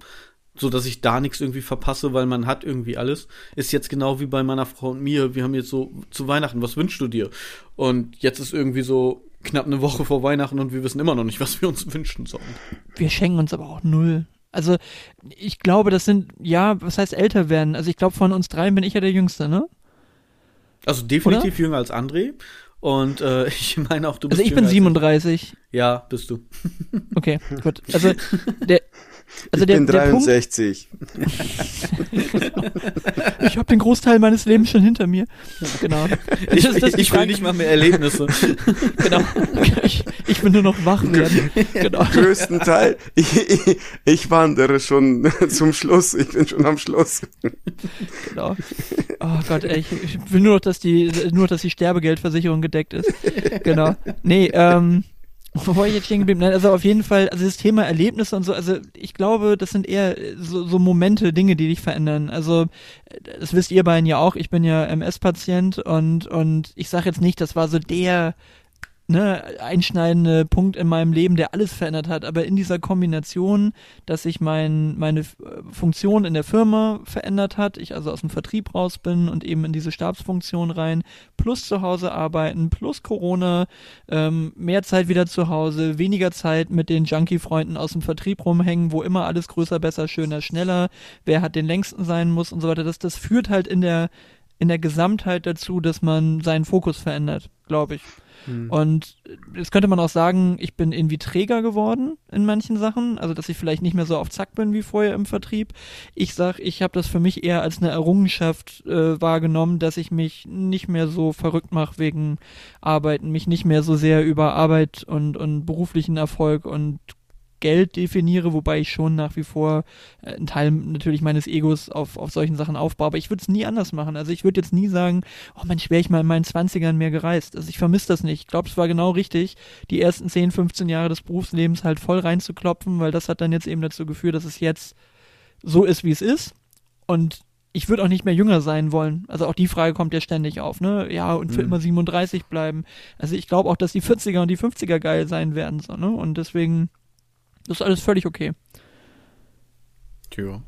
so dass ich da nichts irgendwie verpasse, weil man hat irgendwie alles. Ist jetzt genau wie bei meiner Frau und mir. Wir haben jetzt so zu Weihnachten, was wünschst du dir? Und jetzt ist irgendwie so knapp eine Woche vor Weihnachten und wir wissen immer noch nicht, was wir uns wünschen sollen. Wir schenken uns aber auch null. Also ich glaube, das sind, ja, was heißt älter werden? Also ich glaube, von uns dreien bin ich ja der Jüngste, ne? Also definitiv Oder? jünger als André. Und äh, ich meine auch, du bist. Also ich bin 37. Ja, bist du. Okay, gut. Also der, also ich der, bin 63. ich habe den Großteil meines Lebens schon hinter mir. Genau. Ich, das, das ich will nicht mal mehr Erlebnisse. genau. Ich, ich will nur noch wach werden. Genau. Größten Teil. Ich, ich, ich wandere schon zum Schluss. Ich bin schon am Schluss. Genau. Oh Gott, ey, ich, ich will nur noch, dass die, nur, dass die Sterbegeldversicherung gedeckt ist. Genau. Nee, ähm, wo ich jetzt stehen geblieben? Nein, also auf jeden Fall, also das Thema Erlebnisse und so, also ich glaube, das sind eher so, so Momente, Dinge, die dich verändern. Also das wisst ihr beiden ja auch, ich bin ja MS-Patient und, und ich sage jetzt nicht, das war so der ne, einschneidende Punkt in meinem Leben, der alles verändert hat. Aber in dieser Kombination, dass sich mein, meine Funktion in der Firma verändert hat, ich also aus dem Vertrieb raus bin und eben in diese Stabsfunktion rein, plus zu Hause arbeiten, plus Corona, ähm, mehr Zeit wieder zu Hause, weniger Zeit mit den Junkie-Freunden aus dem Vertrieb rumhängen, wo immer alles größer, besser, schöner, schneller, wer hat den längsten sein muss und so weiter. Das, das führt halt in der in der Gesamtheit dazu, dass man seinen Fokus verändert, glaube ich. Mhm. Und jetzt könnte man auch sagen, ich bin irgendwie träger geworden in manchen Sachen, also dass ich vielleicht nicht mehr so auf Zack bin wie vorher im Vertrieb. Ich sag, ich habe das für mich eher als eine Errungenschaft äh, wahrgenommen, dass ich mich nicht mehr so verrückt mache wegen Arbeiten, mich nicht mehr so sehr über Arbeit und, und beruflichen Erfolg und Geld definiere, wobei ich schon nach wie vor äh, einen Teil natürlich meines Egos auf, auf solchen Sachen aufbaue. Aber ich würde es nie anders machen. Also ich würde jetzt nie sagen, oh Mensch, wäre ich mal in meinen Zwanzigern mehr gereist. Also ich vermisse das nicht. Ich glaube, es war genau richtig, die ersten 10, 15 Jahre des Berufslebens halt voll reinzuklopfen, weil das hat dann jetzt eben dazu geführt, dass es jetzt so ist, wie es ist. Und ich würde auch nicht mehr jünger sein wollen. Also auch die Frage kommt ja ständig auf, ne? Ja, und für mhm. immer 37 bleiben. Also ich glaube auch, dass die 40er und die 50er geil sein werden, so, ne? Und deswegen das ist alles völlig okay. Tja.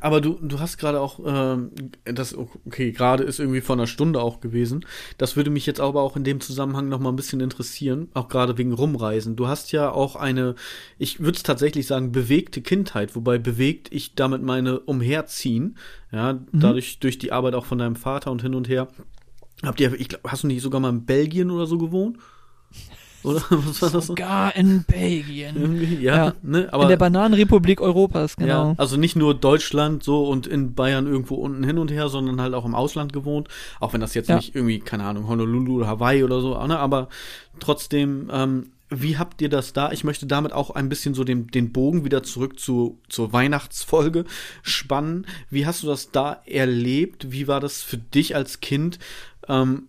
Aber du, du hast gerade auch, ähm, das, okay, gerade ist irgendwie vor einer Stunde auch gewesen. Das würde mich jetzt aber auch in dem Zusammenhang noch mal ein bisschen interessieren, auch gerade wegen Rumreisen. Du hast ja auch eine, ich würde es tatsächlich sagen, bewegte Kindheit, wobei bewegt ich damit meine umherziehen, ja, mhm. dadurch, durch die Arbeit auch von deinem Vater und hin und her. Habt ihr, ich glaub, hast du nicht sogar mal in Belgien oder so gewohnt? Oder was war das? Sogar in Belgien. Ja, Ja. ne? Aber in der Bananenrepublik Europas, genau. Ja, also nicht nur Deutschland so und in Bayern irgendwo unten hin und her, sondern halt auch im Ausland gewohnt. Auch wenn das jetzt Ja. nicht irgendwie, keine Ahnung, Honolulu oder Hawaii oder so, ne? aber trotzdem, ähm, wie habt ihr das da? Ich möchte damit auch ein bisschen so den, den Bogen wieder zurück zu, zur Weihnachtsfolge spannen. Wie hast du das da erlebt? Wie war das für dich als Kind? Ähm,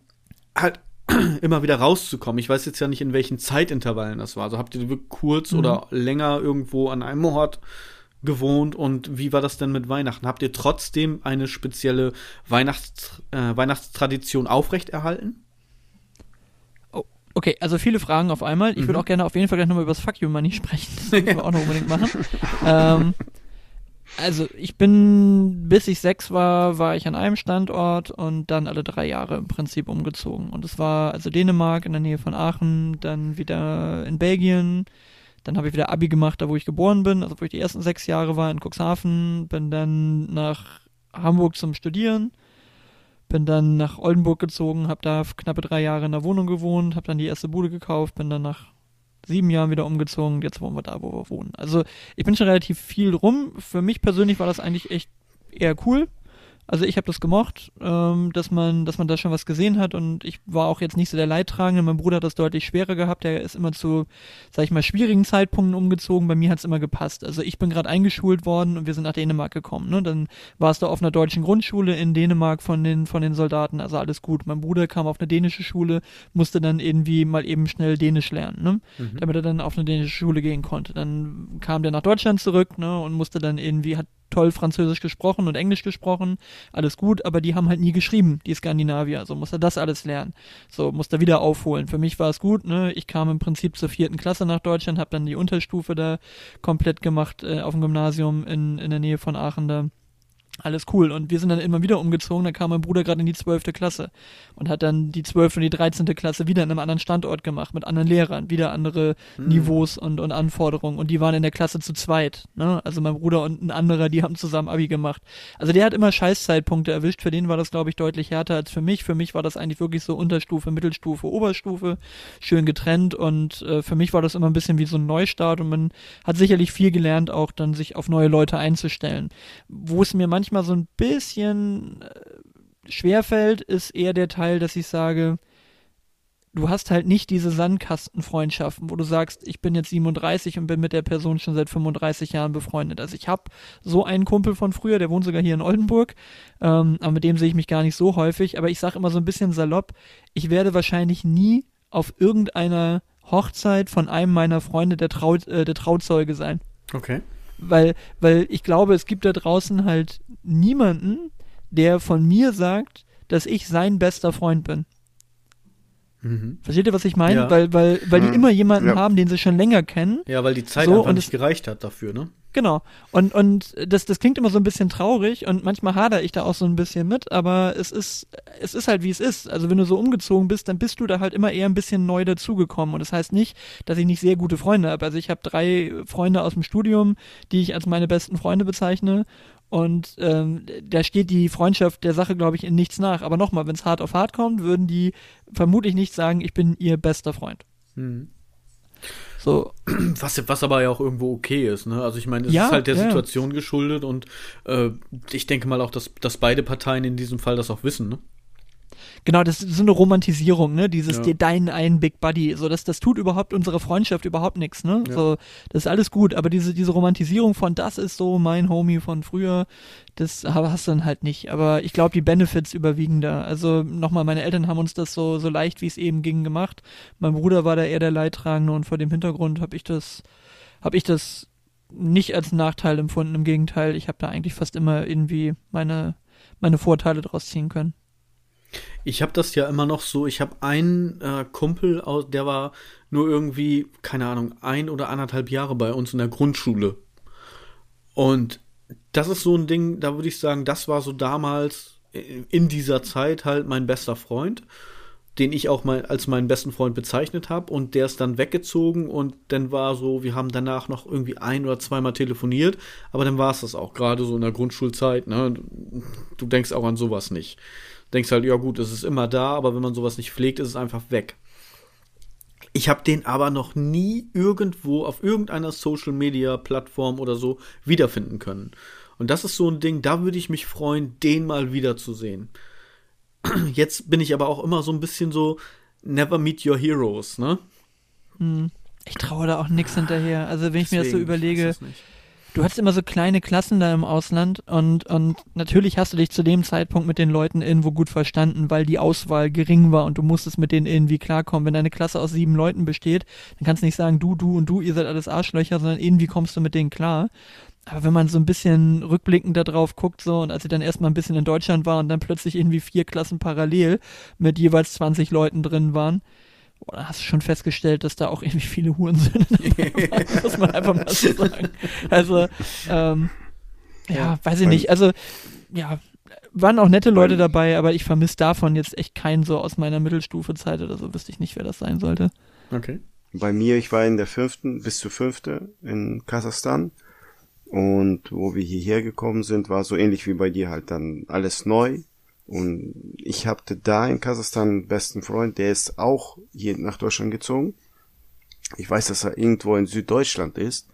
halt immer wieder rauszukommen. Ich weiß jetzt ja nicht, in welchen Zeitintervallen das war. Also habt ihr wirklich kurz Mhm. oder länger irgendwo an einem Ort gewohnt und wie war das denn mit Weihnachten? Habt ihr trotzdem eine spezielle Weihnachts, äh, Weihnachtstradition aufrechterhalten? Oh, okay, also viele Fragen auf einmal. Ich würde Mhm. auch gerne auf jeden Fall gleich nochmal über das Fuck You Money sprechen. Das müssen wir auch noch unbedingt machen. ähm, also ich bin, bis ich sechs war, war ich an einem Standort und dann alle drei Jahre im Prinzip umgezogen. Und es war also Dänemark in der Nähe von Aachen, dann wieder in Belgien, dann habe ich wieder Abi gemacht, da wo ich geboren bin, also wo ich die ersten sechs Jahre war in Cuxhaven, bin dann nach Hamburg zum Studieren, bin dann nach Oldenburg gezogen, habe da knappe drei Jahre in der Wohnung gewohnt, habe dann die erste Bude gekauft, bin dann nach sieben Jahren wieder umgezogen, jetzt wohnen wir da, wo wir wohnen. Also ich bin schon relativ viel rum. Für mich persönlich war das eigentlich echt eher cool. Also ich habe das gemocht, ähm, dass man, dass man da schon was gesehen hat und ich war auch jetzt nicht so der Leidtragende. Mein Bruder hat das deutlich schwerer gehabt. Der ist immer zu, sag ich mal, schwierigen Zeitpunkten umgezogen. Bei mir hat's immer gepasst. Also ich bin gerade eingeschult worden und wir sind nach Dänemark gekommen. Ne? Dann war es da auf einer deutschen Grundschule in Dänemark von den von den Soldaten. Also alles gut. Mein Bruder kam auf eine dänische Schule, musste dann irgendwie mal eben schnell Dänisch lernen, ne? damit er dann auf eine dänische Schule gehen konnte. Dann kam der nach Deutschland zurück ne? und musste dann irgendwie hat toll Französisch gesprochen und Englisch gesprochen, alles gut, aber die haben halt nie geschrieben, die Skandinavier, so muss er das alles lernen, so muss er wieder aufholen. Für mich war es gut, ne, ich kam im Prinzip zur vierten Klasse nach Deutschland, habe dann die Unterstufe da komplett gemacht äh, auf dem Gymnasium in, in der Nähe von Aachen da. Alles cool. Und wir sind dann immer wieder umgezogen. Dann kam mein Bruder gerade in die zwölfte Klasse und hat dann die zwölfte und die dreizehnte Klasse wieder in einem anderen Standort gemacht, mit anderen Lehrern, wieder andere Niveaus und, und Anforderungen. Und die waren in der Klasse zu zweit. Ne? Also mein Bruder und ein anderer, die haben zusammen Abi gemacht. Also der hat immer Scheißzeitpunkte erwischt. Für den war das, glaube ich, deutlich härter als für mich. Für mich war das eigentlich wirklich so Unterstufe, Mittelstufe, Oberstufe, schön getrennt. Und äh, für mich war das immer ein bisschen wie so ein Neustart. Und man hat sicherlich viel gelernt, auch dann sich auf neue Leute einzustellen. Wo es mir manchmal so ein bisschen äh, schwerfällt, ist eher der Teil, dass ich sage, du hast halt nicht diese Sandkastenfreundschaften, wo du sagst, ich bin jetzt 37 und bin mit der Person schon seit 35 Jahren befreundet. Also ich habe so einen Kumpel von früher, der wohnt sogar hier in Oldenburg, ähm, aber mit dem sehe ich mich gar nicht so häufig. Aber ich sage immer so ein bisschen salopp, ich werde wahrscheinlich nie auf irgendeiner Hochzeit von einem meiner Freunde der, Trau äh, der Trauzeuge sein Okay. Weil, weil ich glaube, es gibt da draußen halt niemanden, der von mir sagt, dass ich sein bester Freund bin. Mhm. Versteht ihr, was ich meine? Ja. Weil, weil, weil die Mhm. immer jemanden Ja. haben, den sie schon länger kennen. Ja, weil die Zeit So, einfach und nicht es- gereicht hat dafür, ne? Genau. Und, und das, das klingt immer so ein bisschen traurig und manchmal hadere ich da auch so ein bisschen mit, aber es ist, es ist halt wie es ist. Also wenn du so umgezogen bist, dann bist du da halt immer eher ein bisschen neu dazugekommen. Und das heißt nicht, dass ich nicht sehr gute Freunde habe. Also ich habe drei Freunde aus dem Studium, die ich als meine besten Freunde bezeichne. Und ähm, da steht die Freundschaft der Sache, glaube ich, in nichts nach. Aber nochmal, wenn es hart auf hart kommt, würden die vermutlich nicht sagen, ich bin ihr bester Freund. Mhm. So, Was, was aber ja auch irgendwo okay ist, ne? Also ich meine, es Ja, ist halt der ja. Situation geschuldet und äh, ich denke mal auch, dass, dass beide Parteien in diesem Fall das auch wissen, ne? Genau, das ist so eine Romantisierung, ne? Dieses Ja. deinen einen Big Buddy. So, das, das tut überhaupt unserer Freundschaft überhaupt nichts, ne? Ja. So, das ist alles gut, aber diese, diese Romantisierung von das ist so mein Homie von früher, das ha- hast du dann halt nicht. Aber ich glaube, die Benefits überwiegen da. Also nochmal, meine Eltern haben uns das so, so leicht, wie es eben ging, gemacht. Mein Bruder war da eher der Leidtragende und vor dem Hintergrund habe ich das, habe ich das nicht als Nachteil empfunden. Im Gegenteil, ich habe da eigentlich fast immer irgendwie meine, meine Vorteile draus ziehen können. Ich habe das ja immer noch so, ich habe einen äh, Kumpel, aus, der war nur irgendwie, keine Ahnung, ein oder anderthalb Jahre bei uns in der Grundschule. Und das ist so ein Ding, da würde ich sagen, das war so damals äh, in dieser Zeit halt mein bester Freund, den ich auch mal als meinen besten Freund bezeichnet habe. Und der ist dann weggezogen und dann war so, wir haben danach noch irgendwie ein oder zweimal telefoniert, aber dann war es das auch, gerade so in der Grundschulzeit. Ne? Du denkst auch an sowas nicht denkst halt, ja gut, es ist immer da, aber wenn man sowas nicht pflegt, ist es einfach weg. Ich habe den aber noch nie irgendwo auf irgendeiner Social Media Plattform oder so wiederfinden können. Und das ist so ein Ding, da würde ich mich freuen, den mal wiederzusehen. Jetzt bin ich aber auch immer so ein bisschen so Never Meet Your Heroes, ne? Hm. Ich traue da auch nichts hinterher. Also wenn ich Deswegen, mir das so überlege, du hattest immer so kleine Klassen da im Ausland und, und natürlich hast du dich zu dem Zeitpunkt mit den Leuten irgendwo gut verstanden, weil die Auswahl gering war und du musstest mit denen irgendwie klarkommen. Wenn deine Klasse aus sieben Leuten besteht, dann kannst du nicht sagen, du, du und du, ihr seid alles Arschlöcher, sondern irgendwie kommst du mit denen klar. Aber wenn man so ein bisschen rückblickend da drauf guckt, so, und als ich dann erstmal ein bisschen in Deutschland war und dann plötzlich irgendwie vier Klassen parallel mit jeweils 20 Leuten drin waren, boah, da hast du schon festgestellt, dass da auch irgendwie viele Hurensöhne waren, muss man einfach mal so sagen. Also, ähm, ja, ja, weiß ich nicht. Also, ja, waren auch nette Leute dabei, aber ich vermisse davon jetzt echt keinen so aus meiner Mittelstufezeit oder so, wüsste ich nicht, wer das sein sollte. Okay. Bei mir, ich war in der fünften bis zur fünfte in Kasachstan. Und wo wir hierher gekommen sind, war so ähnlich wie bei dir halt dann alles neu. Und ich hatte da in Kasachstan einen besten Freund, der ist auch hier nach Deutschland gezogen. Ich weiß, dass er irgendwo in Süddeutschland ist.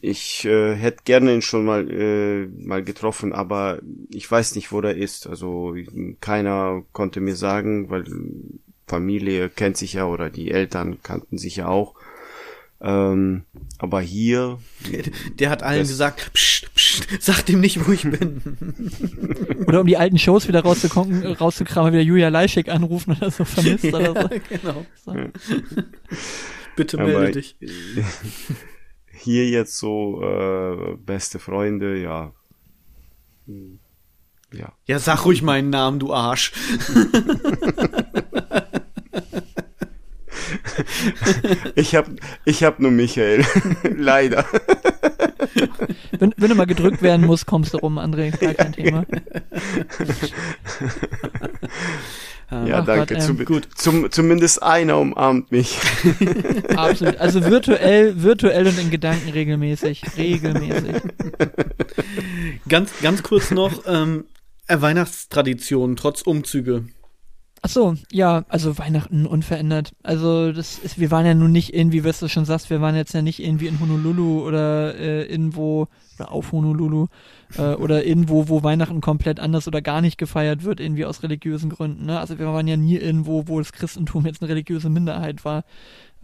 Ich äh, hätte gerne ihn schon mal äh, mal getroffen, aber ich weiß nicht, wo er ist. Also keiner konnte mir sagen, weil Familie kennt sich ja oder die Eltern kannten sich ja auch. Ähm, aber hier. Der, der hat allen gesagt, pst, pst, sag dem nicht, wo ich bin. oder um die alten Shows wieder rauszukommen, rauszukramen, wieder Julia Leischek anrufen oder so vermisst ja, oder so. Genau. So. Bitte melde aber dich. Hier jetzt so äh, beste Freunde, ja. Ja. Ja, sag ruhig meinen Namen, du Arsch. Ich habe ich hab nur Michael. Leider. Wenn, wenn du mal gedrückt werden musst, kommst du rum, André. Gar kein Thema. Ja, Ach danke. Gott, ähm, Zum, gut. Zum, zumindest einer umarmt mich. Absolut. Also virtuell, virtuell und in Gedanken regelmäßig. Regelmäßig. Ganz, ganz kurz noch, ähm, Weihnachtstradition trotz Umzüge. Ach so, ja, also Weihnachten unverändert. Also das ist, wir waren ja nun nicht irgendwie, was du schon sagst, wir waren jetzt ja nicht irgendwie in Honolulu oder äh, irgendwo oder auf Honolulu äh, oder irgendwo, wo Weihnachten komplett anders oder gar nicht gefeiert wird, irgendwie aus religiösen Gründen. Ne? Also wir waren ja nie irgendwo, wo das Christentum jetzt eine religiöse Minderheit war.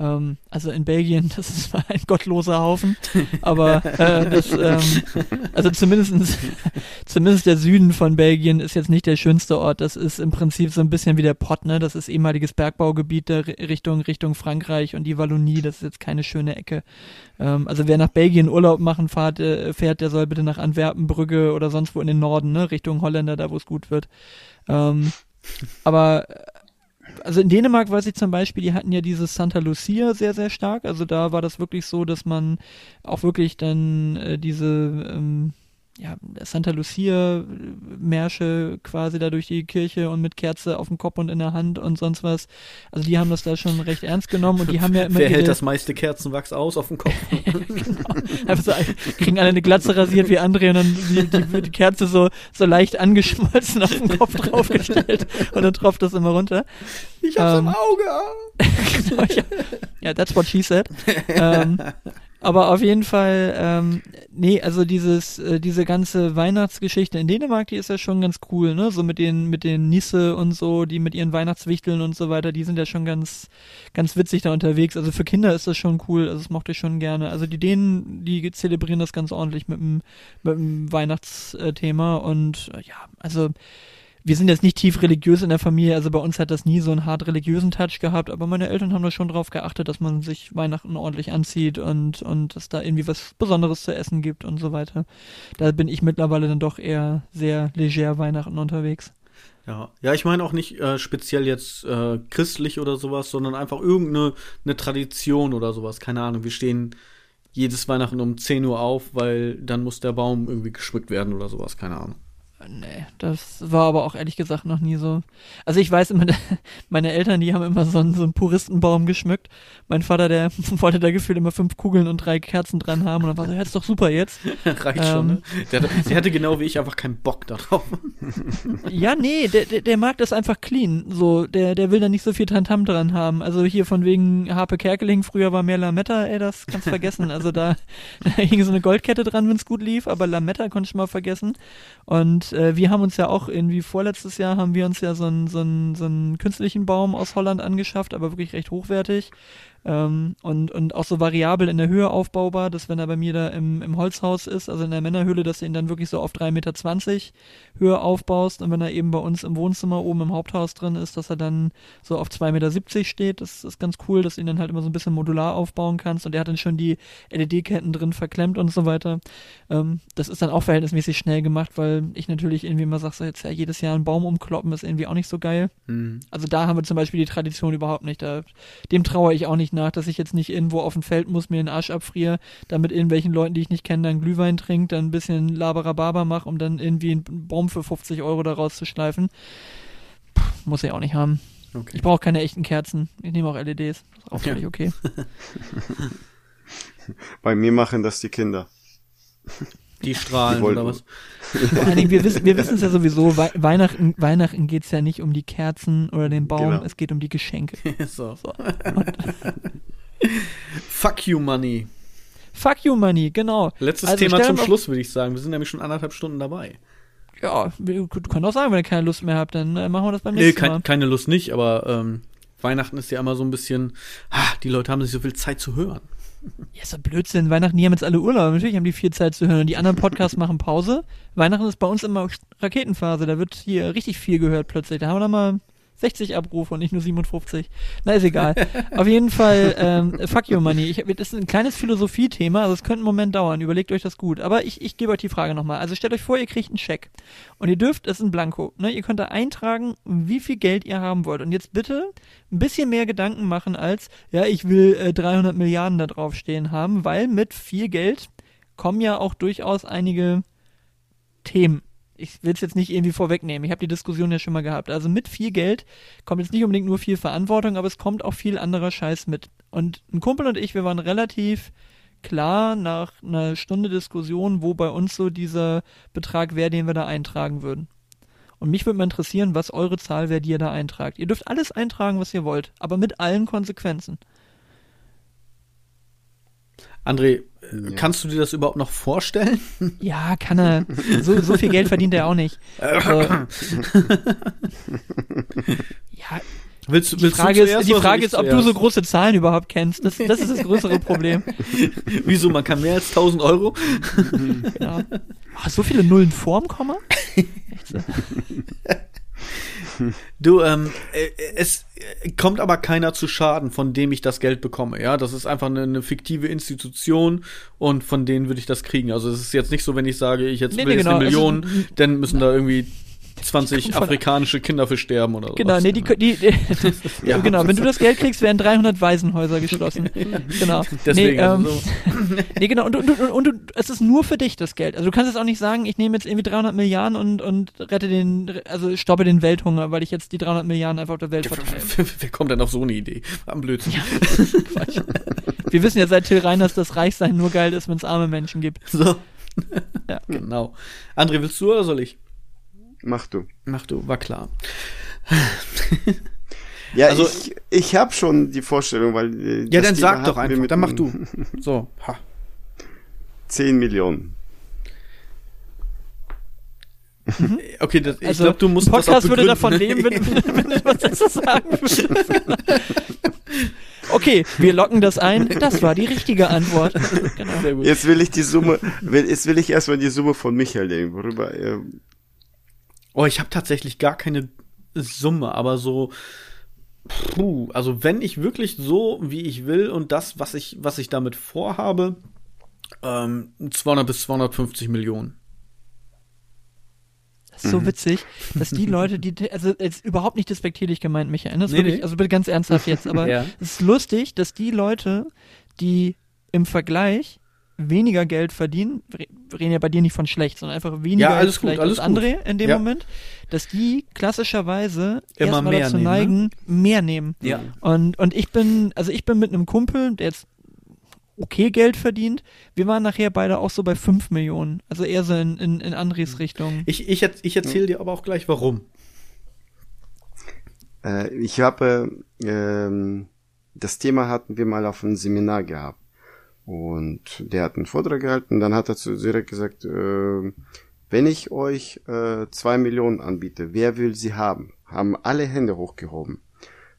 Ähm, also in Belgien, das ist ein gottloser Haufen, aber äh, das, ähm, also zumindest, zumindest der Süden von Belgien ist jetzt nicht der schönste Ort. Das ist im Prinzip so ein bisschen wie der Pott, ne? Das ist ehemaliges Bergbaugebiet der Richtung Richtung Frankreich und die Wallonie. Das ist jetzt keine schöne Ecke. Ähm, also wer nach Belgien Urlaub machen fährt, äh, fährt, der soll bitte nach Antwerpen, Brügge oder sonst wo in den Norden, ne? Richtung Holländer, da wo es gut wird. Ähm, aber also in Dänemark weiß ich zum Beispiel, die hatten ja dieses Santa Lucia sehr, sehr stark. Also da war das wirklich so, dass man auch wirklich dann äh, diese ähm, ja, Santa Lucia Märsche quasi da durch die Kirche und mit Kerze auf dem Kopf und in der Hand und sonst was. Also die haben das da schon recht ernst genommen und die haben ja immer. Wer hält das meiste Kerzenwachs aus auf dem Kopf? genau. Einfach so, kriegen alle eine Glatze rasiert wie André und dann die, die, Kerze so, so leicht angeschmolzen auf den Kopf draufgestellt und dann tropft das immer runter. Ich hab's ähm, im Auge. genau, ja. ja, that's what she said. ähm, aber auf jeden Fall, ähm, nee, also dieses, äh, diese ganze Weihnachtsgeschichte in Dänemark, die ist ja schon ganz cool, ne? So mit den, mit den Nisse und so, die mit ihren Weihnachtswichteln und so weiter, die sind ja schon ganz, ganz witzig da unterwegs. Also für Kinder ist das schon cool, also das mochte ich schon gerne. Also die Dänen, die zelebrieren das ganz ordentlich mit dem, mit dem Weihnachtsthema und äh, ja, also wir sind jetzt nicht tief religiös in der Familie, also bei uns hat das nie so einen hart religiösen Touch gehabt, aber meine Eltern haben da schon drauf geachtet, dass man sich Weihnachten ordentlich anzieht und, und dass da irgendwie was Besonderes zu essen gibt und so weiter. Da bin ich mittlerweile dann doch eher sehr leger Weihnachten unterwegs. Ja, ja, ich meine auch nicht äh, speziell jetzt äh, christlich oder sowas, sondern einfach irgendeine eine Tradition oder sowas. Keine Ahnung, wir stehen jedes Weihnachten um 10 Uhr auf, weil dann muss der Baum irgendwie geschmückt werden oder sowas, keine Ahnung. Nee, das war aber auch ehrlich gesagt noch nie so. Also ich weiß immer, meine Eltern, die haben immer so einen, so einen Puristenbaum geschmückt. Mein Vater, der wollte da gefühlt immer fünf Kugeln und drei Kerzen dran haben und dann war so, ja, ist doch super jetzt. Reicht schon, ne? Der hatte, sie hatte genau wie ich einfach keinen Bock darauf. Ja, nee, der, der, der mag das einfach clean. So, der, der will da nicht so viel Tantam dran haben. Also hier von wegen Harpe Kerkeling, früher war mehr Lametta, ey, das kannst du vergessen. Also da, da hing so eine Goldkette dran, wenn's gut lief, aber Lametta konnte ich mal vergessen. Und äh, wir haben uns ja auch irgendwie vorletztes Jahr haben wir uns ja so einen, so so einen künstlichen Baum aus Holland angeschafft, aber wirklich recht hochwertig. Ähm, und, und auch so variabel in der Höhe aufbaubar, dass wenn er bei mir da im, im Holzhaus ist, also in der Männerhöhle, dass du ihn dann wirklich so auf 3,20 Meter Höhe aufbaust und wenn er eben bei uns im Wohnzimmer oben im Haupthaus drin ist, dass er dann so auf 2,70 Meter steht. Das ist ganz cool, dass du ihn dann halt immer so ein bisschen modular aufbauen kannst und er hat dann schon die LED-Ketten drin verklemmt und so weiter. Ähm, das ist dann auch verhältnismäßig schnell gemacht, weil ich natürlich irgendwie immer sage, so jetzt ja jedes Jahr einen Baum umkloppen ist irgendwie auch nicht so geil. Mhm. Also da haben wir zum Beispiel die Tradition überhaupt nicht. Da, dem traue ich auch nicht nach, dass ich jetzt nicht irgendwo auf dem Feld muss, mir den Arsch abfriere, dann mit irgendwelchen Leuten, die ich nicht kenne, dann Glühwein trinkt, dann ein bisschen Labarababa mache, um dann irgendwie einen Baum für 50 Euro daraus zu schleifen. Puh, muss ich auch nicht haben. Okay. Ich brauche keine echten Kerzen. Ich nehme auch LEDs. Ist auch Ja. völlig okay. Bei mir machen das die Kinder. Die Strahlen Die oder was? Vor allen Dingen, wir wissen wir es ja sowieso, Wei Weihnachten, Weihnachten geht's ja nicht um die Kerzen oder den Baum, Genau. es geht um die Geschenke. so. So. Fuck you, Money. Fuck you, Money, genau. Letztes Also Thema zum mal- Schluss, würde ich sagen. Wir sind nämlich schon anderthalb Stunden dabei. Ja, wir können auch sagen, wenn ihr keine Lust mehr habt, dann äh, machen wir das beim Nee, nächsten Mal. kein, keine Lust nicht, aber ähm, Weihnachten ist ja immer so ein bisschen, ah, die Leute haben nicht so viel Zeit zu hören. Ja, ist doch Blödsinn. Weihnachten, die haben jetzt alle Urlaub. Natürlich haben die viel Zeit zu hören. Und die anderen Podcasts machen Pause. Weihnachten ist bei uns immer Raketenphase. Da wird hier richtig viel gehört plötzlich. Da haben wir dann mal 60 Abrufe und nicht nur 57. Na, ist egal. Auf jeden Fall, ähm, fuck you money. Ich, das ist ein kleines Philosophiethema, also es könnte einen Moment dauern. Überlegt euch das gut. Aber ich, ich gebe euch die Frage nochmal. Also stellt euch vor, ihr kriegt einen Scheck. Und ihr dürft, es ist ein Blanko. Ne? Ihr könnt da eintragen, wie viel Geld ihr haben wollt. Und jetzt bitte ein bisschen mehr Gedanken machen als, ja, ich will äh, 300 Milliarden da drauf stehen haben, weil mit viel Geld kommen ja auch durchaus einige Themen. Ich will es jetzt nicht irgendwie vorwegnehmen. Ich habe die Diskussion ja schon mal gehabt. Also mit viel Geld kommt jetzt nicht unbedingt nur viel Verantwortung, aber es kommt auch viel anderer Scheiß mit. Und ein Kumpel und ich, wir waren relativ klar nach einer Stunde Diskussion, wo bei uns so dieser Betrag wäre, den wir da eintragen würden. Und mich würde mal interessieren, was eure Zahl wäre, die ihr da eintragt. Ihr dürft alles eintragen, was ihr wollt, aber mit allen Konsequenzen. André, äh, Ja. kannst du dir das überhaupt noch vorstellen? Ja, kann er. So, so viel Geld verdient er auch nicht. Also, ja, Willst, du- die willst Frage du ist, die Frage ist, ob du zuerst? so große Zahlen überhaupt kennst. Das, das ist das größere Problem. Wieso, man kann mehr als 1000 Euro? Genau. Ah, so viele Nullen vorm Komma? Echt. Du, ähm, äh, es äh, kommt aber keiner zu Schaden, von dem ich das Geld bekomme. Ja, das ist einfach eine, eine fiktive Institution und von denen würde ich das kriegen. Also es ist jetzt nicht so, wenn ich sage, ich jetzt Nee, will nee, jetzt genau. eine Million, Also, dann müssen da irgendwie 20 kommt von- afrikanische Kinder für sterben oder so. Genau, nee, die, die, die Ja. genau, wenn du das Geld kriegst, werden 300 Waisenhäuser geschlossen. Genau. Deswegen, nee, ähm, also so. nee, genau, und, und, und, und du, es ist nur für dich das Geld. Also du kannst jetzt auch nicht sagen, ich nehme jetzt irgendwie 300 Milliarden und, und rette den, also stoppe den Welthunger, weil ich jetzt die 300 Milliarden einfach auf der Welt verteile. Wer kommt denn auf so eine Idee? Am Blödsinn. Quatsch. Wir wissen ja seit Till Reiners, dass Reichsein nur geil ist, wenn es arme Menschen gibt. So. Ja. Genau. André, willst du oder soll ich? Mach du. Mach du, war klar. Ja, Also- ich, ich habe schon die Vorstellung, weil. äh, Ja, das dann Thema sag doch einfach, mit dann mach du. So, ha. 10 Millionen. Okay, das, ich Also, glaube, du musst Podcast das auch würde davon leben, wenn, wenn du was dazu sagen. Okay, wir locken das ein. Das war die richtige Antwort. Genau. Sehr gut. Jetzt will ich die Summe, will, jetzt will ich erstmal die Summe von Michael nehmen, worüber, äh, Oh, ich habe tatsächlich gar keine Summe, aber so. Puh, also wenn ich wirklich so, wie ich will und das, was ich, was ich damit vorhabe, ähm, 200 bis 250 Millionen. Das ist so witzig, dass die Leute, die, also jetzt überhaupt nicht despektierlich gemeint, Michael, das Nee, wirklich, nee. also bitte ganz ernsthaft jetzt, aber Ja. es ist lustig, dass die Leute, die im Vergleich weniger Geld verdienen, wir reden ja bei dir nicht von schlecht, sondern einfach weniger Ja, alles als gut, vielleicht alles als gut. andere in dem Ja. Moment, dass die klassischerweise Immer erstmal mehr dazu nehmen, ne? neigen, mehr nehmen. Ja. Und, und ich bin, also ich bin mit einem Kumpel, der jetzt okay Geld verdient. Wir waren nachher beide auch so bei 5 Millionen. Also eher so in, in, in Andres Richtung. Ich, ich, ich erzähle dir aber auch gleich, warum. Äh, ich habe, ähm, das Thema hatten wir mal auf einem Seminar gehabt. Und der hat einen Vortrag gehalten, dann hat er zu direkt gesagt, äh, wenn ich euch äh, zwei Millionen anbiete, wer will sie haben? Haben alle Hände hochgehoben.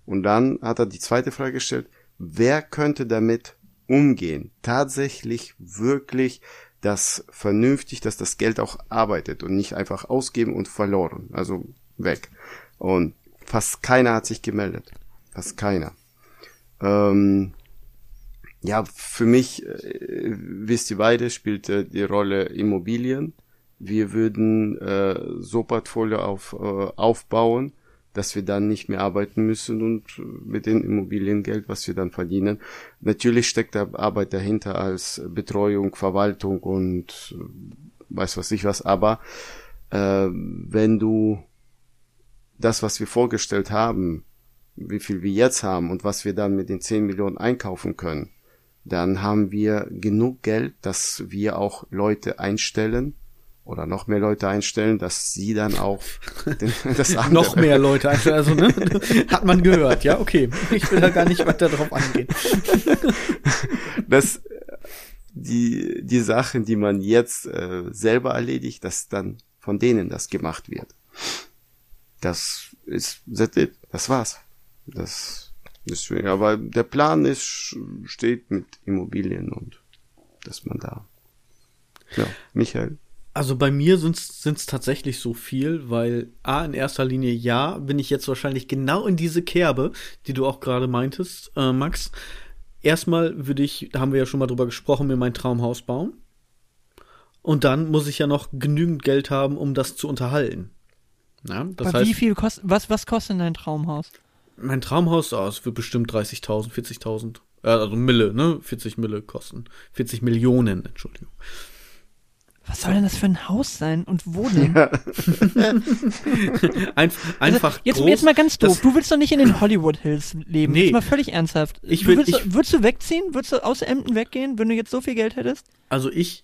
Und dann hat er die zweite Frage gestellt, wer könnte damit umgehen? Tatsächlich wirklich das vernünftig, dass das Geld auch arbeitet und nicht einfach ausgeben und verloren, also weg. Und fast keiner hat sich gemeldet. Fast keiner. Ähm, ja, für mich, äh, wisst ihr beide, spielt äh, die Rolle Immobilien. Wir würden äh, so Portfolio auf, äh, aufbauen, dass wir dann nicht mehr arbeiten müssen und äh, mit dem Immobiliengeld, was wir dann verdienen. Natürlich steckt da Arbeit dahinter als Betreuung, Verwaltung und äh, weiß was ich was, aber äh, wenn du das, was wir vorgestellt haben, wie viel wir jetzt haben und was wir dann mit den 10 Millionen einkaufen können, dann haben wir genug Geld, dass wir auch Leute einstellen oder noch mehr Leute einstellen, dass sie dann auch den, das andere, Noch mehr Leute, also, also ne, hat man gehört, ja, okay. Ich will da gar nicht weiter drauf angehen. dass die, die Sachen, die man jetzt äh, selber erledigt, dass dann von denen das gemacht wird. Das ist, that's it. das war's. Das schwierig. Aber der Plan ist, steht mit Immobilien und dass man da. Ja, Michael. Also bei mir sind es tatsächlich so viel, weil A, in erster Linie ja, bin ich jetzt wahrscheinlich genau in diese Kerbe, die du auch gerade meintest, äh, Max. Erstmal würde ich, da haben wir ja schon mal drüber gesprochen, mir mein Traumhaus bauen. Und dann muss ich ja noch genügend Geld haben, um das zu unterhalten. Ja, das Aber heißt, wie viel kostet, was, was kostet denn dein Traumhaus? Mein Traumhaus, oh, es wird bestimmt 30.000, 40.000, äh, also Mille, ne? 40 Mille kosten. 40 Millionen, Entschuldigung. Was soll denn das für ein Haus sein und wo denn? Ein, einfach also, jetzt, groß, jetzt mal ganz doof. Du willst doch nicht in den Hollywood Hills leben. Nee. Jetzt mal völlig ernsthaft. Ich du will- willst, ich- würdest du wegziehen? Würdest du aus Emden weggehen, wenn du jetzt so viel Geld hättest? Also ich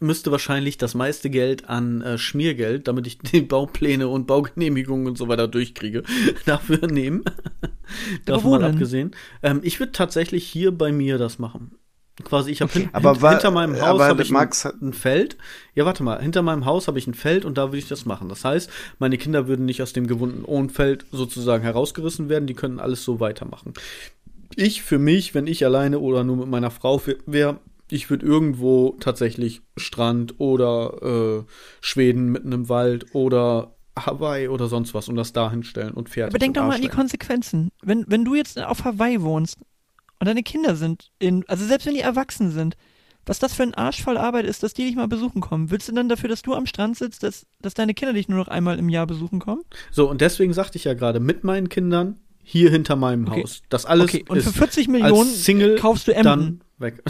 müsste wahrscheinlich das meiste Geld an äh, Schmiergeld, damit ich die Baupläne und Baugenehmigungen und so weiter durchkriege, dafür nehmen. Davon mal abgesehen. Ähm, ich würde tatsächlich hier bei mir das machen. Quasi, ich habe hin, Aber hin, hinter meinem Haus aber habe ich Max ein, ein Feld. Ja, warte mal, hinter meinem Haus habe ich ein Feld und da würde ich das machen. Das heißt, meine Kinder würden nicht aus dem gewohnten Ohnfeld sozusagen herausgerissen werden, die können alles so weitermachen. Ich für mich, wenn ich alleine oder nur mit meiner Frau wäre, ich würde irgendwo tatsächlich Strand oder äh, Schweden mitten im Wald oder Hawaii oder sonst was und das da hinstellen und fertig. Aber denk doch mal an die. Konsequenzen. Wenn, wenn du jetzt auf Hawaii wohnst und deine Kinder sind in, also selbst wenn die erwachsen sind, was das für ein Arsch voll Arbeit ist, dass die dich mal besuchen kommen. Willst du dann dafür, dass du am Strand sitzt, dass, dass deine Kinder dich nur noch einmal im Jahr besuchen kommen? So, und deswegen sagte ich ja gerade, mit meinen Kindern hier hinter meinem Okay. Haus. Das alles okay, und ist für 40 Millionen als Single kaufst du Emden. dann weg.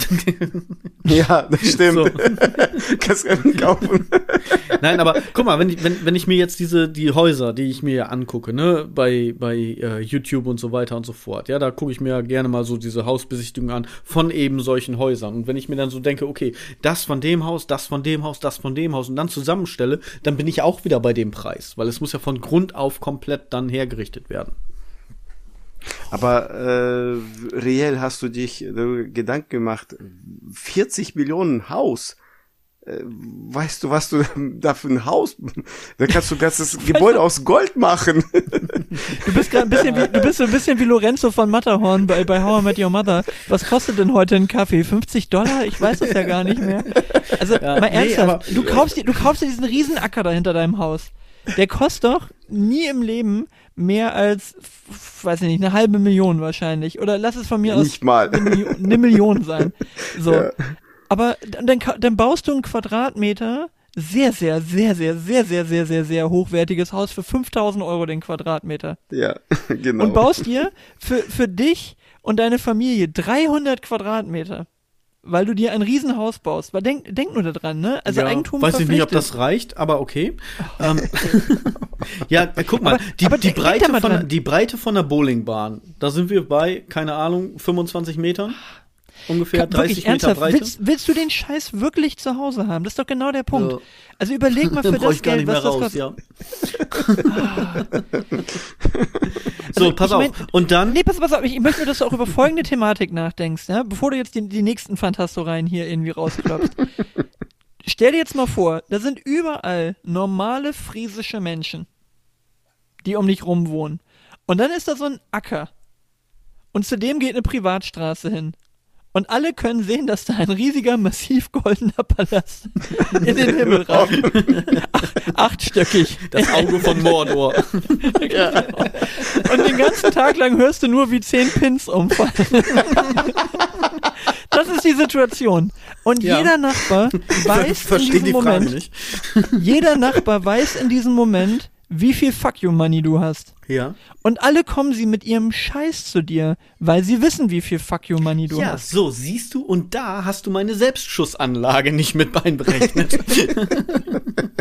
Ja, das stimmt. So. Kannst du kaufen. Nein, aber guck mal, wenn ich, wenn, wenn ich mir jetzt diese, die Häuser, die ich mir angucke, ne, bei, bei äh, YouTube und so weiter und so fort, ja, da gucke ich mir gerne mal so diese Hausbesichtigungen an von eben solchen Häusern. Und wenn ich mir dann so denke, okay, das von dem Haus, das von dem Haus, das von dem Haus und dann zusammenstelle, dann bin ich auch wieder bei dem Preis, weil es muss ja von Grund auf komplett dann hergerichtet werden. Aber äh, reell hast du dich äh, Gedanken gemacht, 40 Millionen Haus. Äh, weißt du, was du da für ein Haus? Da kannst du ein ganzes Gebäude aus Gold machen. Du bist gerade ein bisschen wie, du bist so ein bisschen wie Lorenzo von Matterhorn bei, bei How I Met Your Mother. Was kostet denn heute ein Kaffee? 50 Dollar? Ich weiß es ja gar nicht mehr. Also, Ja, mal nee, ernsthaft. aber- du kaufst dir, du kaufst dir diesen Riesenacker da hinter deinem Haus. Der kostet doch nie im Leben mehr als, weiß ich nicht, eine halbe Million wahrscheinlich. Oder lass es von mir aus Nicht mal. eine Million, eine Million sein. So. Ja. Aber dann, dann baust du einen Quadratmeter sehr, sehr, sehr, sehr, sehr, sehr, sehr, sehr, sehr hochwertiges Haus für 5000 Euro den Quadratmeter. Ja, genau. Und baust dir für, für dich und deine Familie 300 Quadratmeter. Weil du dir ein Riesenhaus baust. Weil denk, denk nur daran, ne? Also ja, Eigentum Weiß ich nicht, ob das reicht, aber okay. Ähm, ja, äh, guck mal, Aber- die, aber die, Breite mal von, die Breite von der Bowlingbahn, da sind wir bei, keine Ahnung, 25 Metern? Ungefähr Ka- 30 wirklich Meter ernsthaft, Breite? willst, willst du den Scheiß wirklich zu Hause haben? Das ist doch genau der Punkt. Ja. Also überleg mal für das Geld, was das raus, kostet. ja. so, pass Also, ich auf. mein- Und dann, Nee, pass, pass auf, ich, ich möchte dass du auch über folgende Thematik nachdenkst, ja? bevor du jetzt die, die nächsten Fantastoreien hier irgendwie rausklopfst. Stell dir jetzt mal vor, da sind überall normale friesische Menschen, die um dich rum wohnen. Und dann ist da so ein Acker. Und zu dem geht eine Privatstraße hin. Und alle können sehen, dass da ein riesiger, massiv goldener Palast in den Himmel ragt. Ach, achtstöckig. das Auge von Mordor. Und den ganzen Tag lang hörst du nur, wie zehn Pins umfallen. Das ist die Situation. Und Ja. jeder Nachbar weiß in Verstehe diesem die Moment, nicht. jeder Nachbar weiß in diesem Moment, wie viel Fuck you Money du hast. Ja. Und alle kommen sie mit ihrem Scheiß zu dir, weil sie wissen, wie viel Fuck you Money du Ja, hast. so, siehst du, und da hast du meine Selbstschussanlage nicht mit einberechnet.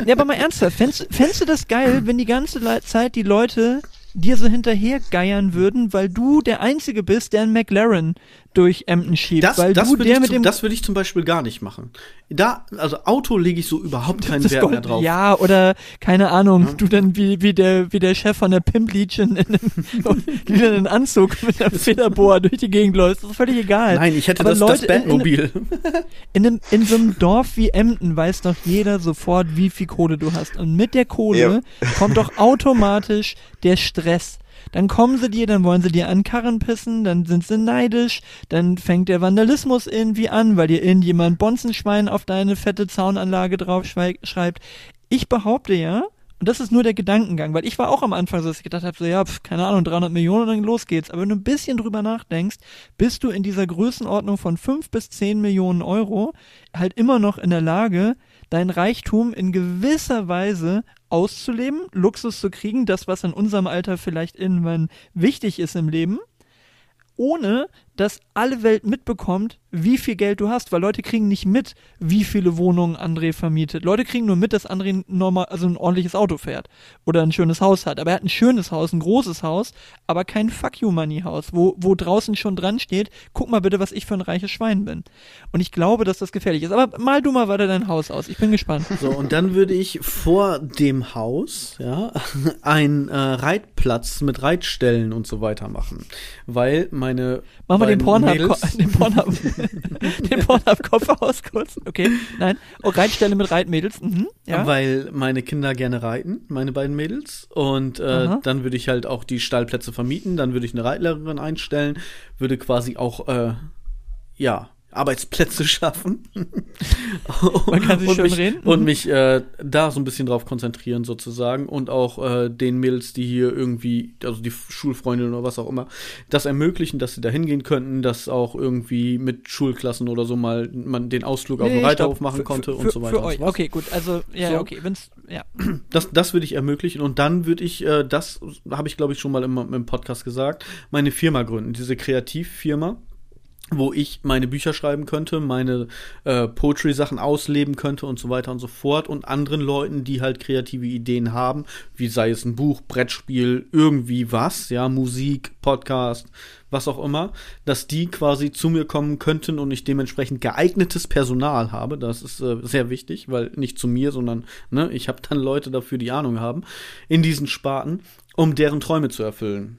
Ja, aber mal ernsthaft, fändst, fändst du das geil, wenn die ganze Zeit die Leute dir so hinterher geiern würden, weil du der Einzige bist, der einen McLaren durch Emden schiebt, Das, weil das du würde der ich, mit zum- dem das würde ich zum Beispiel gar nicht machen. Da, also Auto lege ich so überhaupt keinen Wert Gold, mehr drauf. Ja, oder keine Ahnung, du dann wie, wie der wie der Chef von der Pimp Legion in einem lilanen Anzug mit einer Federbohr durch die Gegend läuft, das ist völlig egal. Nein, ich hätte Aber das, Leute das in- in-. In, einem, in so einem Dorf wie Emden weiß doch jeder sofort, wie viel Kohle du hast. Und mit der Kohle Ja. kommt doch automatisch der Stress. Dann kommen sie dir, dann wollen sie dir an Karren pissen, dann sind sie neidisch, dann fängt der Vandalismus irgendwie an, weil dir irgendjemand Bonzenschwein auf deine fette Zaunanlage drauf schreibt. Ich behaupte ja, und das ist nur der Gedankengang, weil ich war auch am Anfang so, dass ich gedacht habe, so ja, pf, keine Ahnung, 300 Millionen und dann los geht's. Aber wenn du ein bisschen drüber nachdenkst, bist du in dieser Größenordnung von 5 bis 10 Millionen Euro halt immer noch in der Lage, dein Reichtum in gewisser Weise auszuleben, Luxus zu kriegen, das, was in unserem Alter vielleicht irgendwann wichtig ist im Leben, ohne dass alle Welt mitbekommt, wie viel Geld du hast, weil Leute kriegen nicht mit, wie viele Wohnungen André vermietet. Leute kriegen nur mit, dass André normal, also ein ordentliches Auto fährt oder ein schönes Haus hat. Aber er hat ein schönes Haus, ein großes Haus, aber kein Fuck you Money Haus, wo, wo draußen schon dran steht, guck mal bitte, was ich für ein reiches Schwein bin. Und ich glaube, dass das gefährlich ist. Aber mal du mal weiter dein Haus aus. Ich bin gespannt. So, und dann würde ich vor dem Haus, ja, einen äh, Reitplatz mit Reitstellen und so weiter machen. Weil meine. Mach mal den Pornhub, den Pornhub, den Pornhub-Kopf aus kurz. Okay, nein. Oh, Reitstelle mit Reitmädels. Mhm, ja. Weil meine Kinder gerne reiten, meine beiden Mädels. Und äh, dann würde ich halt auch die Stallplätze vermieten. Dann würde ich eine Reitlehrerin einstellen, würde quasi auch, äh, ja, Arbeitsplätze schaffen. Man kann sich und schön mich, reden. Und mich äh, da so ein bisschen drauf konzentrieren sozusagen. Und auch äh, den Mädels, die hier irgendwie, also die Schulfreundinnen oder was auch immer, das ermöglichen, dass sie da hingehen könnten, dass auch irgendwie mit Schulklassen oder so mal man den Ausflug auf den Nee, Reiterhof machen Für- konnte für, und so weiter. Für euch. so. Okay, gut. Also, ja, So. okay. Wenn's, ja. Das, das würde ich ermöglichen und dann würde ich, äh, das habe ich glaube ich schon mal im, im Podcast gesagt, meine Firma gründen, diese Kreativfirma, wo ich meine Bücher schreiben könnte, meine äh, Poetry-Sachen ausleben könnte und so weiter und so fort und anderen Leuten, die halt kreative Ideen haben, wie sei es ein Buch, Brettspiel, irgendwie was, ja, Musik, Podcast, was auch immer, dass die quasi zu mir kommen könnten und ich dementsprechend geeignetes Personal habe. Das ist äh, sehr wichtig, weil nicht zu mir, sondern ne, ich habe dann Leute dafür, die Ahnung haben, in diesen Sparten, um deren Träume zu erfüllen.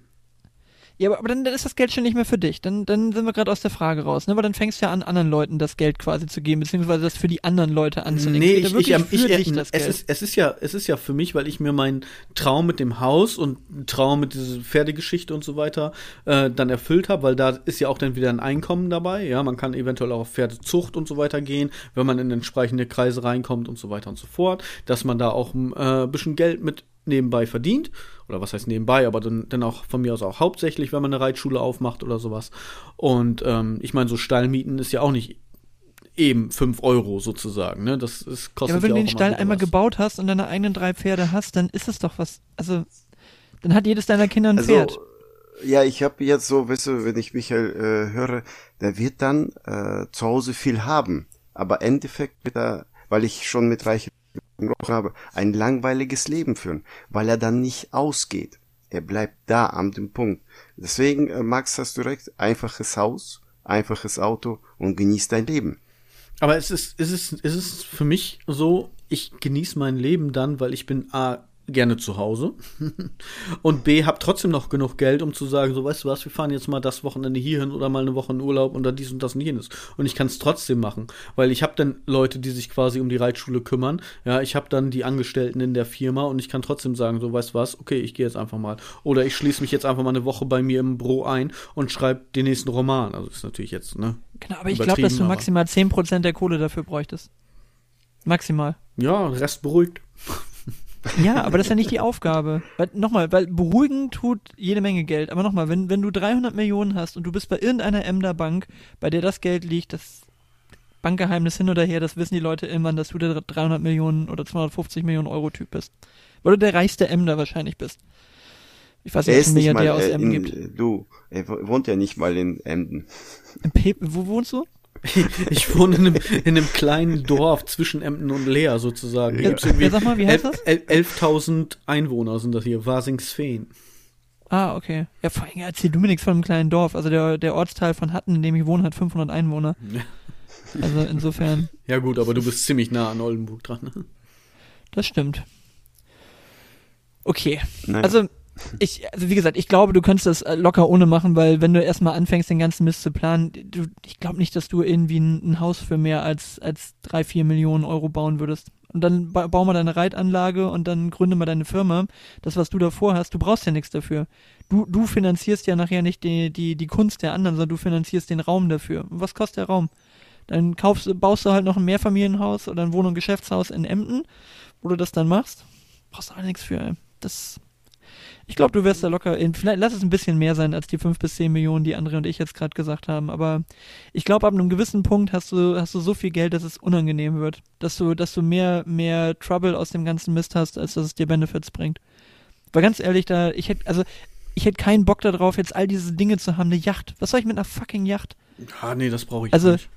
Ja, aber, aber dann, dann ist das Geld schon nicht mehr für dich. Dann, dann sind wir gerade aus der Frage raus, ne? Weil dann fängst du ja an, anderen Leuten das Geld quasi zu geben, beziehungsweise das für die anderen Leute anzulegen. Nee, ich, ich, ich, ich das es, Geld. ist, es ist ja, es ist ja für mich, weil ich mir meinen Traum mit dem Haus und Traum mit dieser Pferdegeschichte und so weiter äh, dann erfüllt habe, weil da ist ja auch dann wieder ein Einkommen dabei. Ja, man kann eventuell auch auf Pferdezucht und so weiter gehen, wenn man in entsprechende Kreise reinkommt und so weiter und so fort, dass man da auch ein äh, bisschen Geld mit nebenbei verdient. Oder was heißt nebenbei, aber dann, dann auch von mir aus auch hauptsächlich, wenn man eine Reitschule aufmacht oder sowas. Und ähm, ich meine, so Stallmieten ist ja auch nicht eben 5 Euro sozusagen. Ne? Das ist, ja, kostet aber wenn ja du den Stall einmal was. gebaut hast und deine eigenen drei Pferde hast, dann ist es doch was. Also, dann hat jedes deiner Kinder ein Also, Pferd. Ja, ich habe jetzt so, weißt du, wenn ich Michael äh, höre, der wird dann äh, zu Hause viel haben, aber im Endeffekt wird er, weil ich schon mit reichen ein langweiliges Leben führen, weil er dann nicht ausgeht. Er bleibt da am dem Punkt. Deswegen, äh, Max, hast du recht, einfaches Haus, einfaches Auto und genießt dein Leben. Aber es ist, es ist, es ist für mich so, ich genieße mein Leben dann, weil ich bin A, gerne zu Hause und B, hab trotzdem noch genug Geld, um zu sagen, so weißt du was, wir fahren jetzt mal das Wochenende hierhin oder mal eine Woche in Urlaub oder dies und das und jenes. Und ich kann es trotzdem machen, weil ich habe dann Leute, die sich quasi um die Reitschule kümmern. Ja, ich habe dann die Angestellten in der Firma und ich kann trotzdem sagen, so weißt du was, okay, ich gehe jetzt einfach mal. Oder ich schließe mich jetzt einfach mal eine Woche bei mir im Büro ein und schreibe den nächsten Roman. Also ist natürlich jetzt, ne? Genau, aber ich glaube, dass du maximal 10% der Kohle dafür bräuchtest. Maximal. Ja, Rest beruhigt. Ja, aber das ist ja nicht die Aufgabe. Weil, nochmal, weil beruhigen tut jede Menge Geld. Aber nochmal, wenn, wenn du 300 Millionen hast und du bist bei irgendeiner Emder Bank, bei der das Geld liegt, das Bankgeheimnis hin oder her, das wissen die Leute irgendwann, dass du der 300 Millionen oder 250 Millionen Euro Typ bist. Weil du der reichste Emder wahrscheinlich bist. Ich weiß nicht, ob es Milliardär mal, aus äh, Emden gibt. Du, er wohnt ja nicht mal in Emden. In Pe wo wohnst du? ich wohne in einem, in einem kleinen Dorf zwischen Emden und Leer sozusagen. Ja. ja, sag mal, wie heißt das? 11.000 Einwohner sind das hier, Wasingsfeen. Ah, okay. Ja, vor allem erzähl du mir nichts von einem kleinen Dorf. Also der, der Ortsteil von Hatten, in dem ich wohne, hat 500 Einwohner. Also insofern. Ja gut, aber du bist ziemlich nah an Oldenburg dran. Ne? Das stimmt. Okay. Naja. Also ich, also wie gesagt, ich glaube, du könntest das äh, locker ohne machen, weil wenn du erstmal anfängst, den ganzen Mist zu planen, du, ich glaube nicht, dass du irgendwie ein, ein, Haus für mehr als, als drei, vier Millionen Euro bauen würdest. Und dann ba bau mal deine Reitanlage und dann gründe mal deine Firma. Das, was du davor hast, du brauchst ja nichts dafür. Du, du finanzierst ja nachher nicht die, die, die Kunst der anderen, sondern du finanzierst den Raum dafür. was kostet der Raum? Dann kaufst, baust du halt noch ein Mehrfamilienhaus oder ein Wohn- und Geschäftshaus in Emden, wo du das dann machst. Brauchst du auch nichts für, ey. Das ich glaube, du wirst da locker in, vielleicht lass es ein bisschen mehr sein als die fünf bis zehn Millionen, die André und ich jetzt gerade gesagt haben. Aber ich glaube, ab einem gewissen Punkt hast du, hast du so viel Geld, dass es unangenehm wird. Dass du, dass du mehr, mehr Trouble aus dem ganzen Mist hast, als dass es dir Benefits bringt. Weil ganz ehrlich, da, ich hätte, also, ich hätte keinen Bock darauf, jetzt all diese Dinge zu haben. Eine Yacht. Was soll ich mit einer fucking Yacht? Ah, nee, das brauche ich also, nicht.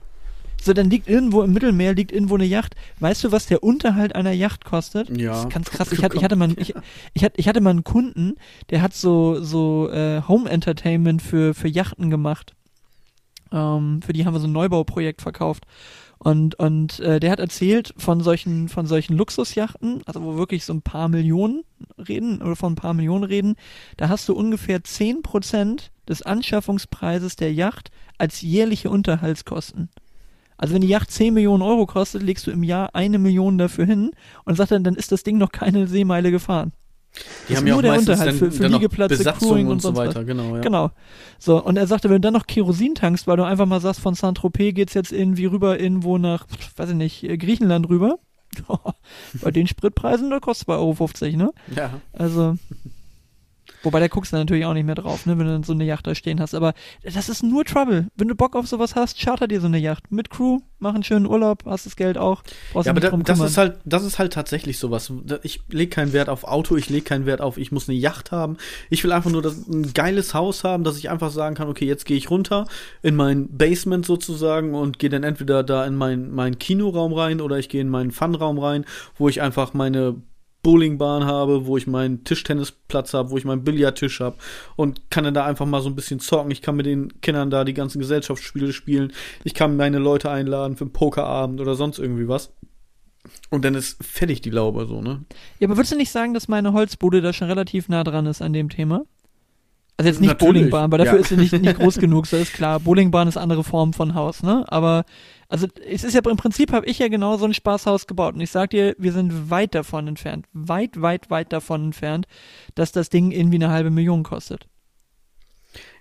So, dann liegt irgendwo im Mittelmeer liegt irgendwo eine Yacht. Weißt du, was der Unterhalt einer Yacht kostet? Ja. Das ist ganz krass. Ich hatte, ich hatte mal, ich, ich, hatte, ich hatte mal einen Kunden, der hat so, so äh, Home Entertainment für, für Yachten gemacht. Ähm, für die haben wir so ein Neubauprojekt verkauft. Und, und äh, der hat erzählt von solchen, von solchen Luxusjachten, also wo wirklich so ein paar Millionen reden oder von ein paar Millionen reden, da hast du ungefähr zehn Prozent des Anschaffungspreises der Yacht als jährliche Unterhaltskosten. Also wenn die Yacht 10 Millionen Euro kostet, legst du im Jahr eine Million dafür hin und sagt dann, dann ist das Ding noch keine Seemeile gefahren. Die das haben ja auch der Unterhalt dann, für, für Liegeplätze, Crewing und, und so weiter, genau, ja. Genau. So, und er sagte, wenn du dann noch Kerosin tankst, weil du einfach mal sagst, von Saint-Tropez geht's jetzt irgendwie rüber irgendwo nach, weiß ich nicht, Griechenland rüber. Bei den Spritpreisen, da kostet 2,50 Euro, ne? Ja. Also, Wobei, da guckst du natürlich auch nicht mehr drauf, ne, wenn du dann so eine Yacht da stehen hast. Aber das ist nur Trouble. Wenn du Bock auf sowas hast, charter dir so eine Yacht. Mit Crew, mach einen schönen Urlaub, hast das Geld auch. Ja, aber da, das ist halt, das ist halt tatsächlich sowas. Ich lege keinen Wert auf Auto, ich lege keinen Wert auf, ich muss eine Yacht haben. Ich will einfach nur das, ein geiles Haus haben, dass ich einfach sagen kann, okay, jetzt gehe ich runter in mein Basement sozusagen und gehe dann entweder da in meinen mein Kinoraum rein oder ich gehe in meinen Funraum rein, wo ich einfach meine Bowlingbahn habe, wo ich meinen Tischtennisplatz habe, wo ich meinen Billardtisch habe und kann dann da einfach mal so ein bisschen zocken. Ich kann mit den Kindern da die ganzen Gesellschaftsspiele spielen. Ich kann meine Leute einladen für einen Pokerabend oder sonst irgendwie was. Und dann ist fertig die Laube so, ne? Ja, aber würdest du nicht sagen, dass meine Holzbude da schon relativ nah dran ist an dem Thema? Also jetzt nicht Natürlich. Bowlingbahn, weil dafür ja. ist sie nicht, nicht groß genug, so ist klar. Bowlingbahn ist andere Form von Haus, ne? Aber also es ist ja im Prinzip habe ich ja genau so ein Spaßhaus gebaut und ich sag dir, wir sind weit davon entfernt, weit, weit, weit davon entfernt, dass das Ding irgendwie eine halbe Million kostet.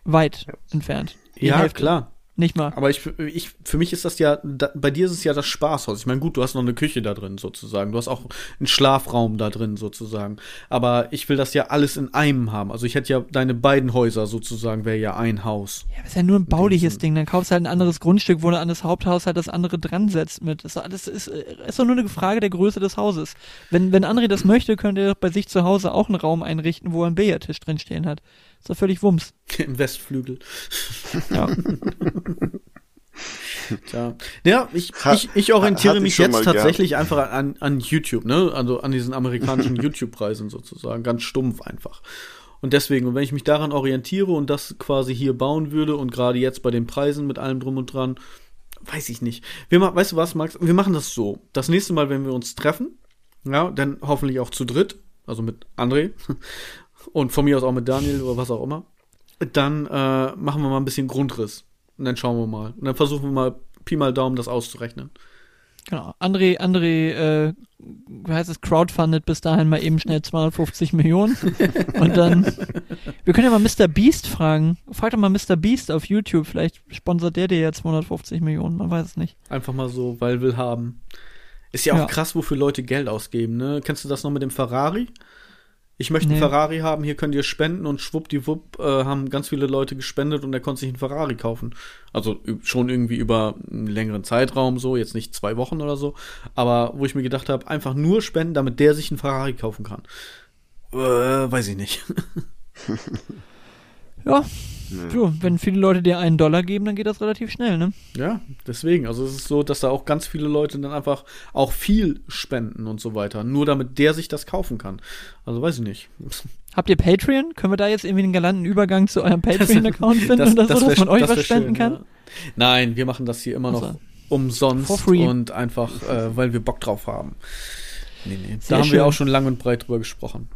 Weit ja. entfernt. Die ja, Hälfte. klar. Nicht mal. Aber ich, ich, für mich ist das ja, da, bei dir ist es ja das Spaßhaus. Ich meine, gut, du hast noch eine Küche da drin sozusagen. Du hast auch einen Schlafraum da drin sozusagen. Aber ich will das ja alles in einem haben. Also ich hätte ja deine beiden Häuser sozusagen, wäre ja ein Haus. Ja, das ist ja nur ein bauliches Ding. Dann kaufst du halt ein anderes Grundstück, wo du an das Haupthaus halt das andere dran setzt mit. Das, das ist, ist doch nur eine Frage der Größe des Hauses. Wenn, wenn André das möchte, könnte er bei sich zu Hause auch einen Raum einrichten, wo er einen Billardtisch drin stehen hat. Ist doch völlig Wumms. Im Westflügel. Ja. Tja. Ja, ich, ich, ich orientiere mich jetzt tatsächlich einfach an, an YouTube, ne? Also an diesen amerikanischen YouTube-Preisen sozusagen. Ganz stumpf einfach. Und deswegen, und wenn ich mich daran orientiere und das quasi hier bauen würde und gerade jetzt bei den Preisen mit allem drum und dran, weiß ich nicht. Wir weißt du was, Max? Wir machen das so. Das nächste Mal, wenn wir uns treffen, ja, dann hoffentlich auch zu dritt, also mit André und von mir aus auch mit Daniel oder was auch immer, dann äh, machen wir mal ein bisschen Grundriss. Und dann schauen wir mal. Und dann versuchen wir mal Pi mal Daumen das auszurechnen. Genau. André, André, äh, wie heißt es, crowdfundet bis dahin mal eben schnell 250 Millionen. Und dann, wir können ja mal Mr. Beast fragen. Frag doch mal Mr. Beast auf YouTube. Vielleicht sponsert der dir ja 250 Millionen. Man weiß es nicht. Einfach mal so, weil will haben. Ist ja auch Ja. krass, wofür Leute Geld ausgeben, ne? Kennst du das noch mit dem Ferrari? Ich möchte einen Nee. Ferrari haben, hier könnt ihr spenden und schwuppdiwupp äh, haben ganz viele Leute gespendet und er konnte sich einen Ferrari kaufen. Also schon irgendwie über einen längeren Zeitraum so, jetzt nicht zwei Wochen oder so, aber wo ich mir gedacht habe, einfach nur spenden, damit der sich einen Ferrari kaufen kann. Äh, weiß ich nicht. Ja, so, wenn viele Leute dir einen Dollar geben, dann geht das relativ schnell, ne? Ja, deswegen. Also es ist so, dass da auch ganz viele Leute dann einfach auch viel spenden und so weiter. Nur damit der sich das kaufen kann. Also weiß ich nicht. Habt ihr Patreon? Können wir da jetzt irgendwie einen galanten Übergang zu eurem Patreon-Account finden Das- oder so, das dass wär- man euch was spenden schön, kann? Ja. Nein, wir machen das hier immer noch Also, umsonst und einfach, äh, weil wir Bock drauf haben. Nee, nee. Sehr da haben schön. wir auch schon lang und breit drüber gesprochen.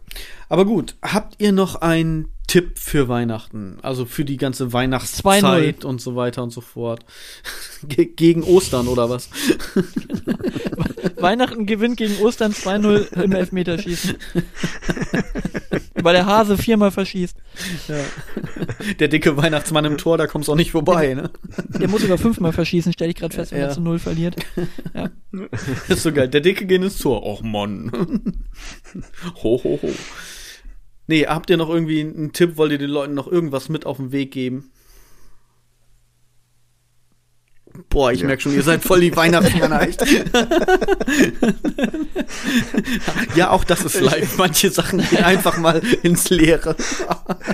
Aber gut, habt ihr noch einen Tipp für Weihnachten? Also für die ganze Weihnachtszeit 2-0. und so weiter und so fort. Ge gegen Ostern oder was? Weihnachten gewinnt gegen Ostern 2-0 im Elfmeterschießen. Weil der Hase viermal verschießt. Der dicke Weihnachtsmann im Tor, da kommst du auch nicht vorbei, ne? Der muss sogar fünfmal verschießen, stelle ich gerade fest, wenn Ja. er zu null verliert. Das ist so geil. Der Dicke geht ins Tor. Och Mann. Ho, ho, ho. Nee, habt ihr noch irgendwie einen Tipp? Wollt ihr den Leuten noch irgendwas mit auf den Weg geben? Boah, ich Ja. merke schon, ihr seid voll die Weihnachtsmänner, echt. ja, auch das ist live. Manche Sachen gehen einfach mal ins Leere.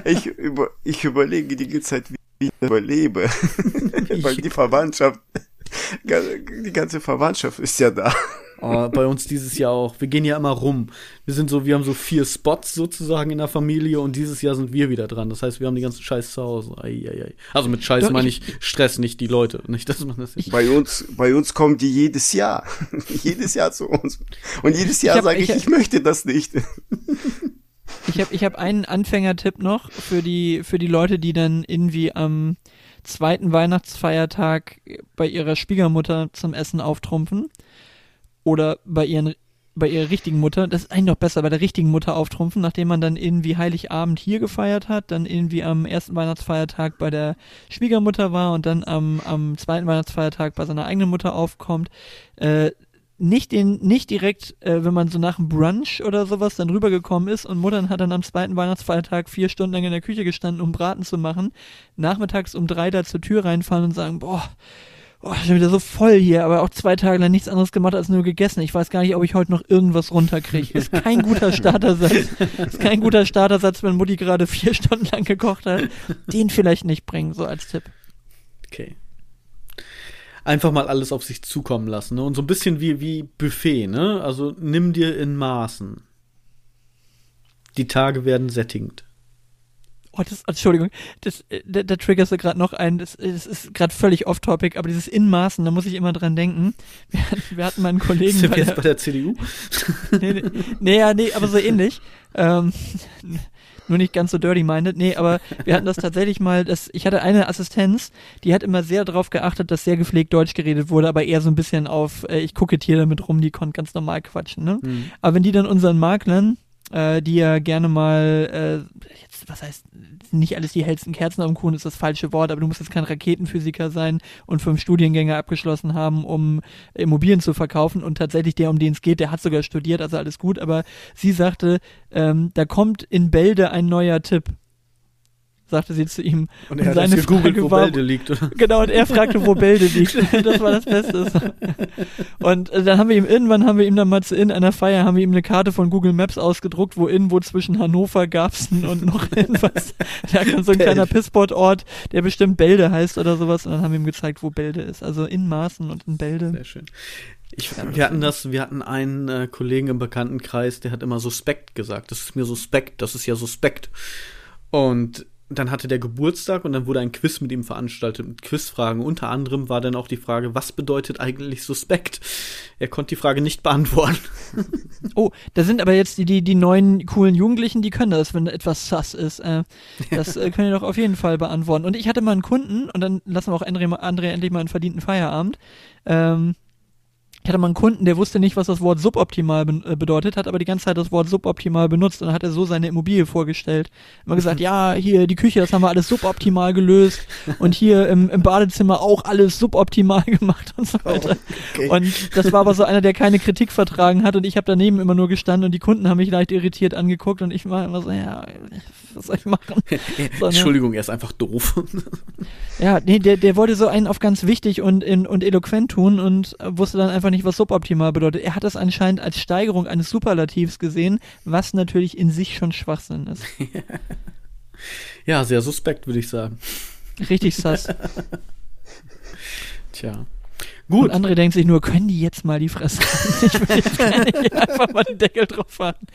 Ich, über, ich überlege die ganze Zeit, wie ich überlebe. Weil die Verwandtschaft, die ganze Verwandtschaft ist ja da. Oh, bei uns dieses Jahr auch. Wir gehen ja immer rum. Wir sind so, wir haben so vier Spots sozusagen in der Familie und dieses Jahr sind wir wieder dran. Das heißt, wir haben die ganzen Scheiß zu Hause. Ei, ei, ei. Also mit Scheiß Doch, meine ich Stress, nicht die Leute. Nicht, dass man das nicht. Bei uns, bei uns kommen die jedes Jahr. jedes Jahr zu uns. Und jedes Jahr sage ich, ich- ich möchte das nicht. Ich habe ich hab einen Anfängertipp noch für die, für die Leute, die dann irgendwie am zweiten Weihnachtsfeiertag bei ihrer Schwiegermutter zum Essen auftrumpfen. Oder bei ihren bei ihrer richtigen Mutter, das ist eigentlich noch besser, bei der richtigen Mutter auftrumpfen, nachdem man dann irgendwie Heiligabend hier gefeiert hat, dann irgendwie am ersten Weihnachtsfeiertag bei der Schwiegermutter war und dann am, am zweiten Weihnachtsfeiertag bei seiner eigenen Mutter aufkommt, äh, nicht den, nicht direkt, äh, wenn man so nach dem Brunch oder sowas dann rübergekommen ist und Muttern hat dann am zweiten Weihnachtsfeiertag vier Stunden lang in der Küche gestanden, um Braten zu machen, nachmittags um drei da zur Tür reinfallen und sagen, boah, oh, schon wieder so voll hier, aber auch zwei Tage lang nichts anderes gemacht als nur gegessen. Ich weiß gar nicht, ob ich heute noch irgendwas runterkriege. Ist kein guter Startersatz. Ist kein guter Startersatz, wenn Mutti gerade vier Stunden lang gekocht hat. Den vielleicht nicht bringen, so als Tipp. Okay. Einfach mal alles auf sich zukommen lassen. Ne? Und so ein bisschen wie, wie Buffet, ne? Also nimm dir in Maßen. Die Tage werden sättigend. Oh, das, Entschuldigung, das, äh, da, da triggerst du gerade noch ein, das, das ist gerade völlig off-topic, aber dieses Inmaßen, da muss ich immer dran denken. Wir, hatten- wir hatten mal einen Kollegen Sind wir jetzt bei der CDU? nee, nee, nee, ja, nee, aber so ähnlich. Ähm, nur nicht ganz so dirty-minded. Nee, aber wir hatten das tatsächlich mal, dass ich hatte eine Assistenz, die hat immer sehr darauf geachtet, dass sehr gepflegt Deutsch geredet wurde, aber eher so ein bisschen auf, äh, ich kokettiere damit rum, die konnte ganz normal quatschen, ne? Hm. Aber wenn die dann unseren Maklern, äh, die ja gerne mal, äh, jetzt, was heißt, nicht alles die hellsten Kerzen am Kuchen ist das falsche Wort, aber du musst jetzt kein Raketenphysiker sein und fünf Studiengänge abgeschlossen haben, um Immobilien zu verkaufen und tatsächlich der, um den es geht, der hat sogar studiert, also alles gut, aber sie sagte, ähm, da kommt in Bälde ein neuer Tipp. Sagte sie zu ihm. Und er hat seine gegoogelt, wo Bälde liegt, oder? Genau, und er fragte, wo Bälde liegt. Das war das Beste. Und äh, dann haben wir ihm irgendwann, haben wir ihm dann mal zu in einer Feier, haben wir ihm eine Karte von Google Maps ausgedruckt, wo irgendwo zwischen Hannover, Garbsen und noch irgendwas, da kann so ein kleiner Pissportort, der bestimmt Bälde heißt oder sowas. Und dann haben wir ihm gezeigt, wo Bälde ist. Also in Maßen und in Bälde. Sehr schön. Ich, wir hatten das, wir hatten einen äh, Kollegen im Bekanntenkreis, der hat immer suspekt gesagt. Das ist mir suspekt, das ist ja suspekt. Und dann hatte der Geburtstag und dann wurde ein Quiz mit ihm veranstaltet mit Quizfragen. Unter anderem war dann auch die Frage, was bedeutet eigentlich suspekt? Er konnte die Frage nicht beantworten. Oh, da sind aber jetzt die, die, die neuen coolen Jugendlichen, die können das, wenn etwas sus ist. Äh, das äh, können die doch auf jeden Fall beantworten. Und ich hatte mal einen Kunden, und dann lassen wir auch André, André endlich mal einen verdienten Feierabend. Ähm, ich hatte mal einen Kunden, der wusste nicht, was das Wort suboptimal be äh, bedeutet, hat aber die ganze Zeit das Wort suboptimal benutzt und dann hat er so seine Immobilie vorgestellt. Immer gesagt, ja, hier die Küche, das haben wir alles suboptimal gelöst und hier im, im Badezimmer auch alles suboptimal gemacht und so weiter. Oh, okay. Und das war aber so einer, der keine Kritik vertragen hat und ich habe daneben immer nur gestanden und die Kunden haben mich leicht irritiert angeguckt und ich war immer so, ja, was soll ich machen? So, ne? Entschuldigung, er ist einfach doof. ja, nee, der, der wollte so einen auf ganz wichtig und, in, und eloquent tun und wusste dann einfach nicht, was suboptimal bedeutet. Er hat das anscheinend als Steigerung eines Superlativs gesehen, was natürlich in sich schon Schwachsinn ist. ja, sehr suspekt, würde ich sagen. Richtig sass. Tja. Gut. Und andere denkt sich nur, können die jetzt mal die Fresse Ich will jetzt einfach mal den Deckel drauf machen.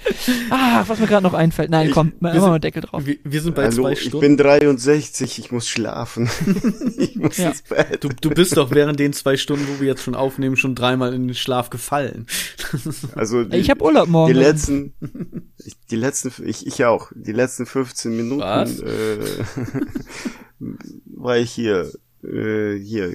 Ah, was mir gerade noch einfällt. Nein, ich, komm, mal, mal Deckel drauf. Wir, wir sind bei Hallo, zwei Stunden. Ich bin 63, ich muss schlafen. ich muss ja. ins Bett. Du, du bist doch während den zwei Stunden, wo wir jetzt schon aufnehmen, schon dreimal in den Schlaf gefallen. also die, ich habe Urlaub morgen. Die letzten, die letzten, ich, ich auch. Die letzten 15 Minuten äh, war ich hier, äh, hier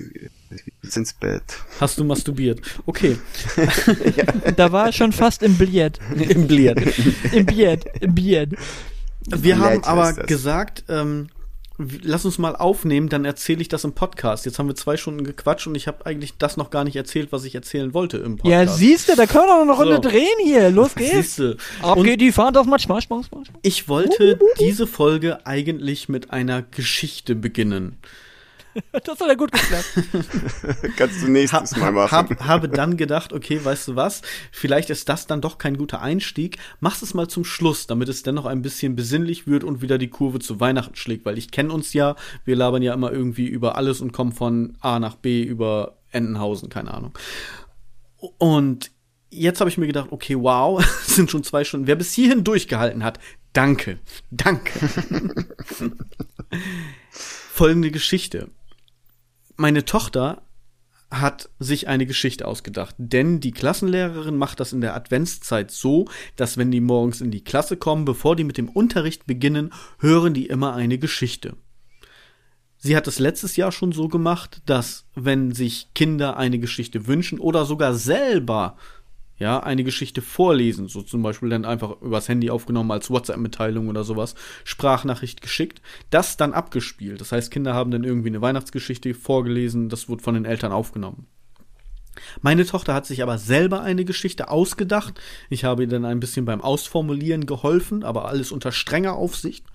ins Bett. Hast du masturbiert? Okay. ja. Da war er schon fast im Billett. Im Billett. Im Billett. Im Billett. Wir haben aber gesagt, ähm, lass uns mal aufnehmen, dann erzähle ich das im Podcast. Jetzt haben wir zwei Stunden gequatscht und ich habe eigentlich das noch gar nicht erzählt, was ich erzählen wollte im Podcast. Ja, siehst du, da können wir noch eine Runde so. drehen hier. Los geht's. Siehste. Ab geht die Fahrt auf Spaß, Spaß, Spaß. Ich wollte diese Folge eigentlich mit einer Geschichte beginnen. das hat ja gut geklappt. Kannst du nächstes ha, Mal machen. Hab, habe dann gedacht, okay, weißt du was? Vielleicht ist das dann doch kein guter Einstieg. Mach's es mal zum Schluss, damit es dennoch ein bisschen besinnlich wird und wieder die Kurve zu Weihnachten schlägt, weil ich kenne uns ja, wir labern ja immer irgendwie über alles und kommen von A nach B über Entenhausen, keine Ahnung. Und jetzt habe ich mir gedacht, okay, wow, sind schon zwei Stunden. Wer bis hierhin durchgehalten hat, danke, danke. Folgende Geschichte meine Tochter hat sich eine Geschichte ausgedacht, denn die Klassenlehrerin macht das in der Adventszeit so, dass wenn die morgens in die Klasse kommen, bevor die mit dem Unterricht beginnen, hören die immer eine Geschichte. Sie hat es letztes Jahr schon so gemacht, dass wenn sich Kinder eine Geschichte wünschen oder sogar selber ja, eine Geschichte vorlesen, so zum Beispiel dann einfach übers Handy aufgenommen als WhatsApp-Mitteilung oder sowas, Sprachnachricht geschickt, das dann abgespielt. Das heißt, Kinder haben dann irgendwie eine Weihnachtsgeschichte vorgelesen, das wurde von den Eltern aufgenommen. Meine Tochter hat sich aber selber eine Geschichte ausgedacht. Ich habe ihr dann ein bisschen beim Ausformulieren geholfen, aber alles unter strenger Aufsicht.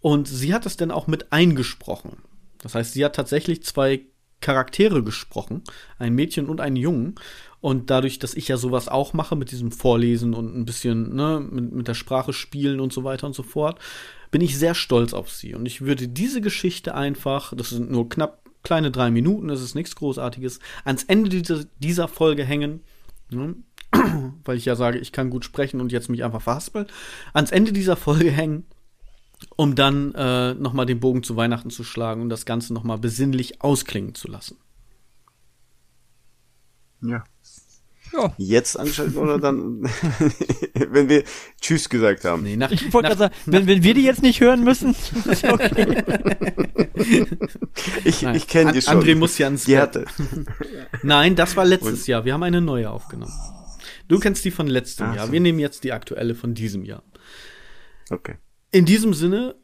Und sie hat es dann auch mit eingesprochen. Das heißt, sie hat tatsächlich zwei Charaktere gesprochen, ein Mädchen und einen Jungen. Und dadurch, dass ich ja sowas auch mache mit diesem Vorlesen und ein bisschen ne, mit, mit der Sprache spielen und so weiter und so fort, bin ich sehr stolz auf sie. Und ich würde diese Geschichte einfach, das sind nur knapp kleine drei Minuten, das ist nichts Großartiges, ans Ende dieser, dieser Folge hängen. Ne? weil ich ja sage, ich kann gut sprechen und jetzt mich einfach verhaspel, ans Ende dieser Folge hängen, um dann äh, nochmal den Bogen zu Weihnachten zu schlagen und das Ganze nochmal besinnlich ausklingen zu lassen. Ja, ja. Jetzt anschalten oder dann, wenn wir Tschüss gesagt haben. Nee, nach, ich wollte gerade sagen, wenn, wenn wir die jetzt nicht hören müssen, ist okay. ich ich kenne die schon. André muss ja ans Gerte. Nein, das war letztes Und? Jahr. Wir haben eine neue aufgenommen. Du kennst die von letztem Ach, Jahr. So. Wir nehmen jetzt die aktuelle von diesem Jahr. Okay. In diesem Sinne,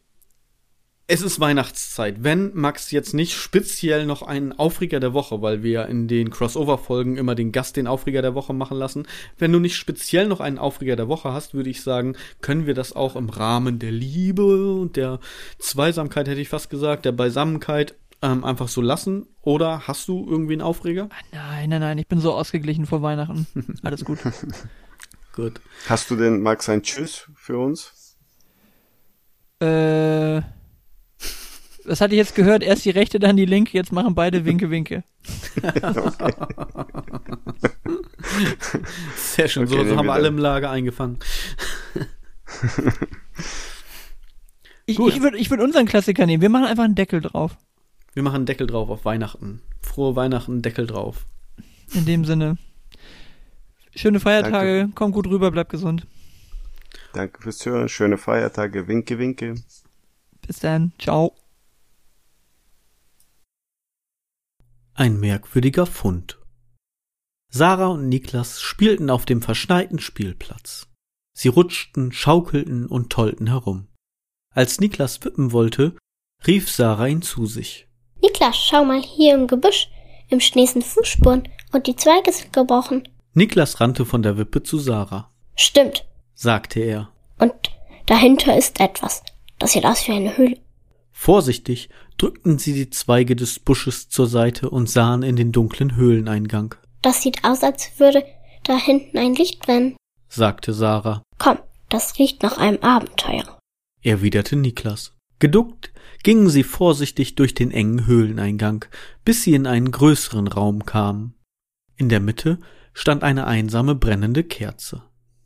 es ist Weihnachtszeit. Wenn Max jetzt nicht speziell noch einen Aufreger der Woche, weil wir ja in den Crossover-Folgen immer den Gast den Aufreger der Woche machen lassen, wenn du nicht speziell noch einen Aufreger der Woche hast, würde ich sagen, können wir das auch im Rahmen der Liebe und der Zweisamkeit, hätte ich fast gesagt, der Beisammenkeit ähm, einfach so lassen. Oder hast du irgendwie einen Aufreger? Ah, nein, nein, nein, ich bin so ausgeglichen vor Weihnachten. Alles gut. Gut. Hast du denn, Max, ein Tschüss für uns? äh, was hatte ich jetzt gehört? Erst die rechte, dann die linke, jetzt machen beide Winke, Winke. Sehr schön, so, Okay, so nehmen haben wir alle im Lager eingefangen. Ich, Gut. ich würde ich würd unseren Klassiker nehmen. Wir machen einfach einen Deckel drauf. Wir machen einen Deckel drauf auf Weihnachten. Frohe Weihnachten, Deckel drauf. In dem Sinne. Schöne Feiertage, komm gut rüber, bleib gesund. Danke fürs Hören, schöne Feiertage, winke, winke. Bis dann, ciao. Ein merkwürdiger Fund. Sarah und Niklas spielten auf dem verschneiten Spielplatz. Sie rutschten, schaukelten und tollten herum. Als Niklas wippen wollte, rief Sarah ihn zu sich. Niklas, schau mal hier im Gebüsch. Im Schnee sind Fußspuren und die Zweige sind gebrochen. Niklas rannte von der Wippe zu Sarah, Stimmt. sagte er. Und dahinter ist etwas. Das sieht aus wie eine Höhle. Vorsichtig drückten sie die Zweige des Busches zur Seite und sahen in den dunklen Höhleneingang, Das sieht aus, als würde da hinten ein Licht brennen. sagte Sarah, Komm, das riecht nach einem Abenteuer. erwiderte Niklas. Geduckt gingen sie vorsichtig durch den engen Höhleneingang, bis sie in einen größeren Raum kamen. In der Mitte stand eine einsame brennende Kerze.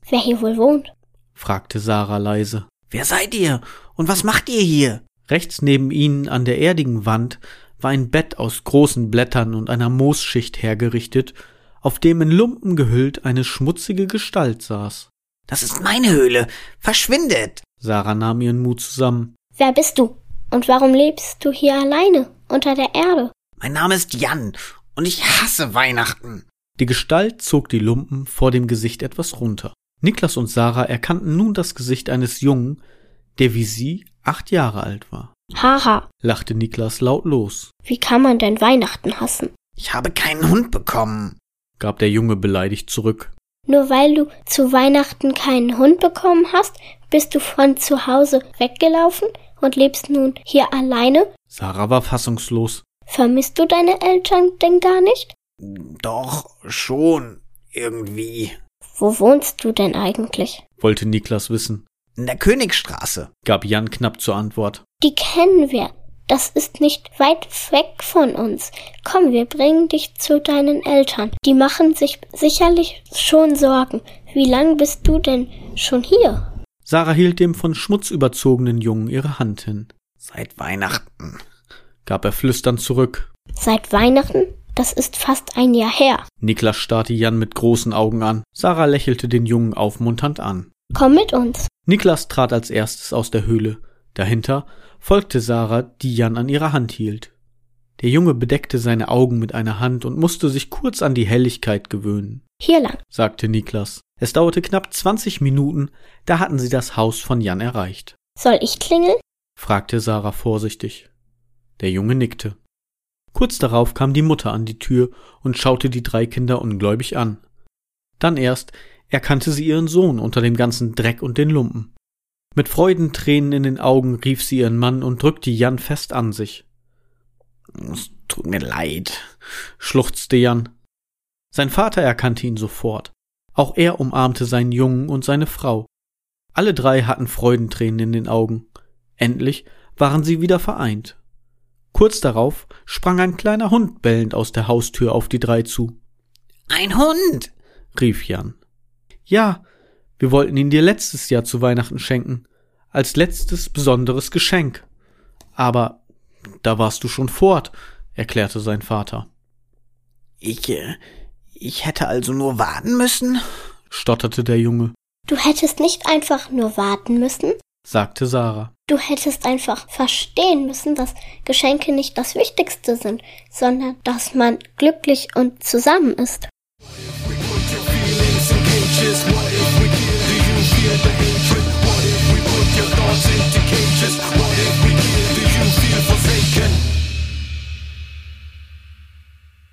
Wer hier wohl wohnt? fragte Sarah leise. Wer seid ihr? Und was macht ihr hier? Rechts neben ihnen an der erdigen Wand war ein Bett aus großen Blättern und einer Moosschicht hergerichtet, auf dem in Lumpen gehüllt eine schmutzige Gestalt saß. Das ist meine Höhle. Verschwindet! Sarah nahm ihren Mut zusammen. Wer bist du? Und warum lebst du hier alleine unter der Erde? Mein Name ist Jan und ich hasse Weihnachten. Die Gestalt zog die Lumpen vor dem Gesicht etwas runter. Niklas und Sarah erkannten nun das Gesicht eines Jungen, der wie sie acht Jahre alt war. Haha, Lachte Niklas laut los, wie kann man denn Weihnachten hassen? Ich habe keinen Hund bekommen. gab der Junge beleidigt zurück. Nur weil du zu Weihnachten keinen Hund bekommen hast, bist du von zu Hause weggelaufen und lebst nun hier alleine? Sarah war fassungslos. Vermisst du deine Eltern denn gar nicht? Doch, schon. Irgendwie. Wo wohnst du denn eigentlich? wollte Niklas wissen, In der Königstraße. gab Jan knapp zur Antwort. Die kennen wir. Das ist nicht weit weg von uns. Komm, wir bringen dich zu deinen Eltern. Die machen sich sicherlich schon Sorgen. Wie lang bist du denn schon hier? Sarah hielt dem von Schmutz überzogenen Jungen ihre Hand hin, Seit Weihnachten. gab er flüsternd zurück. Seit Weihnachten? Das ist fast ein Jahr her. Niklas starrte Jan mit großen Augen an. Sarah lächelte den Jungen aufmunternd an. Komm mit uns. Niklas trat als erstes aus der Höhle. Dahinter folgte Sarah, die Jan an ihrer Hand hielt. Der Junge bedeckte seine Augen mit einer Hand und musste sich kurz an die Helligkeit gewöhnen, Hier lang. sagte Niklas. Es dauerte knapp zwanzig Minuten, da hatten sie das Haus von Jan erreicht, Soll ich klingeln? fragte Sarah vorsichtig. Der Junge nickte. Kurz darauf kam die Mutter an die Tür und schaute die drei Kinder ungläubig an. Dann erst erkannte sie ihren Sohn unter dem ganzen Dreck und den Lumpen. Mit Freudentränen in den Augen rief sie ihren Mann und drückte Jan fest an sich. Es tut mir leid. schluchzte Jan. Sein Vater erkannte ihn sofort. Auch er umarmte seinen Jungen und seine Frau. Alle drei hatten Freudentränen in den Augen. Endlich waren sie wieder vereint. Kurz darauf sprang ein kleiner Hund bellend aus der Haustür auf die drei zu. Ein Hund! rief Jan. Ja, wir wollten ihn dir letztes Jahr zu Weihnachten schenken, als letztes besonderes Geschenk. Aber da warst du schon fort, erklärte sein Vater. Ich, äh, ich hätte also nur warten müssen? stotterte der Junge, Du hättest nicht einfach nur warten müssen. sagte Sarah. Du hättest einfach verstehen müssen, dass Geschenke nicht das Wichtigste sind, sondern dass man glücklich und zusammen ist. cages? What if we kill? Do you feel the hatred? What if we put your thoughts into cages? What if we kill? Do you feel forsaken?